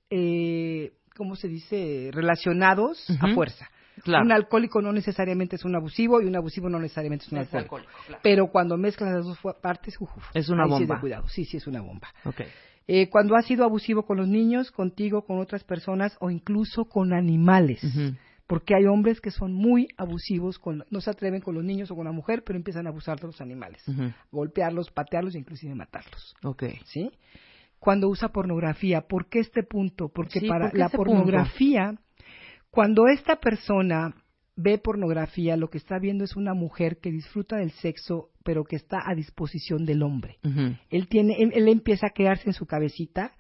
eh, ¿cómo se dice? Relacionados a fuerza. Claro. Un alcohólico no necesariamente es un abusivo y un abusivo no necesariamente es un Es alcohólico. alcohólico, claro. Pero cuando mezclas las dos partes, uf, Es una ahí sí bomba. de cuidado, sí, sí es una bomba. Eh, cuando has sido abusivo con los niños, contigo, con otras personas o incluso con animales. Porque hay hombres que son muy abusivos, con, no se atreven con los niños o con la mujer, pero empiezan a abusar de los animales. Golpearlos, patearlos e inclusive matarlos. Ok. ¿Sí? Cuando usa pornografía, ¿por qué este punto? Porque Sí, para ¿por qué la punto? Cuando esta persona ve pornografía, lo que está viendo es una mujer que disfruta del sexo, pero que está a disposición del hombre. Él tiene, él, él empieza a crearse en su cabecita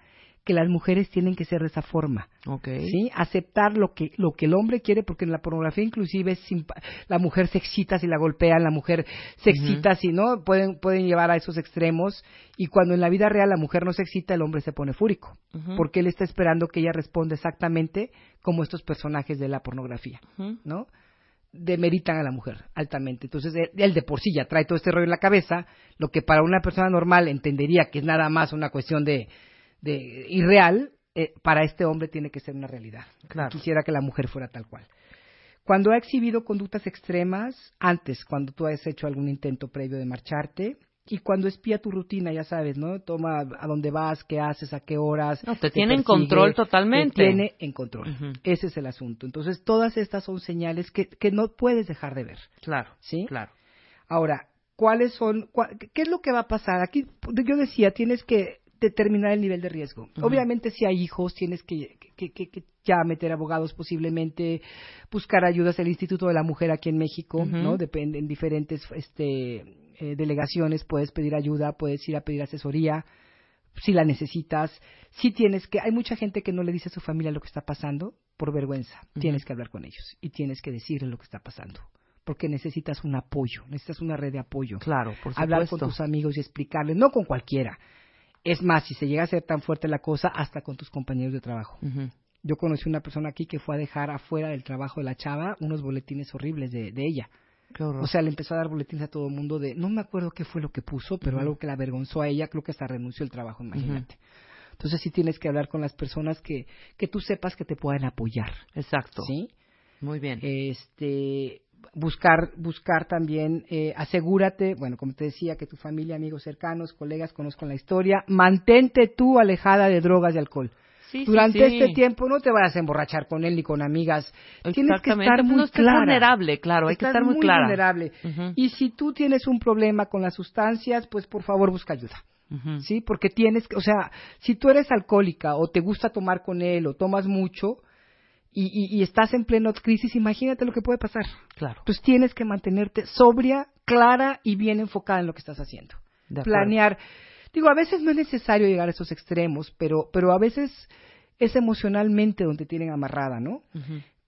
que las mujeres tienen que ser de esa forma. Ok. ¿sí? Aceptar lo que, lo que el hombre quiere, porque en la pornografía inclusive es la mujer se excita si la golpean, la mujer se excita si no, pueden, pueden llevar a esos extremos, y cuando en la vida real la mujer no se excita, el hombre se pone fúrico, porque él está esperando que ella responda exactamente como estos personajes de la pornografía. ¿no? demeritan a la mujer altamente. Entonces, él, él de por sí ya trae todo este rollo en la cabeza, lo que para una persona normal entendería que es nada más una cuestión de, de irreal, eh, para este hombre tiene que ser una realidad. Claro. Quisiera que la mujer fuera tal cual. Cuando ha exhibido conductas extremas, antes, cuando tú has hecho algún intento previo de marcharte, y cuando espía tu rutina, ya sabes, ¿no? Toma a dónde vas, qué haces, a qué horas. No, te tiene en control totalmente. Te tiene en control. Ese es el asunto. Entonces, todas estas son señales que, que no puedes dejar de ver. Claro, ¿Sí? claro. Ahora, ¿cuáles son, cua- qué es lo que va a pasar? Aquí, yo decía, tienes que determinar el nivel de riesgo. Obviamente, si hay hijos, tienes que, que, que- que ya meter abogados posiblemente, buscar ayudas del Instituto de la Mujer aquí en México. ¿no? Depende, en diferentes este, eh, delegaciones puedes pedir ayuda, puedes ir a pedir asesoría si la necesitas, si tienes que, hay mucha gente que no le dice a su familia lo que está pasando por vergüenza, tienes que hablar con ellos y tienes que decirles lo que está pasando, porque necesitas un apoyo, necesitas una red de apoyo. Claro, por Hablar supuesto. con tus amigos y explicarles, no con cualquiera. Es más, si se llega a ser tan fuerte la cosa, hasta con tus compañeros de trabajo. Yo conocí una persona aquí que fue a dejar afuera del trabajo de la chava unos boletines horribles de, de ella. Qué. O sea, le empezó a dar boletines a todo el mundo de, no me acuerdo qué fue lo que puso, pero algo que la avergonzó a ella, creo que hasta renunció el trabajo, imagínate. Entonces sí tienes que hablar con las personas que, que tú sepas que te puedan apoyar. Exacto. ¿Sí? Muy bien. Este, buscar, buscar también, eh, asegúrate, bueno, como te decía, que tu familia, amigos cercanos, colegas conozcan la historia. Mantente tú alejada de drogas y alcohol. Sí, sí, Durante sí. este tiempo no te vayas a emborrachar con él ni con amigas. Tienes que estar muy no clara. vulnerable, claro, hay que estar muy, clara. vulnerable. Ujú. Y si tú tienes un problema con las sustancias, pues por favor busca ayuda. ¿Sí? Porque tienes, que- o sea, si tú eres alcohólica o te gusta tomar con él o tomas mucho y, y- y estás en pleno crisis, imagínate lo que puede pasar. Claro. Entonces tienes que mantenerte sobria, clara y bien enfocada en lo que estás haciendo. Planear. Digo, a veces no es necesario llegar a esos extremos, pero, pero a veces es emocionalmente donde tienen amarrada, ¿no?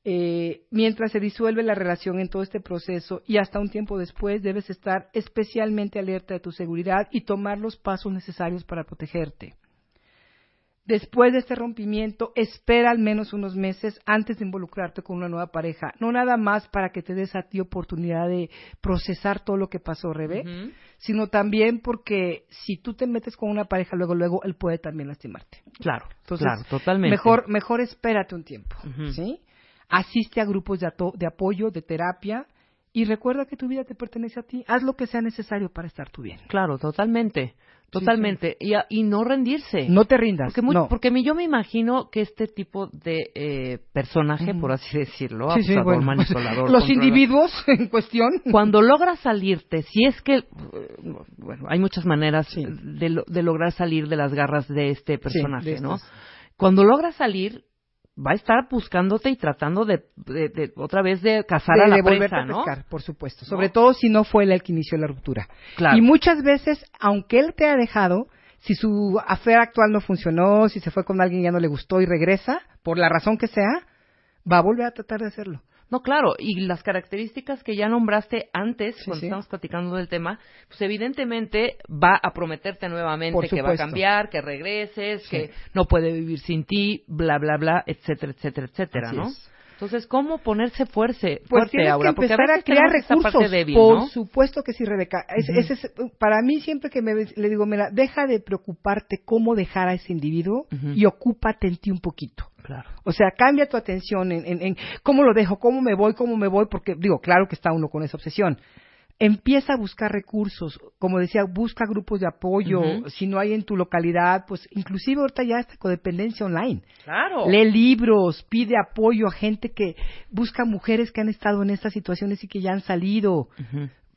Eh, mientras se disuelve la relación en todo este proceso y hasta un tiempo después debes estar especialmente alerta de tu seguridad y tomar los pasos necesarios para protegerte. Después de este rompimiento, espera al menos unos meses antes de involucrarte con una nueva pareja. No nada más para que te des a ti oportunidad de procesar todo lo que pasó, Rebe, Ujú. sino también porque si tú te metes con una pareja luego, luego, él puede también lastimarte. Claro, Entonces, claro, totalmente. Mejor, mejor espérate un tiempo. ¿sí? Asiste a grupos de, ato- de apoyo, de terapia, y recuerda que tu vida te pertenece a ti. Haz lo que sea necesario para estar tú bien. Claro, totalmente. Totalmente. Y, a- y no rendirse. No te rindas. Porque, muy- no. porque yo me imagino que este tipo de eh, personaje, por así decirlo, Sí, abusador, bueno, manipulador, Los individuos en cuestión. cuando logras salirte, si es que, eh, bueno, hay muchas maneras de, de lograr salir de las garras de este personaje, de ¿no? Cuando logras salir, va a estar buscándote y tratando de, de- de- otra vez de cazar a la de presa, a ¿no? pescar, por supuesto. Sobre todo si no fue él el que inició la ruptura. Claro. Y muchas veces, aunque él te ha dejado, si su affair actual no funcionó, si se fue con alguien y ya no le gustó y regresa, por la razón que sea, va a volver a tratar de hacerlo. No, claro, y las características que ya nombraste antes, cuando sí. estamos platicando del tema, pues evidentemente va a prometerte nuevamente que va a cambiar, que regreses, Sí. que no puede vivir sin ti, bla, bla, bla, etcétera, etcétera, etcétera, Así ¿no? es. Entonces, ¿cómo ponerse fuerza, Pues fuerte, Aura? que Porque a empezar a, veces crear recursos. parte débil, Por ¿no? supuesto que sí, Rebeca. Es- ese es- para mí siempre que me le digo, mira, deja de preocuparte cómo dejar a ese individuo y ocúpate en ti un poquito. Claro. O sea, cambia tu atención en, en, en cómo lo dejo, cómo me voy, cómo me voy, porque digo, claro que está uno con esa obsesión. Empieza a buscar recursos, como decía, busca grupos de apoyo, si no hay en tu localidad, pues inclusive ahorita ya está codependencia online. Claro. Lee libros, pide apoyo a gente que busca mujeres que han estado en estas situaciones y que ya han salido.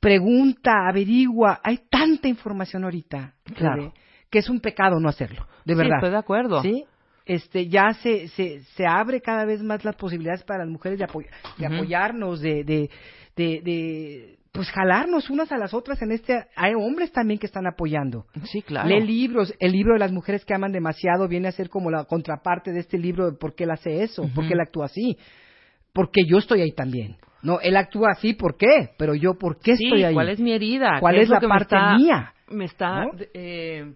Pregunta, averigua. Hay tanta información ahorita. Claro. Que es un pecado no hacerlo. De Sí, verdad. estoy de acuerdo. Sí. Este, ya se, se, se abre cada vez más las posibilidades para las mujeres de, apoy- de apoyarnos, de, de, de, de, pues jalarnos unas a las otras en este. Hay hombres también que están apoyando. Sí, claro. Lee libros. El libro de las mujeres que aman demasiado viene a ser como la contraparte de este libro de por qué él hace eso, por qué él actúa así. Porque yo estoy ahí también. No, él actúa así, ¿por qué? Pero yo, ¿por qué Sí, estoy ahí? ¿cuál es mi herida? ¿Cuál ¿Qué es lo la que me parte está- mía? Me está, ¿No? eh,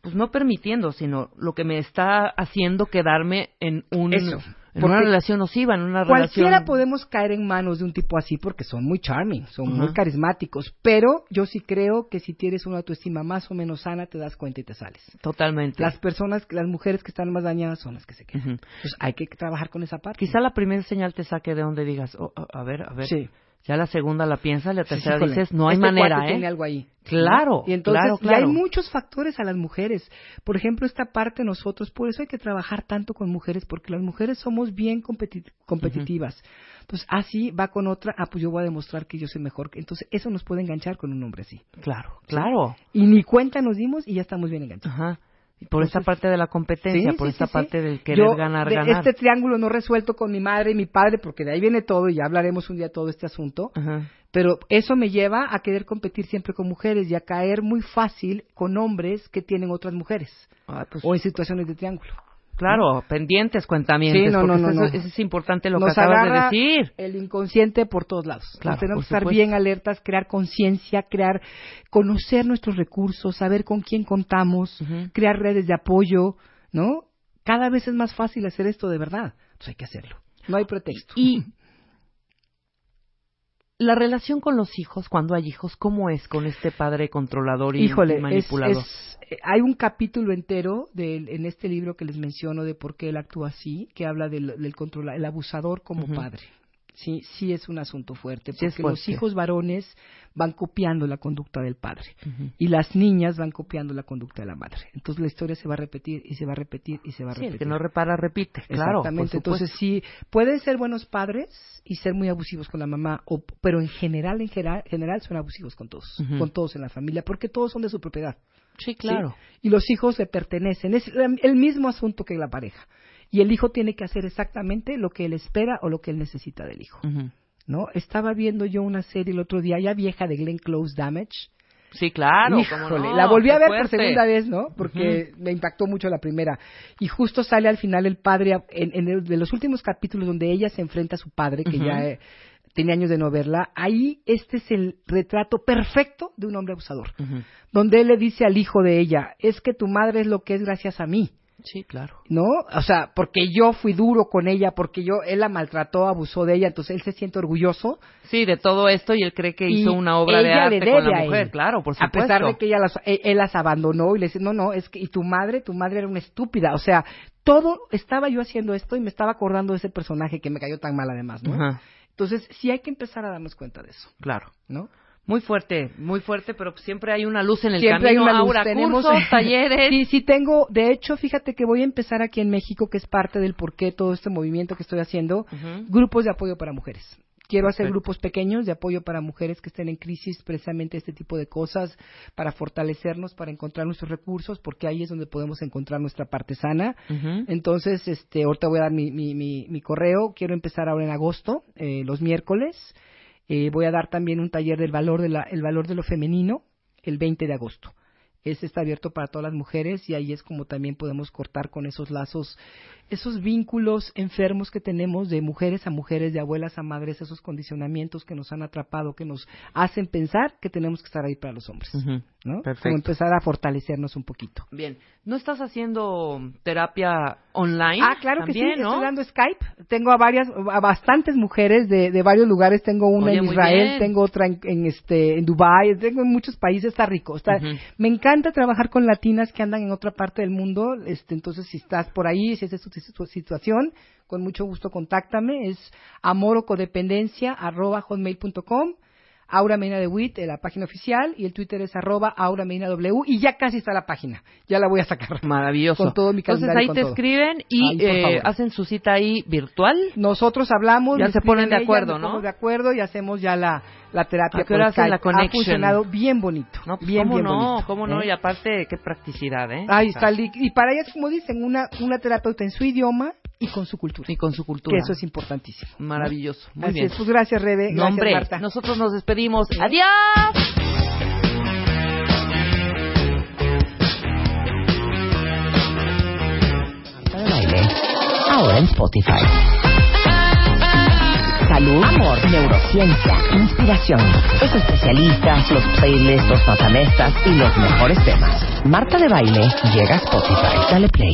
pues no permitiendo, sino lo que me está haciendo quedarme en un Eso, en una relación nociva, en una Cualquiera relación podemos caer en manos de un tipo así porque son muy charming, son muy carismáticos, pero yo sí creo que si tienes una autoestima más o menos sana te das cuenta y te sales. totalmente. Las personas, las mujeres que están más dañadas son las que se quedan. Ujú. Entonces hay que trabajar con esa parte. Quizá la primera señal te saque de donde digas, oh, a a ver, a ver, Sí. Ya la segunda la piensas, la tercera Híjole, dices, no hay este manera, ¿eh? tiene algo ahí. Claro, Y entonces, claro, y claro. hay muchos factores a las mujeres. Por ejemplo, esta parte nosotros, por eso hay que trabajar tanto con mujeres, porque las mujeres somos bien competi- competitivas. Entonces, así va con otra, ah, pues yo voy a demostrar que yo soy mejor. Entonces, eso nos puede enganchar con un hombre así. Claro, claro. Y ni cuenta nos dimos y ya estamos bien enganchados. Ajá. Por esta parte de la competencia, Sí, por sí, esta sí, parte del querer Yo, ganar, de ganar. Este triángulo no resuelto con mi madre y mi padre, porque de ahí viene todo y ya hablaremos un día todo este asunto. Ajá. Pero eso me lleva a querer competir siempre con mujeres y a caer muy fácil con hombres que tienen otras mujeres Ah, pues, o en situaciones de triángulo. Claro, pendientes, cuentamientos. Sí, no, no, porque no, eso, no. eso es importante lo Nos que acabas de decir. el inconsciente por todos lados. Claro, tenemos que estar bien alertas, crear conciencia, crear, conocer nuestros recursos, saber con quién contamos, crear redes de apoyo, ¿no? Cada vez es más fácil hacer esto de verdad. Pues hay que hacerlo. No hay pretexto. Y la relación con los hijos, cuando hay hijos, ¿cómo es con este padre controlador y, Híjole, y es- manipulador? es- eh, hay un capítulo entero en este libro que les menciono de por qué él actúa así, que habla del, del controla- el abusador como padre. Sí, sí es un asunto fuerte, Sí es porque los fuerte. hijos varones van copiando la conducta del padre y las niñas van copiando la conducta de la madre. Entonces la historia se va a repetir y se va a repetir y se va a Sí, repetir. el que no repara, repite. Claro, Exactamente. Entonces sí, pueden ser buenos padres y ser muy abusivos con la mamá, o, pero en general, en general, general son abusivos con todos, con todos en la familia, porque todos son de su propiedad. Sí, claro. ¿sí? Y los hijos le pertenecen. Es el mismo asunto que la pareja. Y el hijo tiene que hacer exactamente lo que él espera o lo que él necesita del hijo. ¿No? Estaba viendo yo una serie el otro día, ya vieja de Glenn Close Damage. Sí, claro. Híjole, cómo no, la volví a ver por segunda vez, ¿no? Porque me impactó mucho la primera. Y justo sale al final el padre, en, en el- de los últimos capítulos donde ella se enfrenta a su padre, que ya eh, tenía años de no verla, ahí este es el retrato perfecto de un hombre abusador. Donde él le dice al hijo de ella, es que tu madre es lo que es gracias a mí. Sí, claro. ¿no? O sea, porque yo fui duro con ella, porque yo él la maltrató, abusó de ella, entonces él se siente orgulloso. Sí, de todo esto y él cree que y hizo una obra de arte le con la a mujer, claro, por A supuesto. pesar de que ella las, él, él las abandonó y le dice, no, no, es que, y tu madre, tu madre era una estúpida. O sea, todo, estaba yo haciendo esto y me estaba acordando de ese personaje que me cayó tan mal además, ¿no? Ajá, Entonces, sí hay que empezar a darnos cuenta de eso, claro. ¿no? Muy fuerte, muy fuerte, pero siempre hay una luz en el Siempre hay camino. una luz. Tenemos cursos, talleres. Sí, sí tengo. De hecho, fíjate que voy a empezar aquí en México, que es parte del por qué todo este movimiento que estoy haciendo, grupos de apoyo para mujeres. Quiero hacer grupos pequeños de apoyo para mujeres que estén en crisis, precisamente este tipo de cosas, para fortalecernos, para encontrar nuestros recursos, porque ahí es donde podemos encontrar nuestra parte sana. Entonces, este, ahorita voy a dar mi, mi, mi, mi correo. Quiero empezar ahora en agosto, eh, los miércoles. Eh, voy a dar también un taller del valor de la, el valor de lo femenino el 20 de agosto. Ese está abierto para todas las mujeres y ahí es como también podemos cortar con esos lazos, esos vínculos enfermos que tenemos de mujeres a mujeres, de abuelas a madres, esos condicionamientos que nos han atrapado, que nos hacen pensar que tenemos que estar ahí para los hombres. ¿no? Perfecto. Como empezar a fortalecernos un poquito. Bien. ¿No estás haciendo terapia online? Ah, claro También, que sí, ¿no? estoy dando Skype. Tengo a varias, a bastantes mujeres de, de varios lugares. Tengo una Oye, en Israel, tengo otra en, en este, en Dubai, tengo en muchos países. Está rico. Está, Ujú. Me encanta trabajar con latinas que andan en otra parte del mundo. Este, entonces, si estás por ahí, si esa es tu, tu situación, con mucho gusto contáctame. Es amorocodependencia arroba hotmail.com. Aura Medina de Witt, eh, la página oficial, y el Twitter es arroba Aura Medina W, y ya casi está la página, ya la voy a sacar. Maravilloso. Con todo mi Entonces calendario ahí con te todo. escriben y Ahí, eh, hacen su cita ahí virtual. Nosotros hablamos, Ya se ponen de acuerdo, ellas, nos ¿no? de acuerdo y hacemos ya la, la terapia. ¿A qué por hora hacen Skype. la Ha connection? funcionado bien bonito. No, pues, bien, ¿cómo bien no? bonito. ¿Cómo no? ¿eh? Y aparte, qué practicidad, ¿eh? Ahí está, el- y para ellas, como dicen, una, una terapeuta en su idioma y con su cultura. Y con su cultura. Que eso es importantísimo. Maravilloso. Muy Así bien. es, pues gracias, Rebe. No, Gracias, hombre, Marta. nosotros nos despedimos. ¡Adiós! Marta de Baile, ahora en Spotify. Salud, amor, neurociencia, inspiración, los especialistas, los playlists, los matamestas y los mejores temas. Marta de Baile llega a Spotify. Dale play.